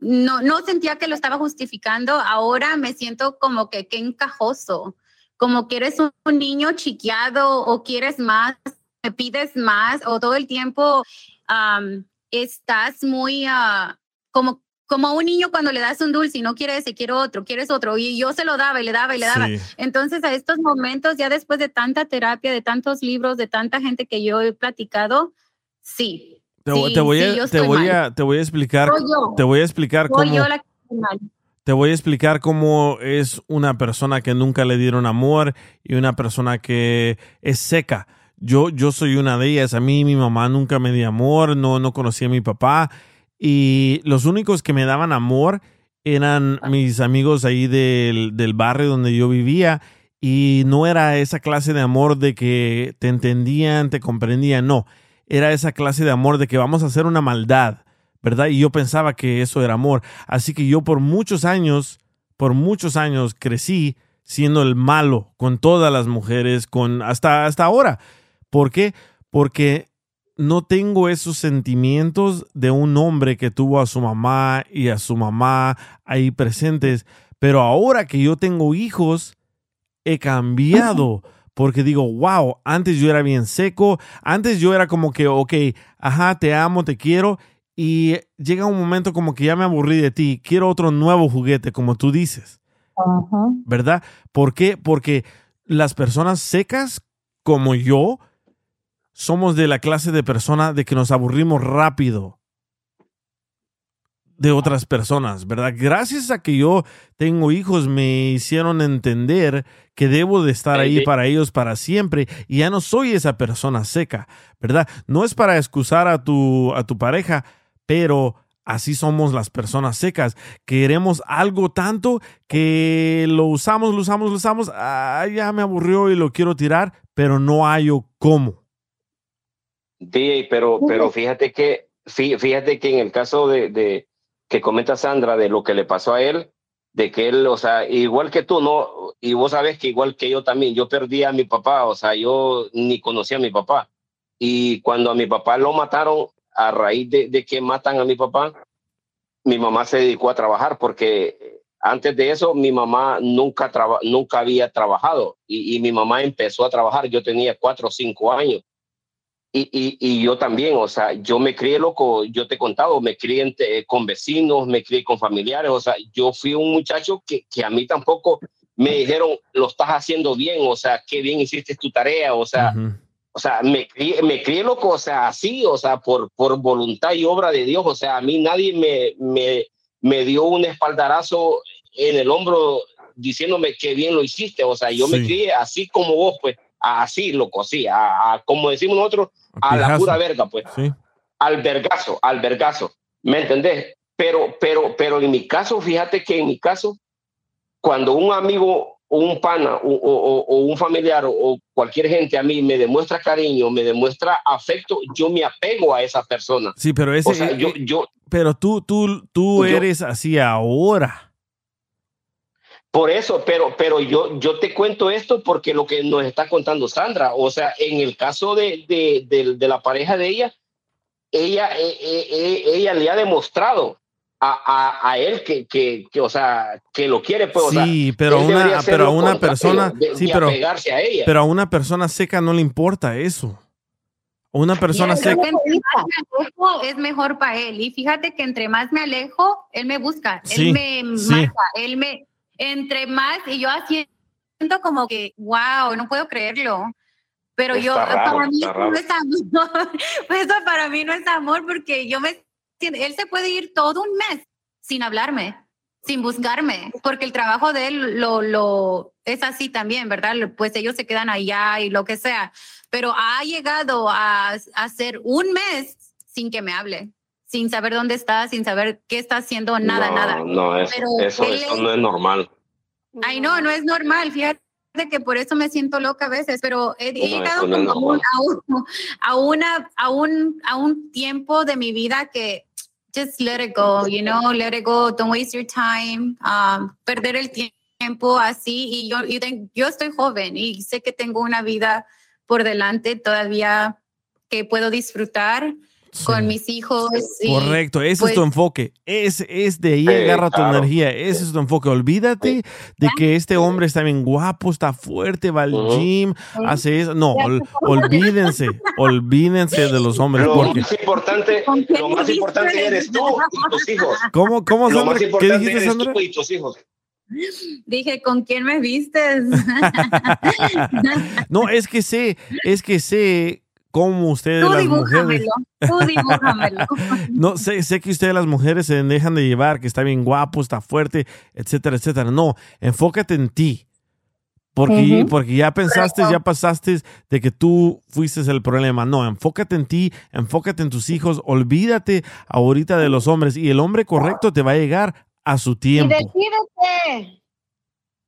no, no sentía que lo estaba justificando, ahora me siento como que qué encajoso, como que eres un, un niño chiqueado o quieres más, me pides más o todo el tiempo am, estás muy ah, como como un niño cuando le das un dulce y no quiere ese, quiere otro, quieres otro, y yo se lo daba y le daba y le daba. Sí. Entonces, a estos momentos, ya después de tanta terapia, de tantos libros, de tanta gente que yo he platicado, sí. Te, sí, te voy, sí, a, te, voy a, te voy a explicar. Te voy a explicar Soy cómo. yo la que estoy mal. Te voy a explicar cómo es una persona que nunca le dieron amor y una persona que es seca. Yo, yo soy una de ellas. A mí mi mamá nunca me dio amor, no, no conocí a mi papá. Y los únicos que me daban amor eran mis amigos ahí del, del barrio donde yo vivía. Y no era esa clase de amor de que te entendían, te comprendían. No, era esa clase de amor de que vamos a hacer una maldad. ¿verdad? Y yo pensaba que eso era amor. Así que yo por muchos años, por muchos años crecí siendo el malo con todas las mujeres, con hasta hasta ahora. ¿Por qué? Porque no tengo esos sentimientos de un hombre que tuvo a su mamá y a su mamá ahí presentes, pero ahora que yo tengo hijos he cambiado porque digo, wow, antes yo era bien seco, antes yo era como que, ok, ajá, te amo, te quiero, y llega un momento como que ya me aburrí de ti, quiero otro nuevo juguete, como tú dices, ¿verdad? ¿Por qué? Porque las personas secas como yo somos de la clase de persona de que nos aburrimos rápido de otras personas, ¿verdad? Gracias a que yo tengo hijos me hicieron entender que debo de estar ahí para ellos para siempre y ya no soy esa persona seca, ¿verdad? No es para excusar a tu a tu pareja, pero así somos las personas secas. Queremos algo tanto que lo usamos, lo usamos, lo usamos, ah, ya me aburrió y lo quiero tirar, pero no hallo cómo. DJ, pero, pero fíjate que, fí- fíjate que en el caso de, de que comenta Sandra de lo que le pasó a él, de que él, o sea, igual que tú, ¿no? Y vos sabes que igual que yo también, yo perdí a mi papá, o sea, yo ni conocía a mi papá. Y cuando a mi papá lo mataron, a raíz de, de que matan a mi papá, mi mamá se dedicó a trabajar porque antes de eso mi mamá nunca, traba- nunca había trabajado y, y mi mamá empezó a trabajar, yo tenía cuatro o cinco años. Y, y, y yo también, o sea, yo me crié loco, yo te he contado, me crié entre- con vecinos, me crié con familiares, o sea, yo fui un muchacho que, que a mí tampoco me dijeron, lo estás haciendo bien, o sea, qué bien hiciste tu tarea, o sea, o sea, me crié, me crié loco, o sea, así, o sea, por, por voluntad y obra de Dios, o sea, a mí nadie me, me, me dio un espaldarazo en el hombro diciéndome qué bien lo hiciste, o sea, yo me Sí. crié así como vos, pues, así, loco, así, a, a- como decimos nosotros, a la pura verga, pues, Sí. al vergazo, al vergazo, ¿me entendés? Pero, pero, pero en mi caso, fíjate que en mi caso, cuando un amigo o un pana o, o- un familiar o, o cualquier gente a mí me demuestra cariño, me demuestra afecto, yo me apego a esa persona. Sí, pero ese O sea, yo, yo, pero tú tú tú Yo- eres así ahora. Por eso, pero, pero yo, yo te cuento esto porque lo que nos está contando Sandra, o sea, en el caso de, de, de- de la pareja de ella, ella, eh, eh, eh, ella le ha demostrado a, a, a él que, que, que, o sea, que lo quiere, pues, o sea, Sí, pero una, pero a una persona, de- sí, pero, apegarse a ella. pero a una persona seca no le importa eso. Una persona seca. que entre más me alejo, es mejor para él. Y fíjate que entre más me alejo, él me busca, Sí, él me sí. marca, él me, entre más, y yo así siento como que, wow, no puedo creerlo. Pero yo, raro, para mí no es amor. eso para mí no es amor porque yo me, él se puede ir todo un mes sin hablarme, sin buscarme, porque el trabajo de él lo, lo es así también, ¿verdad? Pues ellos se quedan allá y lo que sea, pero ha llegado a, a hacer un mes sin que me hable, sin saber dónde está, sin saber qué está haciendo, nada, no, nada. No, es- eso, él eso es- no es normal. Ay, no, no es normal, fíjate que por eso me siento loca a veces, pero he, he No, llegado no como un, a, un, a una, a, un, a un tiempo de mi vida que just let it go, you know, let it go, don't waste your time, um, perder el tiempo así. Y yo, yo, yo estoy joven y sé que tengo una vida por delante todavía que puedo disfrutar con mis hijos. y, Correcto, ese pues, es tu enfoque. Es, es de ahí Sí, agarra tu energía. Ese es tu enfoque. Olvídate de que este hombre está bien guapo, está fuerte, va al gym, hace eso. No, ol- olvídense, olvídense de los hombres. Lo Porque, más importante, lo más importante eres tú y tus hijos. ¿Cómo, cómo, Lo Sandra? más ¿Qué dijiste, eres Sandra? tú y tus hijos. Dije, ¿con quién me vistes? No, es que sé, es que sé cómo ustedes Tú las mujeres. dibújamelo, tú dibújamelo. No, sé, sé que ustedes las mujeres se dejan de llevar, que está bien guapo, está fuerte, etcétera, etcétera. No, enfócate en ti. Porque, porque ya pensaste, ya pasaste de que tú fuiste el problema. No, enfócate en ti, enfócate en tus hijos, olvídate ahorita de los hombres y el hombre correcto te va a llegar a su Y tiempo. decídete.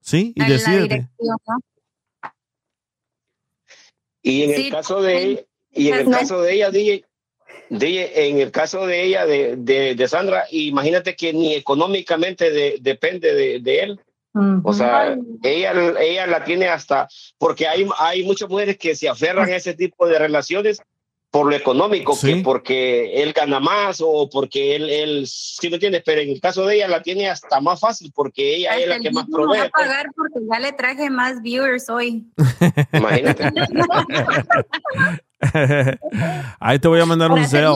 ¿Sí? Y decídete. dirección, ¿no? Y en Sí, el caso de y en el caso de ella, DJ, DJ, en el caso de ella, de, de, de Sandra, imagínate que ni económicamente de- depende de, de él. O sea, ella, ella la tiene hasta, porque hay, hay muchas mujeres que se aferran a ese tipo de relaciones por lo económico, Sí. que porque él gana más o porque él, él, si me entiendes, pero en el caso de ella la tiene hasta más fácil porque ella es Hasta la el que más me va provee. a pagar porque ya le traje más viewers hoy. Imagínate. Ahí te voy a mandar por un cel.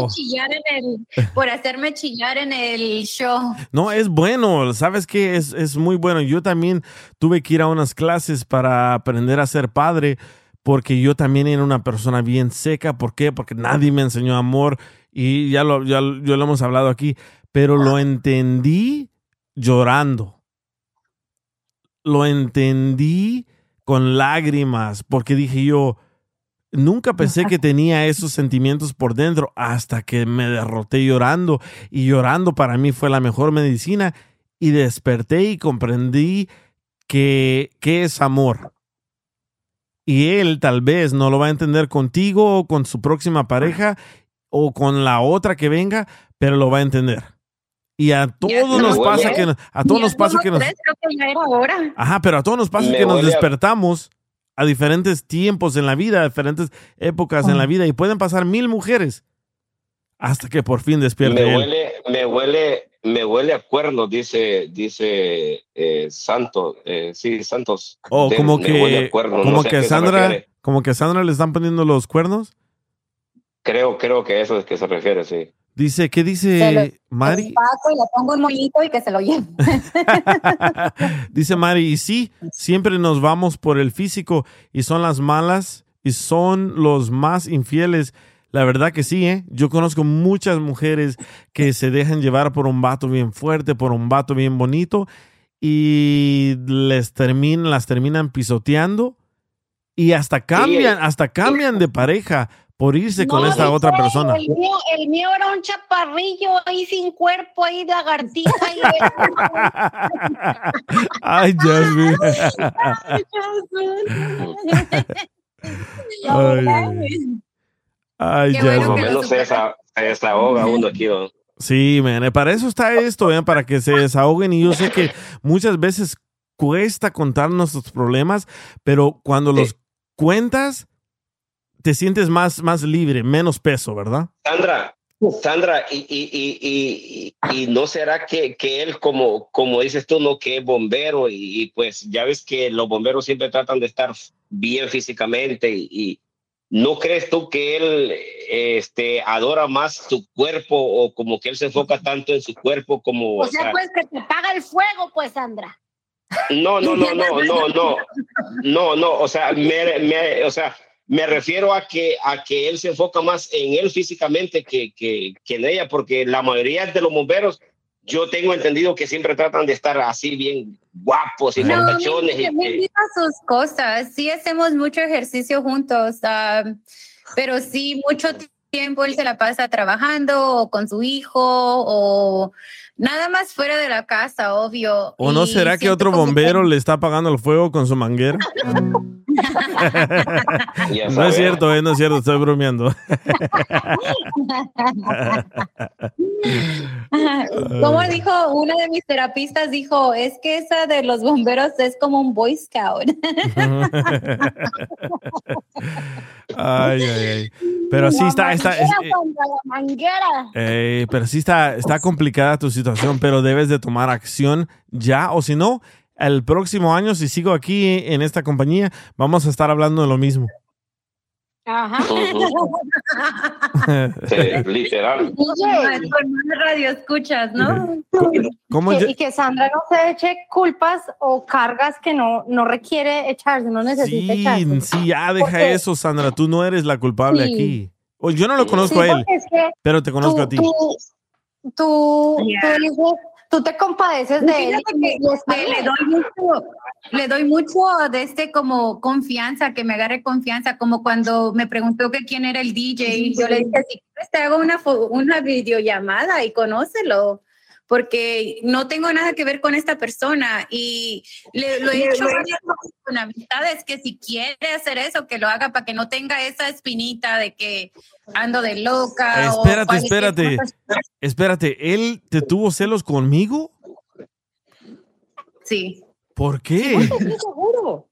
por hacerme chillar en el show. No, es bueno, ¿sabes qué? Es, es muy bueno. Yo también tuve que ir a unas clases para aprender a ser padre, porque yo también era una persona bien seca. ¿Por qué? Porque nadie me enseñó amor y ya lo, ya, ya lo hemos hablado aquí, pero lo entendí llorando. Lo entendí con lágrimas, porque dije yo, Nunca pensé que tenía esos sentimientos por dentro hasta que me derroté llorando y llorando para mí fue la mejor medicina y desperté y comprendí que, que es amor. Y él tal vez no lo va a entender contigo o con su próxima pareja o con la otra que venga, pero lo va a entender. Y a todos nos pasa que nos- a todos nos pasa que nos. Ajá, pero a todos nos pasa que nos despertamos a diferentes tiempos en la vida, a diferentes épocas en la vida y pueden pasar mil mujeres hasta que por fin despierte me él. huele, me huele, me huele a cuernos, dice, dice eh, Santos, eh, sí, Santos. O De- como me huele a que, cuernos, no como sé que Sandra, como que a Sandra le están poniendo los cuernos. Creo, creo que eso es que se refiere, sí. Dice, ¿qué lo- dice Mari? Lo paso y le pongo un moñito y que se lo lleve. Dice Mari, y sí, siempre nos vamos por el físico y son las malas y son los más infieles. La verdad que sí, ¿eh? Yo conozco muchas mujeres que se dejan llevar por un vato bien fuerte, por un vato bien bonito y les terminan, las terminan pisoteando y hasta cambian, hasta cambian de pareja por irse con esta dice, otra persona. El mío, el mío era un chaparrillo ahí sin cuerpo, ahí lagartija. Ahí Ay, Jasmine. Ay, Ay, Por lo Jasmine. menos se, desa- se desahoga uno aquí. ¿no? Sí, man, para eso está esto, ¿eh? para que se desahoguen. Y yo sé que muchas veces cuesta contar nuestros problemas, pero cuando los cuentas, te sientes más, más libre, menos peso, ¿verdad? Sandra, Sandra, y, y, y, y, y- y no será que, que él, como, como dices tú, no que es bombero, y, y pues ya ves que los bomberos siempre tratan de estar bien físicamente, y, y ¿no crees tú que él este, adora más su cuerpo o como que él se enfoca tanto en su cuerpo como... O sea, pues que te paga el fuego, pues, Sandra. No, no, no, no, no, no, no, no, o sea, me, me- o sea, me refiero a que, a que él se enfoca más en él físicamente que, que, que en ella, porque la mayoría de los bomberos, yo tengo entendido que siempre tratan de estar así bien guapos y No, y me invita a sus cosas. Sí hacemos mucho ejercicio juntos, ah, pero sí mucho tiempo él se la pasa trabajando o con su hijo o nada más fuera de la casa, obvio. ¿O no será que otro que- bombero le está apagando el fuego con su manguera? No es cierto, eh, no es cierto, estoy bromeando. Como dijo una de mis terapistas, dijo, es que esa de los bomberos es como un Boy Scout. Ay, ay, ay. Pero sí está, está, es- eh, eh, pero sí está, está complicada tu situación, pero debes de tomar acción ya, o si no, el próximo año, si sigo aquí en esta compañía, vamos a estar hablando de lo mismo. Ajá. Sí, literal. Con más radio escuchas, ¿no? ¿Cómo Que- y que Sandra no se eche culpas o cargas que no, no requiere echarse, no necesita Sí, echarse. sí, ya deja Porque- eso, Sandra. Tú no eres la culpable Sí. aquí. O yo no lo conozco Sí, a él, porque es que pero te conozco tú, a ti. Tú, tú, tú dices- tú te compadeces de él. Que está le, doy mucho, le doy mucho de este como confianza, que me agarre confianza, como cuando me preguntó que quién era el DJ, yo le dije, si quieres te hago una, una videollamada y conócelo, porque no tengo nada que ver con esta persona y le, lo he hecho con amistades que si quiere hacer eso, que lo haga para que no tenga esa espinita de que ando de loca. o Espérate, cualquier espérate. cosa. Espérate, ¿él te tuvo celos conmigo? Sí. ¿Por qué? Es inseguro.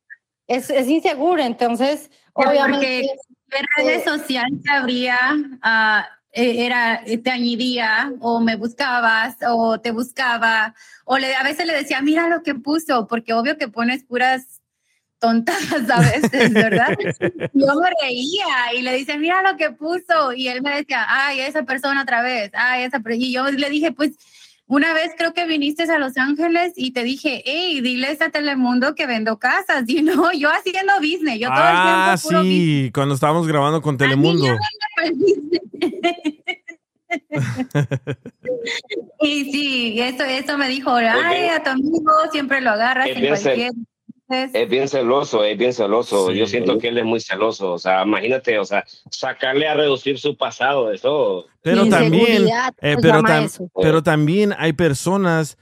Es, es inseguro, entonces, obviamente. Porque en redes sociales habría, ah, eh, era, eh, te añadía o me buscabas o te buscaba o le, a veces le decía, mira lo que puso, porque obvio que pones puras tontadas a veces, ¿verdad? Yo me reía y le dice, mira lo que puso. Y él me decía, ay, esa persona otra vez, ay, esa per-". Y yo le dije, pues, una vez creo que viniste a Los Ángeles y te dije, hey, diles a Telemundo que vendo casas. Y no, yo haciendo business, yo todo ah, el tiempo puro sí, cuando estábamos grabando con Telemundo. Y sí, eso, eso me dijo, ay, a tu amigo siempre lo agarras en bien, es bien celoso, es bien celoso. Yo siento que él es muy celoso. O sea, imagínate, o sea, sacarle a reducir su pasado, eso. Pero también, eh, se pero, tam- eso. pero también hay personas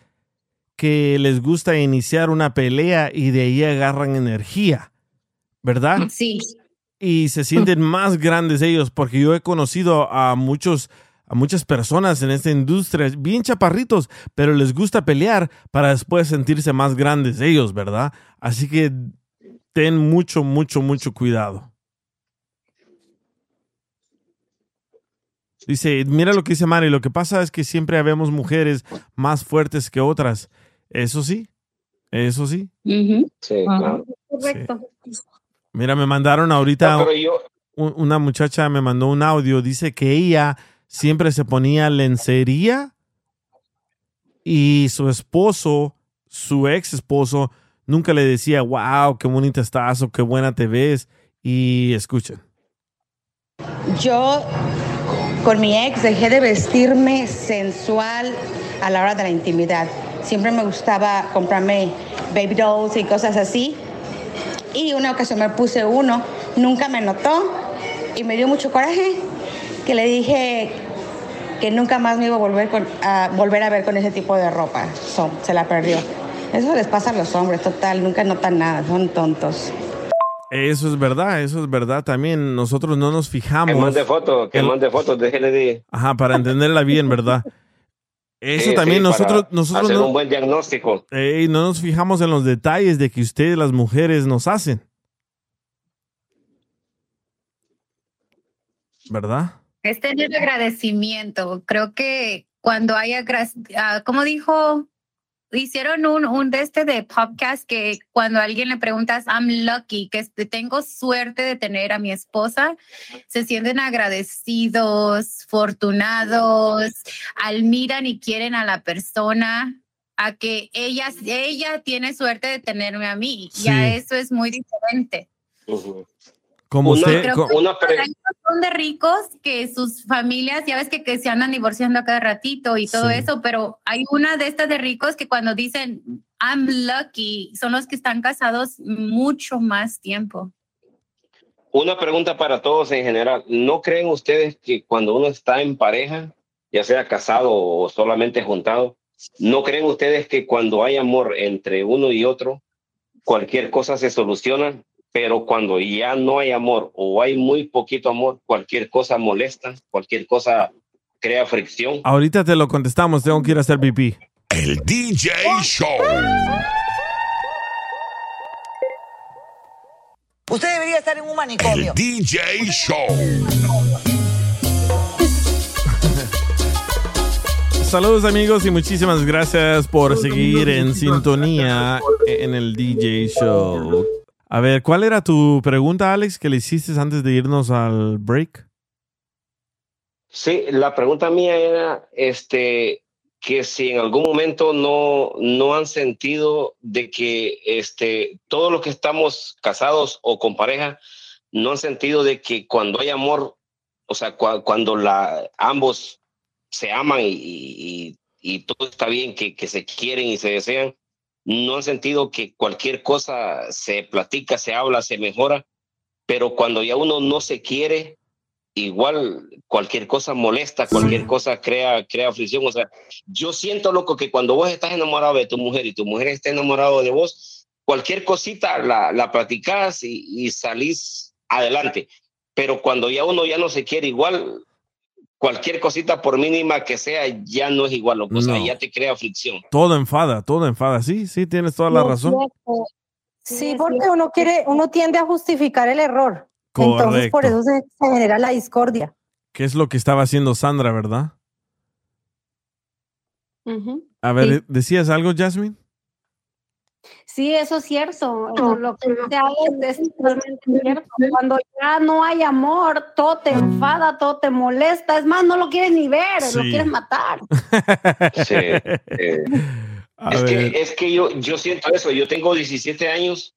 que les gusta iniciar una pelea y de ahí agarran energía, ¿verdad? Sí. Y se sienten más grandes ellos, porque yo he conocido a muchos, a muchas personas en esta industria, bien chaparritos, pero les gusta pelear para después sentirse más grandes ellos, ¿verdad? Así que ten mucho, mucho, mucho cuidado. Dice, mira lo que dice Mari, lo que pasa es que siempre habemos mujeres más fuertes que otras. Eso sí, eso sí. Sí, claro. Correcto. Mira, me mandaron ahorita No, pero yo- un- una muchacha me mandó un audio, dice que ella siempre se ponía lencería y su esposo, su ex esposo, nunca le decía, wow, qué bonita estás o qué buena te ves. Y escuchen. Yo con mi ex dejé de vestirme sensual a la hora de la intimidad. Siempre me gustaba comprarme baby dolls y cosas así. Y una ocasión me puse uno, nunca me notó y me dio mucho coraje que le dije que nunca más me iba a volver, con- a, volver a ver con ese tipo de ropa. So, se la perdió. Eso les pasa a los hombres, total, nunca notan nada, son tontos. Eso es verdad, eso es verdad también. Nosotros no nos Que fijamos. mande fotos, que El- mande fotos, déjele de. Ajá, para entenderla bien, ¿verdad? Eso Sí, también sí, nosotros, para nosotros hacer no, un buen diagnóstico. Ey, no nos fijamos en los detalles de que ustedes, las mujeres, nos hacen. ¿Verdad? Es tener agradecimiento. Creo que cuando haya, gra- ah, como dijo, hicieron un, un de este de podcast que cuando a alguien le preguntas, I'm lucky, que tengo suerte de tener a mi esposa, se sienten agradecidos, fortunados, admiran y quieren a la persona, a que ella, ella tiene suerte de tenerme a mí. Ya Sí. eso es muy diferente. Como Una- usted, hay un montón de ricos que sus familias, ya ves que, que se andan divorciando a cada ratito y todo Sí. eso, pero hay una de estas de ricos que cuando dicen I'm lucky, son los que están casados mucho más tiempo. una pregunta para todos en general. ¿No creen ustedes que cuando uno está en pareja, ya sea casado o solamente juntado, ¿no creen ustedes que cuando hay amor entre uno y otro, cualquier cosa se soluciona? Pero cuando ya no hay amor o hay muy poquito amor, cualquier cosa molesta, cualquier cosa crea fricción. Ahorita te lo contestamos, tengo que ir a hacer pipí. El DJ Show. Usted debería estar en un manicomio. El DJ Show. Saludos amigos y muchísimas gracias por seguir en sintonía en el DJ Show. A ver, ¿cuál era tu pregunta, Alex, que le hiciste antes de irnos al break? Sí, la pregunta mía era, este, que si en algún momento no, no han sentido de que este, todos los que estamos casados o con pareja, no han sentido de que cuando hay amor, o sea, cua- cuando la, ambos se aman y, y- y todo está bien, que, que se quieren y se desean, no han sentido que cualquier cosa se platica, se habla, se mejora, pero cuando ya uno no se quiere, igual cualquier cosa molesta, cualquier cosa crea, crea fricción. O sea, yo siento, loco, que cuando vos estás enamorado de tu mujer y tu mujer está enamorado de vos, cualquier cosita la, la platicás y, y salís adelante. Pero cuando ya uno ya no se quiere igual, cualquier cosita, por mínima que sea, ya no es igual. O sea, No. ya te crea fricción. Todo enfada, todo enfada. Sí, sí, tienes toda la razón. Sí, porque uno quiere, uno tiende a justificar el error. Entonces por Correcto. eso se, se genera la discordia. ¿Qué es lo que estaba haciendo Sandra, verdad? A ver, Sí. ¿decías algo, Jasmine? Sí, eso es cierto. Eso, lo que es totalmente cierto. Cuando ya no hay amor, todo te enfada, todo te molesta. Es más, no lo quieres ni ver, lo Sí. quieres matar. Sí. eh, es, que, es que yo, yo siento eso. Yo tengo 17 años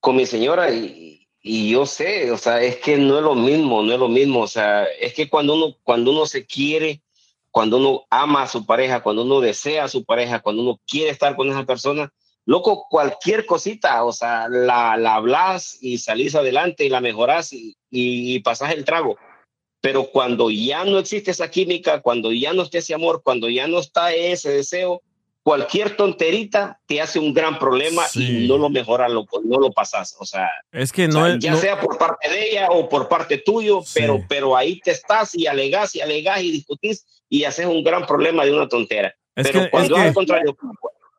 con mi señora y, y yo sé, o sea, es que no es lo mismo, no es lo mismo. O sea, es que cuando uno, cuando uno se quiere, cuando uno ama a su pareja, cuando uno desea a su pareja, cuando uno quiere estar con esa persona, loco, cualquier cosita, o sea, la, la hablas y salís adelante y la mejorás y, y, y pasás el trago. Pero cuando ya no existe esa química, cuando ya no esté ese amor, cuando ya no está ese deseo, cualquier tonterita te hace un gran problema y no lo mejora, lo, no lo pasas. O sea, Es que o no sea, es. ya no- sea por parte de ella o por parte tuyo, pero, pero ahí te estás y alegás y alegás y discutís y haces un gran problema de una tontera. Es pero que- cuando es que- al contrario,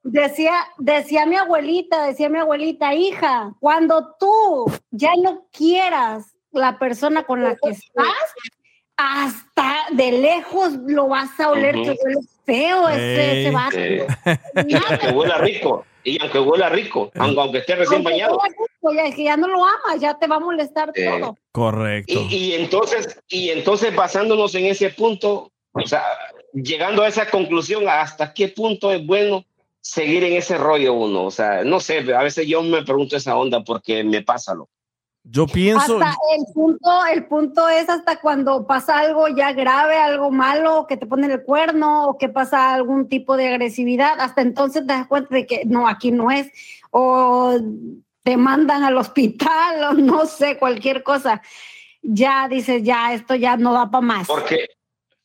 Decía, decía mi abuelita, decía mi abuelita, hija, cuando tú ya no quieras la persona con la que estás, hasta de lejos lo vas a oler Ujú. que huele feo ese, ese vato. eh, y aunque huela rico, y aunque huela rico, aunque, aunque esté recién Aunque bañado. rico, ya, que ya no lo amas, ya te va a molestar Eh, todo. Correcto. Y, y entonces, y entonces basándonos en ese punto, o sea, llegando a esa conclusión, hasta qué punto es bueno seguir en ese rollo uno. O sea, no sé, a veces yo me pregunto esa onda porque me pasa lo. Yo pienso. Hasta el punto, el punto es hasta cuando pasa algo ya grave, algo malo, que te ponen el cuerno o que pasa algún tipo de agresividad, hasta entonces te das cuenta de que no, aquí no es, o te mandan al hospital o no sé, cualquier cosa. Ya dices, ya, esto ya no da para más. Porque,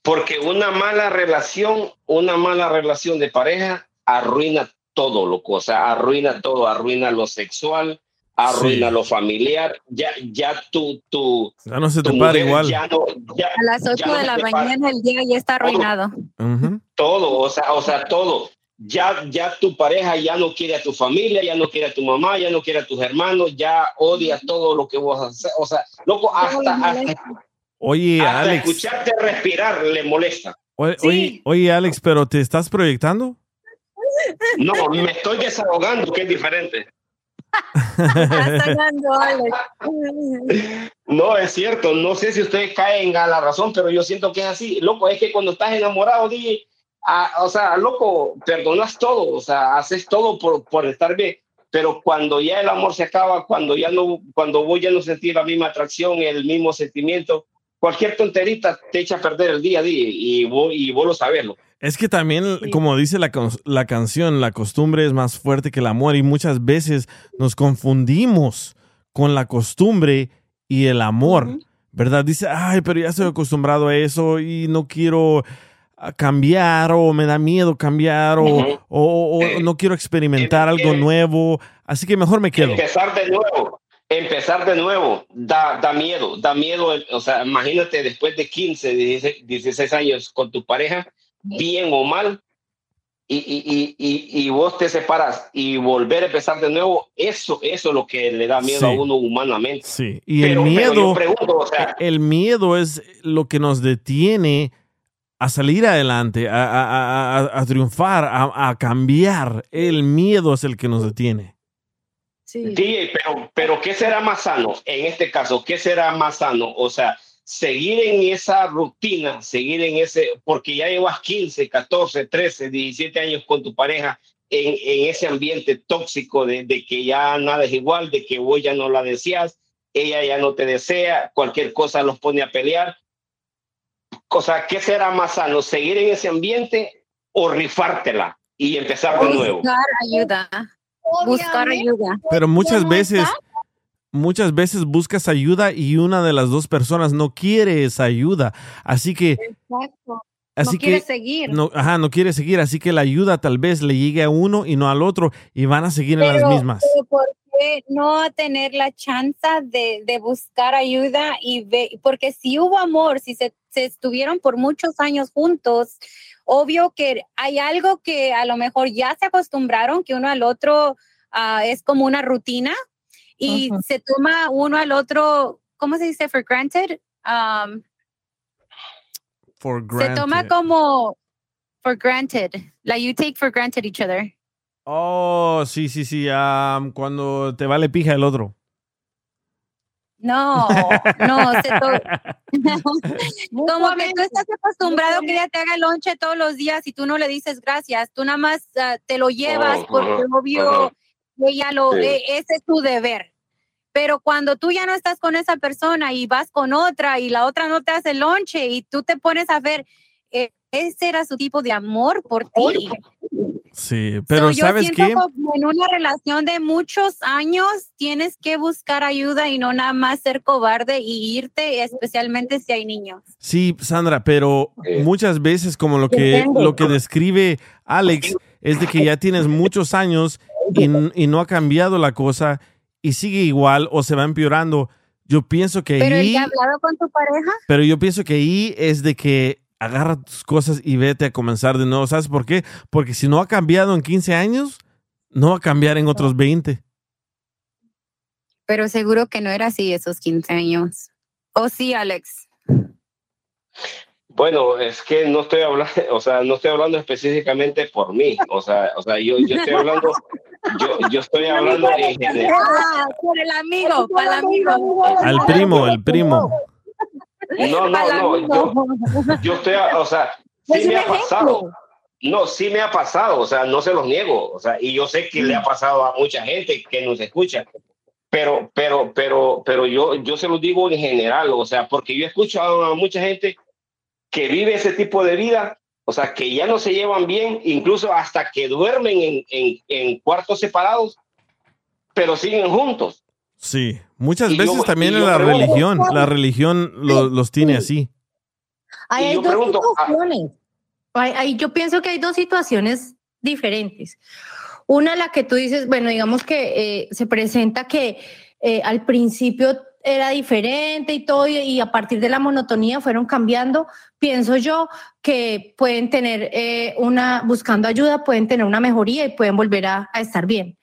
porque una mala relación, una mala relación de pareja arruina todo, loco. O sea, arruina todo, arruina lo sexual, arruina Sí. lo familiar. Ya, ya tu, tu, Ya no se te tu para igual. ya no- ya- A las 8 ya no de se la te para. mañana el día ya está arruinado. Ujú. todo, o sea, o sea, todo. Ya, ya tu pareja ya no quiere a tu familia, ya no quiere a tu mamá, ya no quiere a tus hermanos, ya odia todo lo que vos haces. O sea, loco, hasta, hasta, Oye, hasta Alex. escucharte respirar le molesta. Oye, oye, oye, Alex, pero ¿te estás proyectando? No, me estoy desahogando, que es diferente. No, es cierto. No sé si ustedes caen a la razón, pero yo siento que es así. Loco, es que cuando estás enamorado, DJ, ah, o sea, loco, perdonas todo, o sea, haces todo por, por estar bien. Pero cuando ya el amor se acaba, cuando ya no, cuando vos ya no sentís la misma atracción, el mismo sentimiento, cualquier tonterita te echa a perder el día a día y vos, y vos lo sabés. loco. Es que también, como dice la, la canción, la costumbre es más fuerte que el amor y muchas veces nos confundimos con la costumbre y el amor, ¿verdad? Dice, ay, pero ya estoy acostumbrado a eso y no quiero ah, cambiar o me da miedo cambiar o, Ujú. o- o no quiero experimentar algo nuevo, así que mejor me quedo. Empezar de nuevo, empezar de nuevo, da, da miedo, da miedo, o sea, imagínate después de 15, 16, 16 años con tu pareja, bien o mal, y, y, y, y, vos te separas y volver a empezar de nuevo, eso, eso es lo que le da miedo Sí. a uno humanamente. Sí, y Pero- el miedo, pregunto, o sea- el miedo es lo que nos detiene a salir adelante, a, a- a- a- a triunfar, a, a cambiar. El miedo es el que nos detiene. DJ, pero, pero ¿qué será más sano en este caso? ¿Qué será más sano? O sea, seguir en esa rutina, seguir en ese, porque ya llevas 15, 14, 13, 17 años con tu pareja en, en ese ambiente tóxico de, de que ya nada es igual, de que vos ya no la deseas, ella ya no te desea, cualquier cosa los pone a pelear. O sea, ¿qué será más sano? ¿Seguir en ese ambiente o rifártela y empezar de nuevo? Buscar ayuda. Buscar ayuda. Pero muchas veces, muchas veces buscas ayuda y una de las dos personas no quiere esa ayuda. Así que, Exacto. así no quiere que seguir. no, ajá, no quiere seguir. Así que la ayuda tal vez le llegue a uno y no al otro y van a seguir en las mismas. pero ¿por qué no tener la chance de, de buscar ayuda y ve, porque si hubo amor, si se, se estuvieron por muchos años juntos, obvio que hay algo que a lo mejor ya se acostumbraron, que uno al otro ah, es como una rutina y se toma uno al otro, ¿cómo se dice? For granted. Um, For se toma granted. como for granted, like you take for granted each other. Oh, sí, sí, sí. cuando te vale pija el otro. No, no, se como que tú estás acostumbrado que ella te haga el lonche todos los días y tú no le dices gracias, tú nada más ah, te lo llevas porque obvio ajá. ella lo, Sí. e- ese es tu deber. Pero cuando tú ya no estás con esa persona y vas con otra y la otra no te hace el lonche y tú te pones a ver, eh, ese era su tipo de amor por ti. Sí, pero So, yo ¿sabes siento qué? como en una relación de muchos años tienes que buscar ayuda y no nada más ser cobarde y irte, especialmente si hay niños. Sí, Sandra, pero muchas veces como lo que, lo que describe Alex es de que ya tienes muchos años y, y no ha cambiado la cosa y sigue igual o se va empeorando. Yo pienso que Pero ahí, que ha hablado con tu pareja, pero yo pienso que ahí es de que agarra tus cosas y vete a comenzar de nuevo. ¿Sabes por qué? Porque si no ha cambiado en 15 años, no va a cambiar en otros 20. pero seguro que no era así esos 15 años. ¿O sí, Alex? Bueno, es que no estoy hablando, o sea, no estoy hablando específicamente por mí, o sea, o sea, yo, yo estoy hablando, yo, yo estoy hablando en general. Ah, por el amigo, para el amigo. Al primo, el primo. No, no, no, yo, yo estoy, o sea, Es sí me ha pasado. No, sí me ha pasado, o sea, no se los niego, o sea, y yo sé que le ha pasado a mucha gente que nos escucha, pero, pero, pero, pero yo, yo se los digo en general, o sea, porque yo he escuchado a mucha gente que vive ese tipo de vida, o sea, que ya no se llevan bien, incluso hasta que duermen en, en, en cuartos separados, pero siguen juntos. Sí, muchas Y yo- veces también en la pregunto- religión, la religión lo- los tiene así. Ahí hay yo dos pregunto, ah, situaciones. Ahí- ahí yo pienso que hay dos situaciones diferentes. Una, la que tú dices, bueno, digamos que eh, se presenta que eh, al principio era diferente y todo, y, y a partir de la monotonía fueron cambiando. Pienso yo que pueden tener eh, una, buscando ayuda, pueden tener una mejoría y pueden volver a, a estar bien.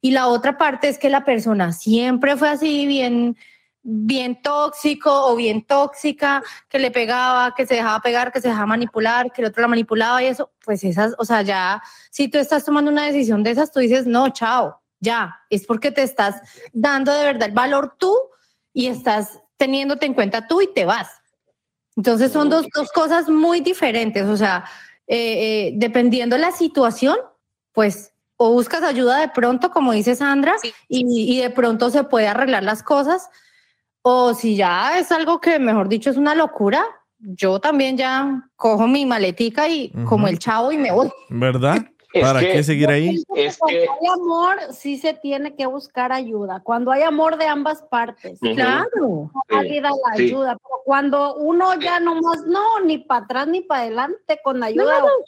Y la otra parte es que la persona siempre fue así, bien, bien tóxico o bien tóxica, que le pegaba, que se dejaba pegar, que se dejaba manipular, que el otro la manipulaba y eso, pues esas, o sea, ya, si tú estás tomando una decisión de esas, tú dices, no, chao, ya, es porque te estás dando de verdad el valor tú y estás teniéndote en cuenta tú y te vas. Entonces son dos, dos cosas muy diferentes, o sea, eh, eh, dependiendo la situación, pues o buscas ayuda de pronto, como dice Sandra, y, y de pronto se puede arreglar las cosas, o si ya es algo que, mejor dicho, es una locura, yo también ya cojo mi maletica y como el chavo y me voy. ¿Verdad? ¿Para qué seguir ahí? Es Cuando hay amor, sí se tiene que buscar ayuda. Cuando hay amor de ambas partes. Ujú. Claro. Sí, la sí. ayuda. Pero cuando uno ya nomás, no, ni para atrás ni para adelante con ayuda. No. No, Eso,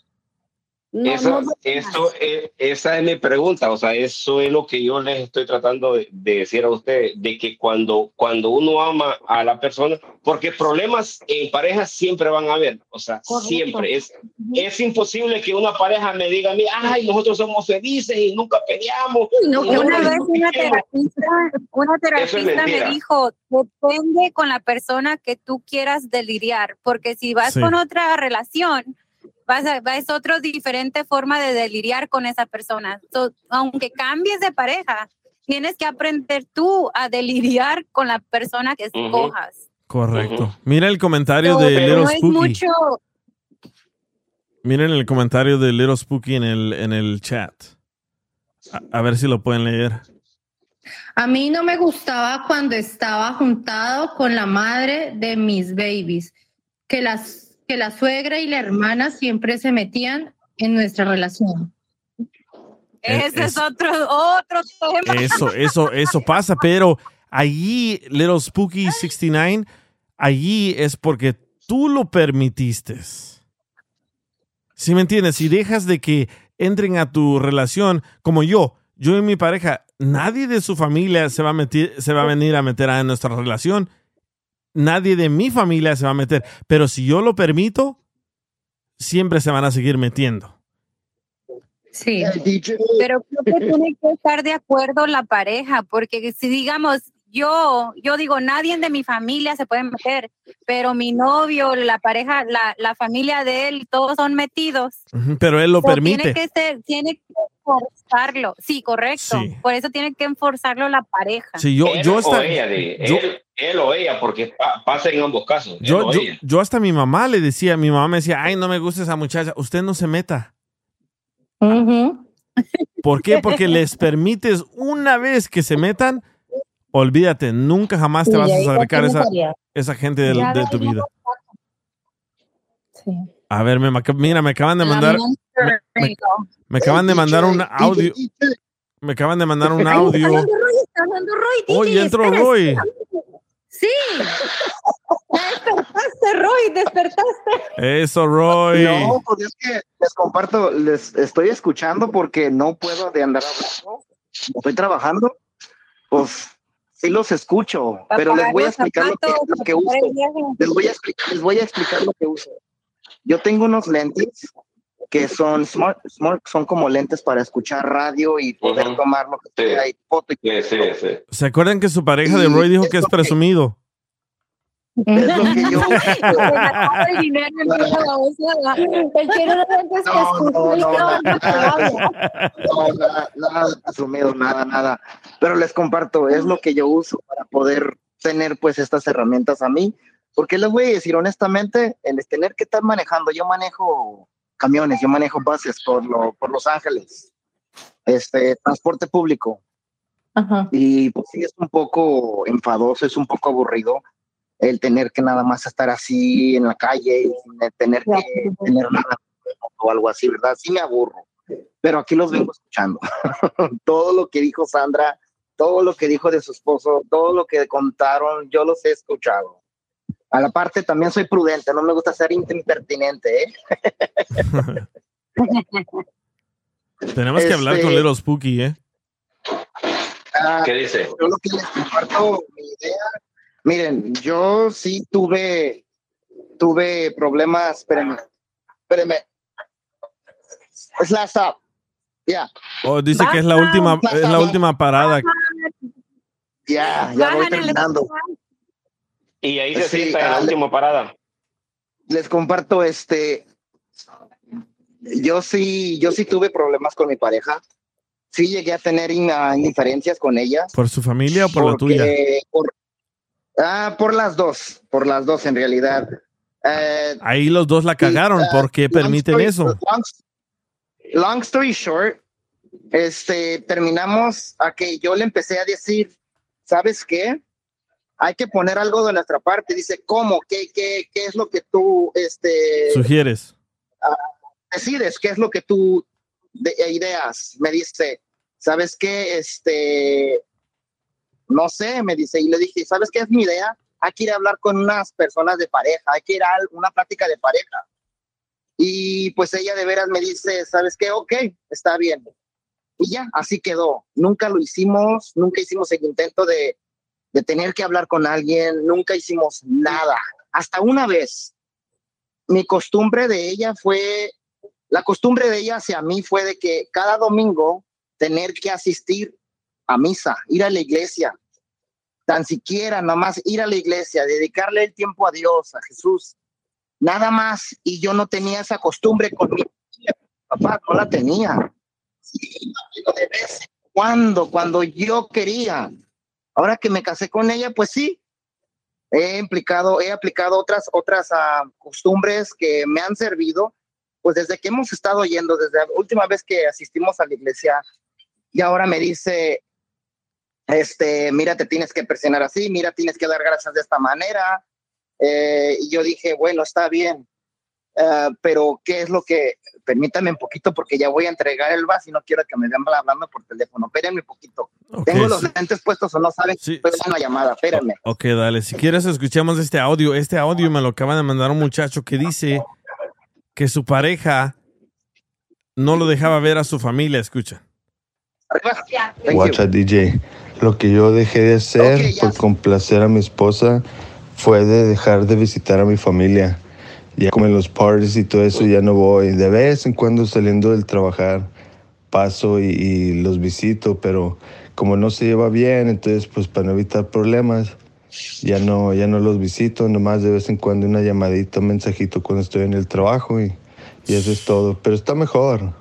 no, eso es- esa es mi pregunta, o sea, eso es lo que yo les estoy tratando de, de decir a ustedes, de que cuando, cuando uno ama a la persona, porque problemas en pareja siempre van a haber, o sea, Correcto. siempre es, es imposible que una pareja me diga a mí, ay, nosotros somos felices y nunca peleamos. No, y una vez una discutimos". terapista, una terapista me mentira. dijo, depende con la persona que tú quieras deliriar, porque si vas Sí. con otra relación, vas a, es otra diferente forma de deliriar con esa persona. So, aunque cambies de pareja, tienes que aprender tú a deliriar con la persona que escojas. Correcto. Mira el comentario So, de Little no es Spooky. mucho, Miren el comentario de Little Spooky en el, en el chat. A, a ver si lo pueden leer. A mí no me gustaba cuando estaba juntado con la madre de mis babies, que las que la suegra y la hermana siempre se metían en nuestra relación. ese es, es- otro, otro tema. Eso, eso, eso pasa, pero allí, Little Spooky 69, allí es porque tú lo permitiste. ¿Sí me entiendes? Si dejas de que entren a tu relación, como yo, yo y mi pareja, nadie de su familia se va a, meter, se va a venir a meter a nuestra relación. Nadie de mi familia se va a meter. Pero si yo lo permito, siempre se van a seguir metiendo. Sí. Pero creo que tiene que estar de acuerdo la pareja, porque si digamos, yo, yo digo, nadie de mi familia se puede meter, pero mi novio, la pareja, la, la familia de él, todos son metidos. Pero él lo So, permite. Tiene que ser, tiene que forzarlo. Sí, correcto. Sí. Por eso tiene que enforzarlo la pareja. Sí, yo, Él yo ella, él, él o ella, porque pa- pasa en ambos casos. Yo, hasta a mi mamá le decía, mi mamá me decía, ay, no me gusta esa muchacha, usted no se meta. ¿Por qué? Porque les permites una vez que se metan, olvídate, nunca jamás te vas a acercar a esa, esa gente de, de tu vida. Sí. A ver, me, mira, me acaban de mandar, go. me acaban de mandar un audio, me acaban de mandar un audio. Está hablando Roy, está hablando Roy. Oye, DJ, entró espera, Roy. Sí. Despertaste, Roy, despertaste. Eso, Roy. No, pues es que les comparto, les estoy escuchando porque no puedo de andar hablando. Estoy trabajando, pues sí los escucho, Pa' pero les voy a explicar lo que, zapatos, lo que uso. Les voy, a explicar, les voy a explicar lo que uso. Yo tengo unos lentes que son smart, smart, son como lentes para escuchar radio y poder tomar lo que sea y foto y Sí, sí, sí. ¿Se acuerdan que su pareja de Roy dijo que es presumido? Es lo que yo el dinero en lentes que No, y nada, nada asumido, nada, nada. Pero les comparto, es lo que yo uso para poder tener pues estas herramientas a mí. Porque les voy a decir honestamente, el tener que estar manejando, yo manejo camiones, yo manejo buses por, lo, por Los Ángeles, este, transporte público. Y pues sí, es un poco enfadoso, es un poco aburrido el tener que nada más estar así en la calle y sin tener que tener nada o algo así, ¿verdad? Sí me aburro, pero aquí los vengo escuchando. todo lo que dijo Sandra, todo lo que dijo de su esposo, todo lo que contaron, yo los he escuchado. A la parte también soy prudente, no me gusta ser impertinente, ¿eh? Tenemos que hablar con Este- Little Spooky, ¿eh? Ah, ¿Qué dice? Yo lo que les comparto mi idea. Miren, yo sí tuve, tuve problemas, espérenme, espérenme. Es la stop. Ya. Oh, dice que es la última, es la última parada. Ya, ya voy terminando. Y ahí se Sí, sienta en la última parada. Les comparto este. Yo sí, yo sí tuve problemas con mi pareja. Sí llegué a tener in- ah, indiferencias con ella. ¿Por su familia o por la porque- tuya? Por, ah, por las dos, por las dos en realidad. Eh, Ahí los dos la cagaron. ah, ¿Por qué permiten story- eso? Long, long story short, este, terminamos a que yo le empecé a decir, ¿sabes qué? Hay que poner algo de nuestra parte. Dice, ¿cómo? ¿Qué, qué, qué es lo que tú, este, Sugieres. ah, decides? ¿Qué es lo que tú de eh, ideas. Me dice, ¿sabes qué? Este, no sé, me dice, y le dije, ¿sabes qué es mi idea? Hay que ir a hablar con unas personas de pareja, hay que ir a una plática de pareja. Y pues ella de veras me dice, ¿sabes qué? Ok, está bien. Y ya, así quedó. Nunca lo hicimos, nunca hicimos el intento de, de tener que hablar con alguien, nunca hicimos nada. Hasta una vez, mi costumbre de ella fue, la costumbre de ella hacia mí fue de que cada domingo tener que asistir a misa, ir a la iglesia, tan siquiera nomás ir a la iglesia, dedicarle el tiempo a Dios, a Jesús, nada más. Y yo no tenía esa costumbre con mi papá, no la tenía. Sí, de vez en cuando, cuando yo quería. Ahora que me casé con ella, pues sí, he implicado, he aplicado otras, otras ah, costumbres que me han servido, pues desde que hemos estado yendo, desde la última vez que asistimos a la iglesia, y ahora me dice, este, mira, te tienes que presionar así, mira, tienes que dar gracias de esta manera. Eh, y yo dije, bueno, está bien, Ah, pero ¿qué es lo que? Permítame un poquito porque ya voy a entregar el vaso y no quiero que me vean hablando por teléfono. Espérenme un poquito. Tengo los lentes puestos o no saben. Sí. una llamada, espérenme. Ok, dale. Si quieres, escuchamos este audio. Este audio me lo acaban de mandar un muchacho que dice que su pareja no lo dejaba ver a su familia. Escucha. Watcha DJ. Lo que yo dejé de hacer por complacer a mi esposa fue de dejar de visitar a mi familia ya como en los parties y todo eso ya no voy. De vez en cuando saliendo del trabajar paso y, los visito, pero como no se lleva bien, entonces pues para no evitar problemas ya no, ya no los visito, nomás de vez en cuando una llamadita, un mensajito cuando estoy en el trabajo y, y eso es todo. Pero está mejor.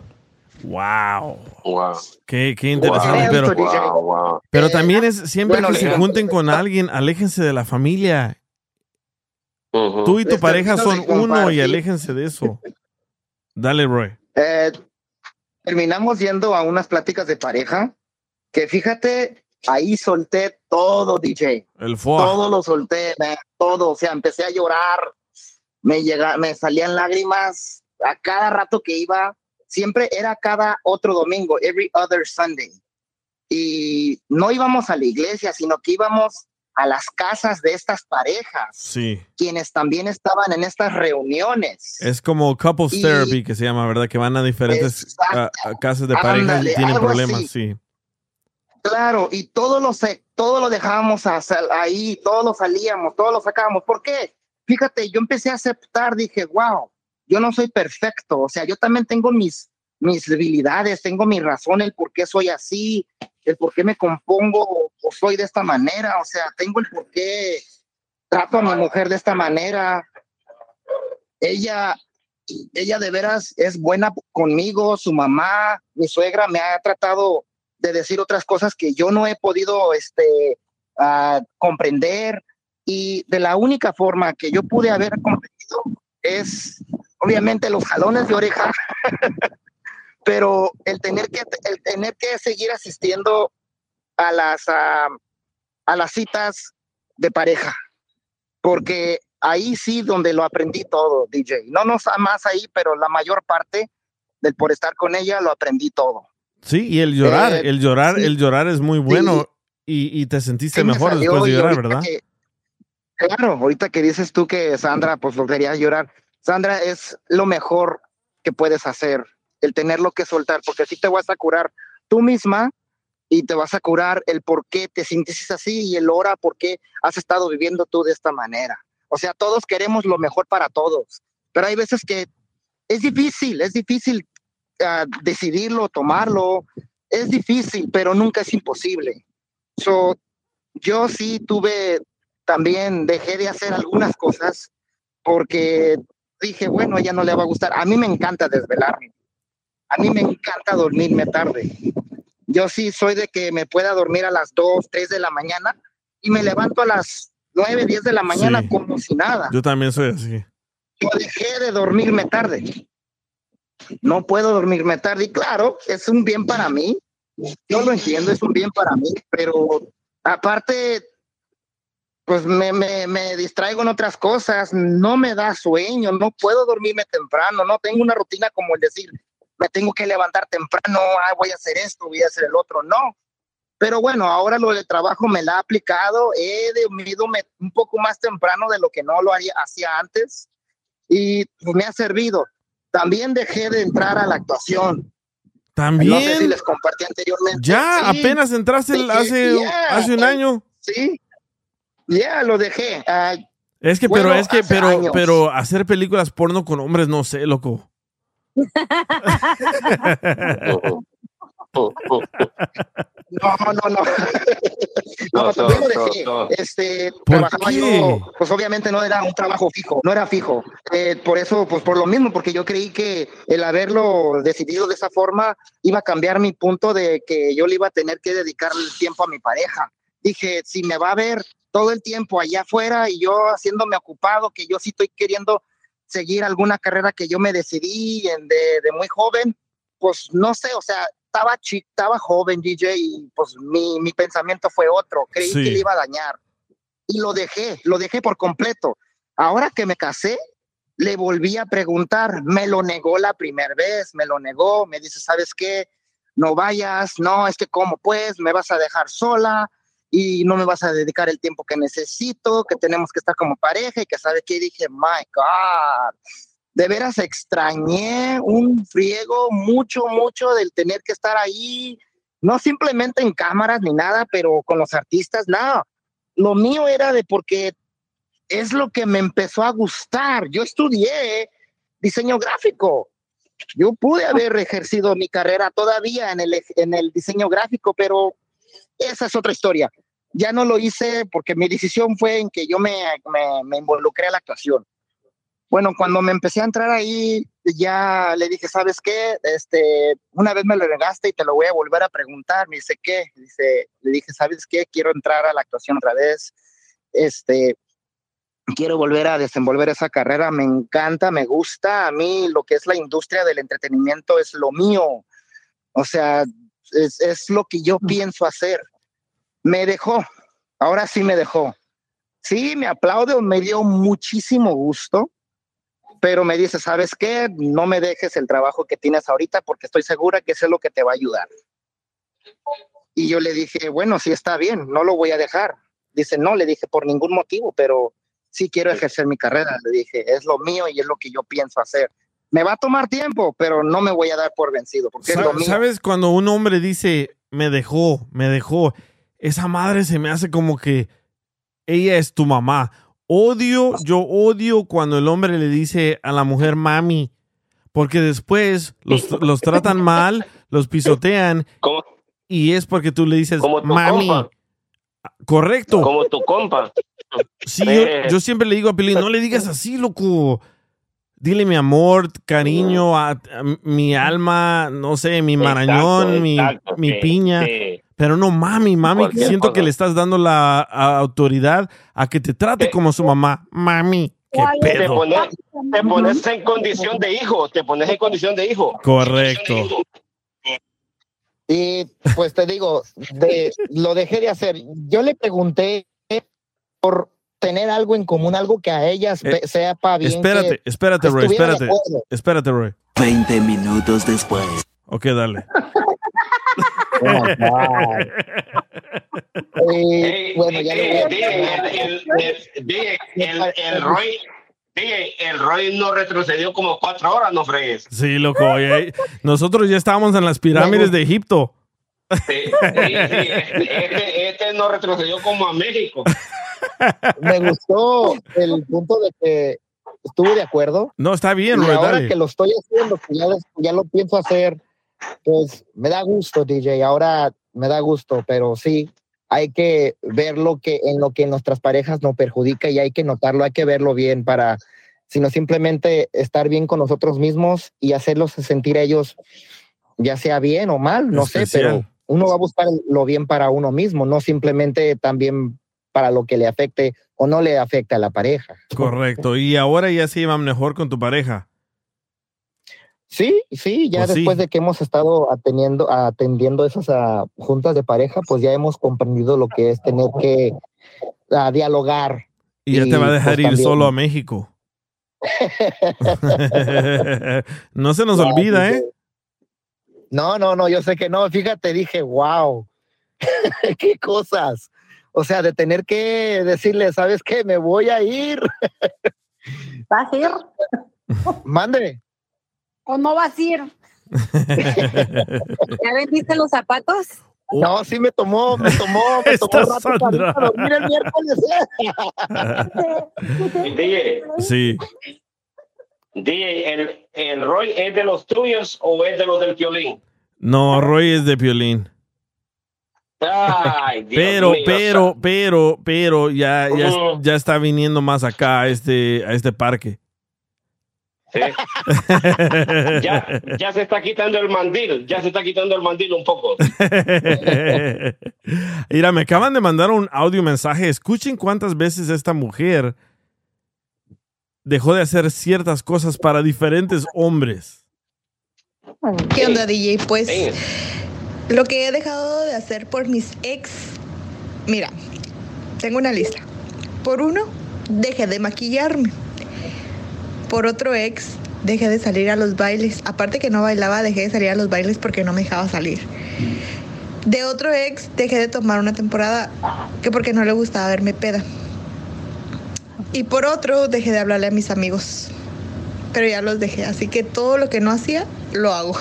Wow. wow. Qué, qué interesante. Pero, pero también es siempre que se junten con alguien, aléjense de la familia Tú y tu pareja son uno y aléjense de eso. Dale, Roy. Eh, terminamos yendo a unas pláticas de pareja que fíjate, ahí solté todo, DJ. El Todo lo solté, todo. O sea, empecé a llorar, me, llega, me salían lágrimas a cada rato que iba. Siempre era cada otro domingo, every other Sunday. Y no íbamos a la iglesia, sino que íbamos a las casas de estas parejas, sí. quienes también estaban en estas reuniones. Es como couples therapy que se llama, ¿verdad? Que van a diferentes casas de parejas y tienen problemas, sí. Claro, y todo lo, todo lo dejábamos ahí, todo lo salíamos, todo lo sacábamos. ¿Por qué? Fíjate, yo empecé a aceptar, dije, wow, yo no soy perfecto, o sea, yo también tengo mis, mis debilidades, tengo mi razón, el por qué soy así, el por qué me compongo o soy de esta manera, o sea, tengo el por qué trato a mi mujer de esta manera. Ella, ella de veras es buena conmigo, su mamá, mi suegra me ha tratado de decir otras cosas que yo no he podido este, uh, comprender y de la única forma que yo pude haber comprendido es obviamente los jalones de oreja pero el tener que, el tener que seguir asistiendo a las, a, las citas de pareja, porque ahí sí donde lo aprendí todo, DJ. No nos más ahí, pero la mayor parte del por estar con ella lo aprendí todo. Sí, y el llorar, eh, el llorar, el llorar es muy bueno y, te sentiste mejor después de llorar, ¿verdad? claro, ahorita que dices tú que Sandra, pues lo quería llorar. Sandra es lo mejor que puedes hacer el tenerlo que soltar, porque así te vas a curar tú misma y te vas a curar el por qué te sientes así y el hora por qué has estado viviendo tú de esta manera. O sea, todos queremos lo mejor para todos, pero hay veces que es difícil, es difícil uh, decidirlo, tomarlo, es difícil, pero nunca es imposible. So, yo sí tuve también, dejé de hacer algunas cosas porque dije, bueno, ella no le va a gustar. A mí me encanta desvelarme. A mí me encanta dormirme tarde. Yo sí soy de que me pueda dormir a las 2, 3 de la mañana y me levanto a las 9, 10 de la mañana como si nada. Yo también soy así. Yo dejé de dormirme tarde. No puedo dormirme tarde y claro, es un bien para mí. Yo lo entiendo, es un bien para mí, pero aparte, pues me, me, me distraigo en otras cosas, no me da sueño, no puedo dormirme temprano, no tengo una rutina como el decir, me tengo que levantar temprano, ah, voy a hacer esto, voy a hacer el otro, no. Pero bueno, ahora lo del trabajo me la ha aplicado, he dormido un poco más temprano de lo que no lo haría, hacía antes y me ha servido. También dejé de entrar a la actuación. También. No sé si les compartí anteriormente. Ya, Sí, apenas entraste dejé- hace, yeah, hace un año. Sí, ya lo dejé. Ah, Es que, bueno, pero es que, pero, años. pero hacer películas porno con hombres, no sé, loco. No, no, no. No, No, no. Este, ¿Por trabajaba qué? yo, pues obviamente no era un trabajo fijo, no era fijo. Eh, por eso, pues por lo mismo, porque yo creí que el haberlo decidido de esa forma iba a cambiar mi punto de que yo le iba a tener que dedicar el tiempo a mi pareja. Dije, si me va a ver todo el tiempo allá afuera y yo haciéndome ocupado, que yo sí estoy queriendo seguir alguna carrera que yo me decidí en- de, de muy joven, pues no sé, o sea, estaba chic, estaba joven DJ y pues mi, mi pensamiento fue otro, creí Sí. que le iba a dañar y lo dejé, lo dejé por completo. Ahora que me casé, le volví a preguntar, me lo negó la primera vez, me lo negó, me dice, ¿sabes qué? No vayas, no, es que cómo pues, me vas a dejar sola y no me vas a dedicar el tiempo que necesito, que tenemos que estar como pareja y que sabe qué dije, my God, de veras extrañé un friego mucho, mucho del tener que estar ahí, no simplemente en cámaras ni nada, pero con los artistas, no. Lo mío era de porque es lo que me empezó a gustar. Yo estudié diseño gráfico. Yo pude haber ejercido mi carrera todavía en el, en el diseño gráfico, pero esa es otra historia. Ya no lo hice porque mi decisión fue en que yo me, me, me involucré a la actuación. Bueno, cuando me empecé a entrar ahí, ya le dije, ¿sabes qué? Este, una vez me lo negaste y te lo voy a volver a preguntar. Me dice, ¿qué? Dice, le dije, ¿sabes qué? Quiero entrar a la actuación otra vez. Este, quiero volver a desenvolver esa carrera. Me encanta, me gusta. A mí lo que es la industria del entretenimiento es lo mío. O sea, es, es lo que yo pienso hacer. Me dejó. Ahora sí me dejó. Sí, me aplaude, me dio muchísimo gusto pero me dice, ¿sabes qué? No me dejes el trabajo que tienes ahorita porque estoy segura que eso es lo que te va a ayudar. Y yo le dije, bueno, sí está bien, no lo voy a dejar. Dice, no, le dije, por ningún motivo, pero sí quiero ejercer mi carrera. Le dije, es lo mío y es lo que yo pienso hacer. Me va a tomar tiempo, pero no me voy a dar por vencido porque es Sa- lo mío. ¿Sabes cuando un hombre dice, me dejó, me dejó? Esa madre se me hace como que ella es tu mamá. Odio, yo odio cuando el hombre le dice a la mujer mami, porque después los, los tratan mal, los pisotean, y es porque tú le dices Como tu mami. compa. Correcto. Como tu compa. Sí, yo, Eh. yo siempre le digo a Pelín, no le digas así, loco. Dile mi amor, cariño, a, a mi alma, no sé, mi marañón, mi, exacto, mi sí, piña. sí. Pero no mami, mami, siento que le estás dando la a- autoridad a que te trate como su mamá. Mami, qué Te pedo. pones, te pones en condición de hijo, te pones en condición de hijo. Correcto. Y pues te digo, de, lo dejé de hacer. Yo le pregunté por tener algo en común, algo que a ellas Eh, pe- sepa bien. Espérate, que espérate, Roy, espérate. Espérate, Roy. 20 minutos después. Ok, dale. Oh. Eh, bueno, ya DJ, el, el, Roy, DJ, el Roy no retrocedió como cuatro horas, no fregues. Sí, loco. oye, nosotros ya estábamos en las pirámides de Egipto. Sí, sí, sí, este, este no retrocedió como a México. me gustó el punto de que estuve de acuerdo. No, está bien, y ahora dale. que lo estoy haciendo, que ya, lo pienso hacer, pues me da gusto, DJ. Ahora me da gusto, pero sí, hay que ver lo que en lo que nuestras parejas nos perjudica y hay que notarlo, hay que verlo bien para, sino simplemente estar bien con nosotros mismos y hacerlos sentir a ellos, ya sea bien o mal, no sé, pero uno va a buscar lo bien para uno mismo, no simplemente también para lo que le afecte o no le afecte a la pareja. Correcto. Y ahora ya se llevan mejor con tu pareja. Sí, sí, ya Pues sí. después de que hemos estado atendiendo, atendiendo esas ah, juntas de pareja, pues ya hemos comprendido lo que es tener que ah, dialogar. Y ya te va a dejar pues, ir también- solo a México. no se nos olvida, ¿eh? No, no, no, yo sé que no. Fíjate, dije, wow, qué cosas. O sea, de tener que decirle, ¿sabes qué? Me voy a ir. ¿Vas a ir? Mande. ¿O no vas a ir? ¿Ya vendiste los zapatos? No, sí me tomó, me tomó, me tomó rato para irme a dormir el miércoles. DJ, Sí. DJ, ¿el, ¿el Roy es de los tuyos o es de los del violín? No, Roy es de violín. Ay, Dios Pero, mío, pero, pero, pero ya, ya, Ujú. ya está viniendo más acá a este, a este parque. Sí. ya, ya se está quitando el mandil, ya se está quitando el mandil un poco. Mira, me acaban de mandar un audio mensaje. Escuchen cuántas veces esta mujer dejó de hacer ciertas cosas para diferentes hombres. ¿Qué onda, DJ? Pues lo que he dejado de hacer por mis ex, mira, tengo una lista. Por uno, dejé de maquillarme. Por otro ex, dejé de salir a los bailes. Aparte que no bailaba, dejé de salir a los bailes porque no me dejaba salir. De otro ex, dejé de tomar una temporada que porque no le gustaba verme peda. Y por otro, dejé de hablarle a mis amigos. Pero ya los dejé, así que todo lo que no hacía, lo hago.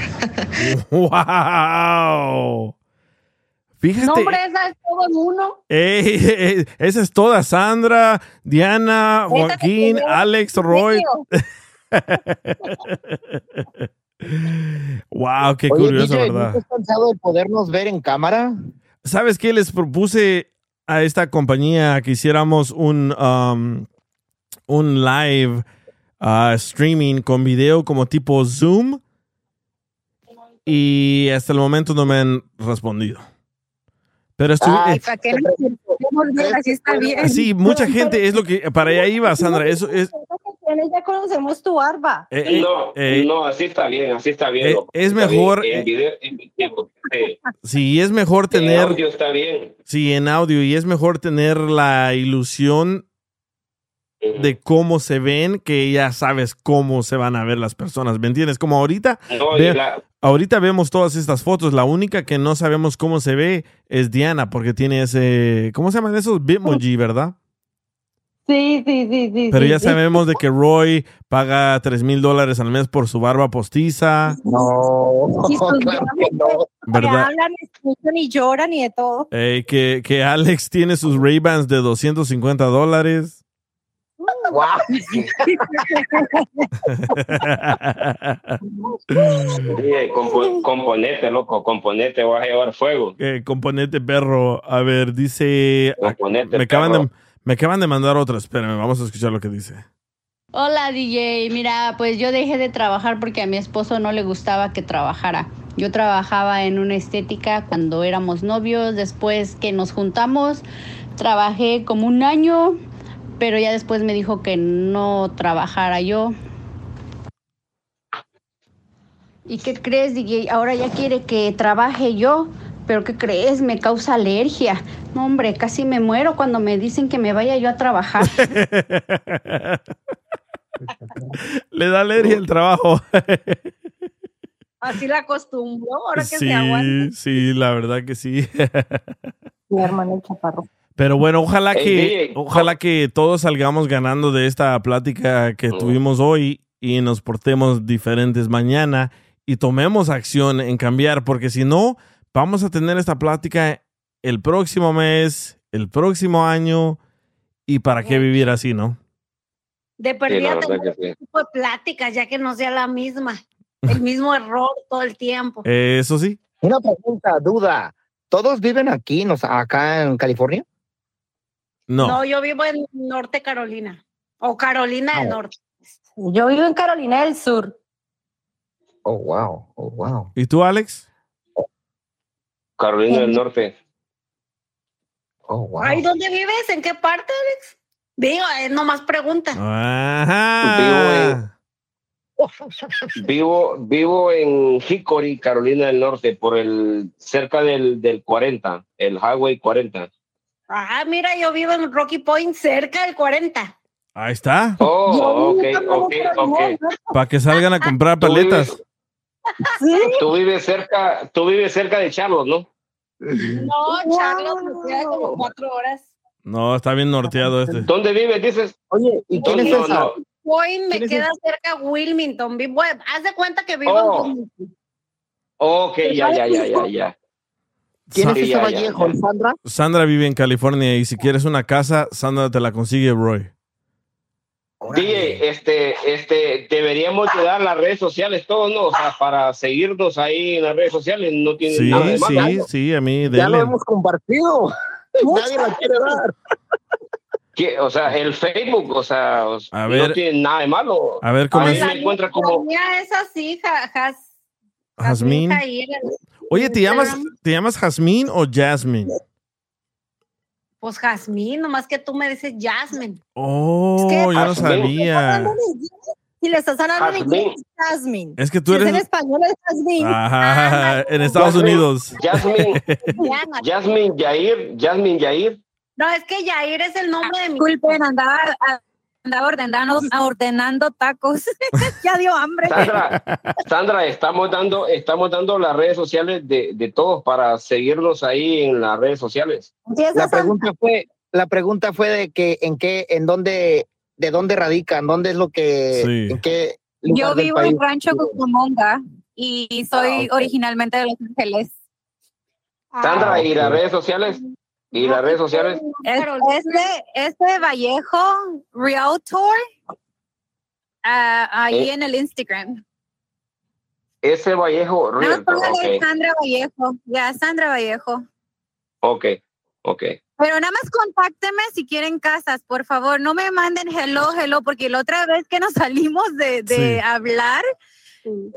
¡Wow! Fíjate. No, hombre, esa es todo en uno. Ey, ey, esa es toda. Sandra, Diana, Joaquín, Alex, Roy. wow, qué Oye, curioso, DJ, ¿no ¿verdad? estás cansado de podernos ver en cámara? ¿Sabes qué? Les propuse a esta compañía que hiciéramos un, um, un live uh, streaming con video como tipo Zoom. Y hasta el momento no me han respondido. Pero estuve, Ay, ¿para qué ver? Así está bien. Sí, mucha gente es lo que para allá iba, Sandra. Eso es, Ya conocemos tu barba. Eh, eh, no, eh, no, así está bien, así está bien. eh, es mejor, eh, En video, en video, sí. sí, es mejor En tener, audio está bien. sí, en audio y es mejor tener la ilusión de cómo se ven que ya sabes cómo se van a ver las personas, ¿me entiendes? Como ahorita, No, y ve- la- ahorita vemos todas estas fotos, la única que no sabemos cómo se ve es Diana porque tiene ese, ¿cómo se llaman esos? Bitmoji, ¿verdad? Sí, sí, sí, sí. Pero sí, ya sí. sabemos de que Roy paga 3 mil dólares al mes por su barba postiza. No, Y sus claro que no. ¿Verdad? Que hablan, escuchan y lloran y de todo. Eh, que, que Alex tiene sus Ray-Bans de 250 dólares. DJ, compo- componete, loco, componete, vas a llevar fuego. Eh, componente perro. A ver, dice. Componente Me acaban, de, me acaban de mandar otra. Espérame, vamos a escuchar lo que dice. Hola DJ, mira, pues yo dejé de trabajar porque a mi esposo no le gustaba que trabajara. Yo trabajaba en una estética cuando éramos novios, después que nos juntamos, trabajé como un año, pero ya después me dijo que no trabajara yo. ¿Y qué crees, DJ? Ahora ya quiere que trabaje yo, pero ¿qué crees? Me causa alergia. No, hombre, casi me muero cuando me dicen que me vaya yo a trabajar. Le da alergia el trabajo. Así la acostumbró, ahora que se aguanta. sí, sí, la verdad que sí. Mi hermano el chaparro. Pero bueno, ojalá que, ojalá que todos salgamos ganando de esta plática que tuvimos hoy y nos portemos diferentes mañana y tomemos acción en cambiar, porque si no, vamos a tener esta plática el próximo mes, el próximo año, y para qué vivir así, ¿no? De perdida tener sí. tipo de pláticas, ya que no sea la misma. El mismo error todo el tiempo. Eso sí. Una pregunta, duda. ¿Todos viven aquí, nos- acá en California? No. yo vivo en Norte Carolina. O Carolina del Ah. Norte. Yo vivo en Carolina del Sur. Oh, wow, oh, wow. ¿Y tú, Alex? Carolina del Norte. Oh, wow. Ay, ¿dónde vives? ¿En qué parte, Alex? Digo, es nomás pregunta. Ajá. Vivo, vivo en Hickory, Carolina del Norte, por el cerca del, del 40, el Highway 40. Ah, mira, yo vivo en Rocky Point, cerca del 40. Ahí está. Oh, ok, ok, ok. Para que salgan a comprar paletas. Tú vives cerca, tú vives cerca de Charlotte, ¿no? No, Charlotte me queda como cuatro horas. No, está bien norteado este. ¿Dónde vives? Dices. Oye, ¿y quién es esa? Point me ¿Quién es queda ese? cerca de Wilmington. Haz de cuenta que vivo Oh. en Wilmington. Ok, ya, ya, ya, ya, ya. ¿Quién es ya, ya, Vallejo, ya. Sandra? Sandra vive en California y si quieres una casa, Sandra te la consigue, Roy. DJ, este, este, deberíamos de dar las redes sociales todos, ¿no? O sea, para seguirnos ahí en las redes sociales, no tiene Sí, nada de sí, malo. sí, a mí, Ya lo hemos compartido. Nadie la quiere dar. O sea, el Facebook, o sea, o- A no ver. tiene nada de malo. A ver, ¿cómo Ahí es? me encuentra La como es así, ja, jas, Jazmín. Jair, Oye, ¿te llamas, ¿te llamas Jazmín o Jasmine? Pues Jazmín, nomás que tú me dices Jasmine. Oh, yo no sabía. Si le estás hablando en inglés, es Jasmine. Es que tú Si es en eres... español, es Jasmine. Ajá, en Estados Jasmine, Unidos. Jasmine. Jasmine Yair, Jasmine Yair. No, es que Yair es el nombre de mi Disculpen, andaba, andaba ordenando, ordenando tacos. ya dio hambre. Sandra, Sandra, estamos dando, estamos dando las redes sociales de, de todos para seguirnos ahí en las redes sociales. La pregunta fue, la pregunta fue de que en qué, en dónde, de dónde radican, dónde es lo que, Sí. en qué Yo vivo país. en Rancho Cucamonga y soy Ah, originalmente de Los Ángeles. Sandra, ¿y las redes sociales? ¿Y las redes sociales? Es- Este, este Vallejo Realtor, ah, ahí Eh. en el Instagram. Ese Vallejo No, Realtor, póngale ok, Sandra Vallejo. Ya, Sandra Vallejo. ok, ok. Pero nada más contácteme si quieren casas, por favor. No me manden hello, hello, porque la otra vez que nos salimos de, de Sí. hablar,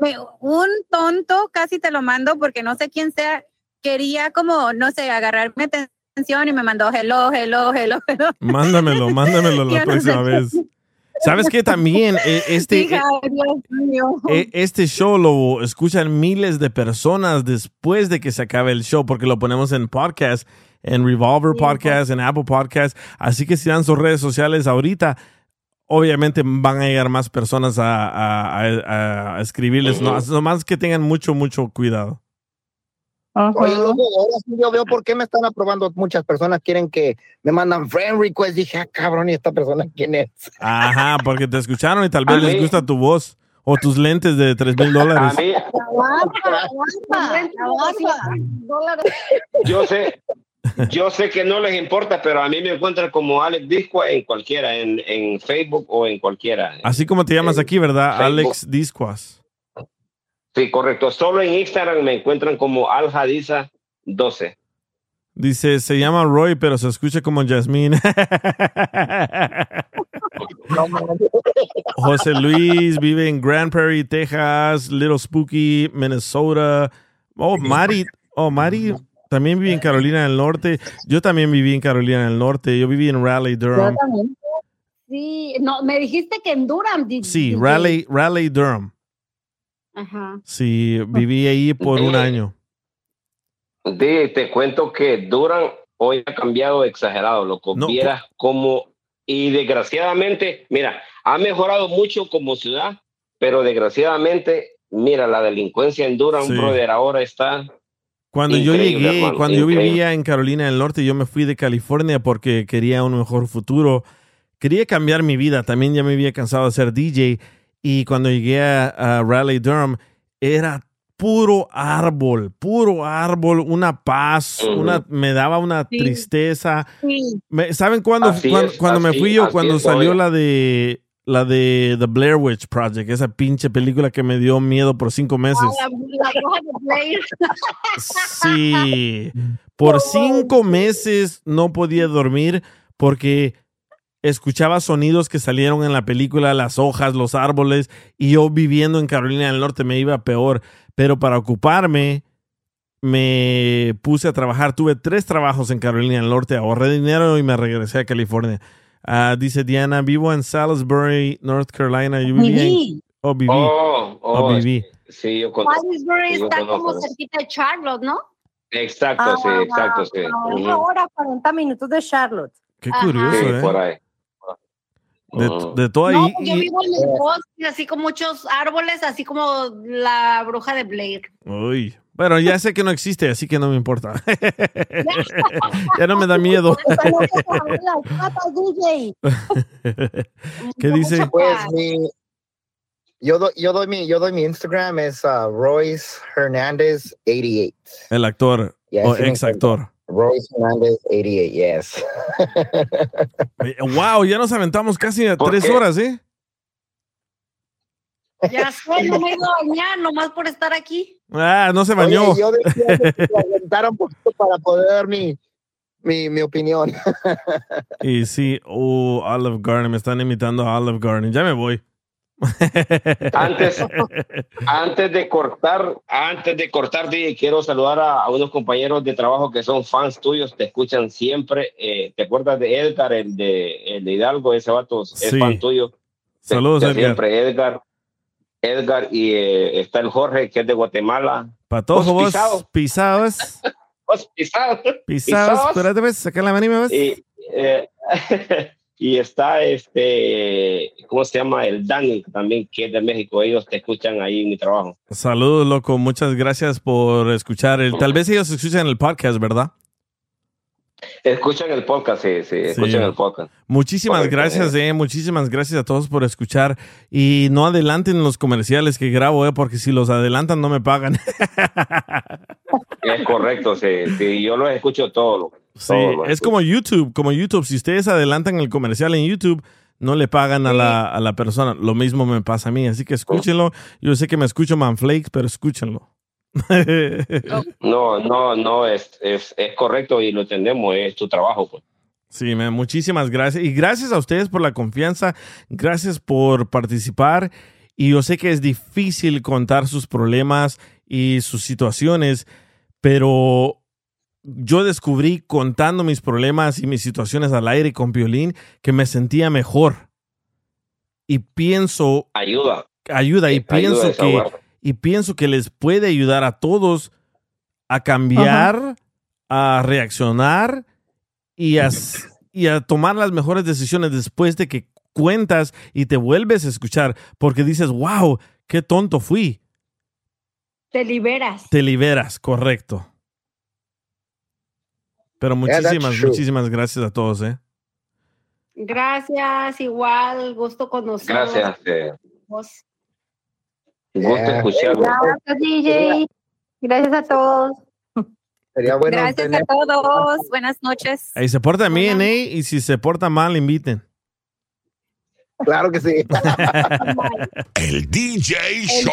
me- un tonto, casi te lo mando porque no sé quién sea, quería como, no sé, agarrarme y me mandó hello, hello, hello, hello. Mándamelo, mándamelo la no próxima sé. vez. ¿Sabes qué? También eh, este, Hija, mío. eh, este show lo escuchan miles de personas después de que se acabe el show porque lo ponemos en podcast, en Revolver Podcast, en Apple Podcast. Así que si dan sus redes sociales ahorita, obviamente van a llegar más personas a, a- a- a escribirles. No, nomás que tengan mucho, mucho cuidado. Oye, ahora sí yo veo por qué me están aprobando. Muchas personas quieren que me mandan friend request. Dije, ah, cabrón, ¿y esta persona quién es? Ajá, porque te escucharon y tal vez A les gusta tu voz o tus lentes de 3 mil dólares. yo sé, yo sé que no les importa, pero a mí me encuentran como Alex Disco en cualquiera, en, en Facebook o en cualquiera. Así como te llamas aquí, ¿verdad? Facebook. Alex Discuas. Sí, correcto. Solo en Instagram me encuentran como Aljadiza 12. Dice, se llama Roy, pero se escucha como Jasmine. José Luis vive en Grand Prairie, Texas, Little Spooky, Minnesota. Oh, Mari, oh, Mari también vive en Carolina del Norte. Yo también viví en Carolina del Norte. Yo viví en Raleigh, Durham. también. Sí, no, me dijiste que en Durham. Sí. Raleigh, Raleigh, Durham. Ajá. Sí, viví ahí por un año. Di, te cuento que Durham hoy ha cambiado exagerado, loco. No, Vieras como, y desgraciadamente, mira, ha mejorado mucho como ciudad, pero desgraciadamente, mira, la delincuencia en Durham, Sí. brother, ahora está. Cuando yo llegué, hermano, cuando yo vivía en Carolina del Norte, yo me fui de California porque quería un mejor futuro. Quería cambiar mi vida. También ya me había cansado de ser DJ. Y cuando llegué a, a Raleigh, Durham, era puro árbol, puro árbol, una paz, una, me daba una Sí. tristeza. Sí. Me- ¿Saben cuándo, Así cuando, es, cuando me fui yo? Cuando es, salió la de la de The Blair Witch Project, esa pinche película que me dio miedo por cinco meses. Ah, La, la bruja de Blair. Sí. Por cinco meses no podía dormir porque escuchaba sonidos que salieron en la película, las hojas, los árboles, y yo viviendo en Carolina del Norte me iba peor. Pero para ocuparme, me puse a trabajar. Tuve tres trabajos en Carolina del Norte, ahorré dinero y me regresé a California. Ah, dice Diana, vivo en Salisbury, North Carolina. Yo vivía en- Viví. Oh, viví. Oh, Oh, oh, viví. Sí, yo conozco. Salisbury está como cerquita de Charlotte, ¿no? Exacto, sí, exacto, sí. A Ujú. una hora, 40 minutos de Charlotte. Qué Ajá. curioso, Sí, ¿eh? por ahí. De, de todo No, ahí. pues yo vivo en el bosque, así con muchos árboles, así como la bruja de Blair. Uy. Bueno, ya sé que no existe, así que no me importa. ya no me da miedo. ¿Qué dice? Pues mi, yo, do- yo doy mi, yo doy mi Instagram es uh, Royce Hernandez 88. El actor o ex actor. Royce Hernandez 88, yes. Wow, ya nos aventamos casi a ¿Por tres qué? horas, ¿eh? Ya sé, no me he ido a bañar nomás por estar aquí. Ah, no se bañó. Oye, yo decía que aventara un poquito para poder dar mi, mi, mi opinión. Y sí, oh, Olive Garden, me están imitando a Olive Garden. Ya me voy. Antes, antes de cortar, antes de cortar, DJ, quiero saludar a, a unos compañeros de trabajo que son fans tuyos, te escuchan siempre. Eh, ¿Te acuerdas de Edgar, el de, el de Hidalgo? Ese vato es Sí. fan tuyo. Saludos, Edgar. Siempre Edgar. Edgar y eh, está el Jorge, que es de Guatemala. Patojo, vos, Pisado. pisados, Vos, pisado. pisados. Espérate, ves, saca la mano y me ves. Y, eh, y está este, ¿cómo se llama? El Dani, también, que es de México. Ellos te escuchan ahí en mi trabajo. Saludos, loco. Muchas gracias por escuchar. El, tal vez ellos escuchan el podcast, ¿verdad? Escuchan el podcast, sí, sí, escuchan el podcast. Muchísimas gracias, eh. Muchísimas gracias a todos por escuchar. Y no adelanten los comerciales que grabo, eh, porque si los adelantan no me pagan. Es correcto, sí, sí, yo los escucho todos. Sí, es como YouTube, como YouTube. Si ustedes adelantan el comercial en YouTube, no le pagan a, la, a la persona. Lo mismo me pasa a mí, así que escúchenlo. Yo sé que me escucho Manflakes, pero escúchenlo. No, no, no, es, es, es correcto y lo entendemos, es tu trabajo, pues. Sí, man, muchísimas gracias. Y gracias a ustedes por la confianza. Gracias por participar. Y yo sé que es difícil contar sus problemas y sus situaciones, pero yo descubrí contando mis problemas y mis situaciones al aire con violín que me sentía mejor. Y pienso, Ayuda. ayuda, y Ayuda pienso que, y pienso que les puede ayudar a todos a cambiar, a reaccionar y a, y a tomar las mejores decisiones después de que cuentas y te vuelves a escuchar, porque dices, wow, qué tonto fui. Te liberas. Te liberas, correcto. Pero Yeah, muchísimas, muchísimas gracias a todos, ¿eh? Gracias, igual, gusto conocerlos. Gracias, eh, Vos. gusto escucharlo. Gracias, DJ. Gracias a todos. Sería bueno Gracias tener- a todos. Buenas noches. Ahí se porta bien, ¿eh? Y si se porta mal, inviten. Claro que sí. El DJ Show.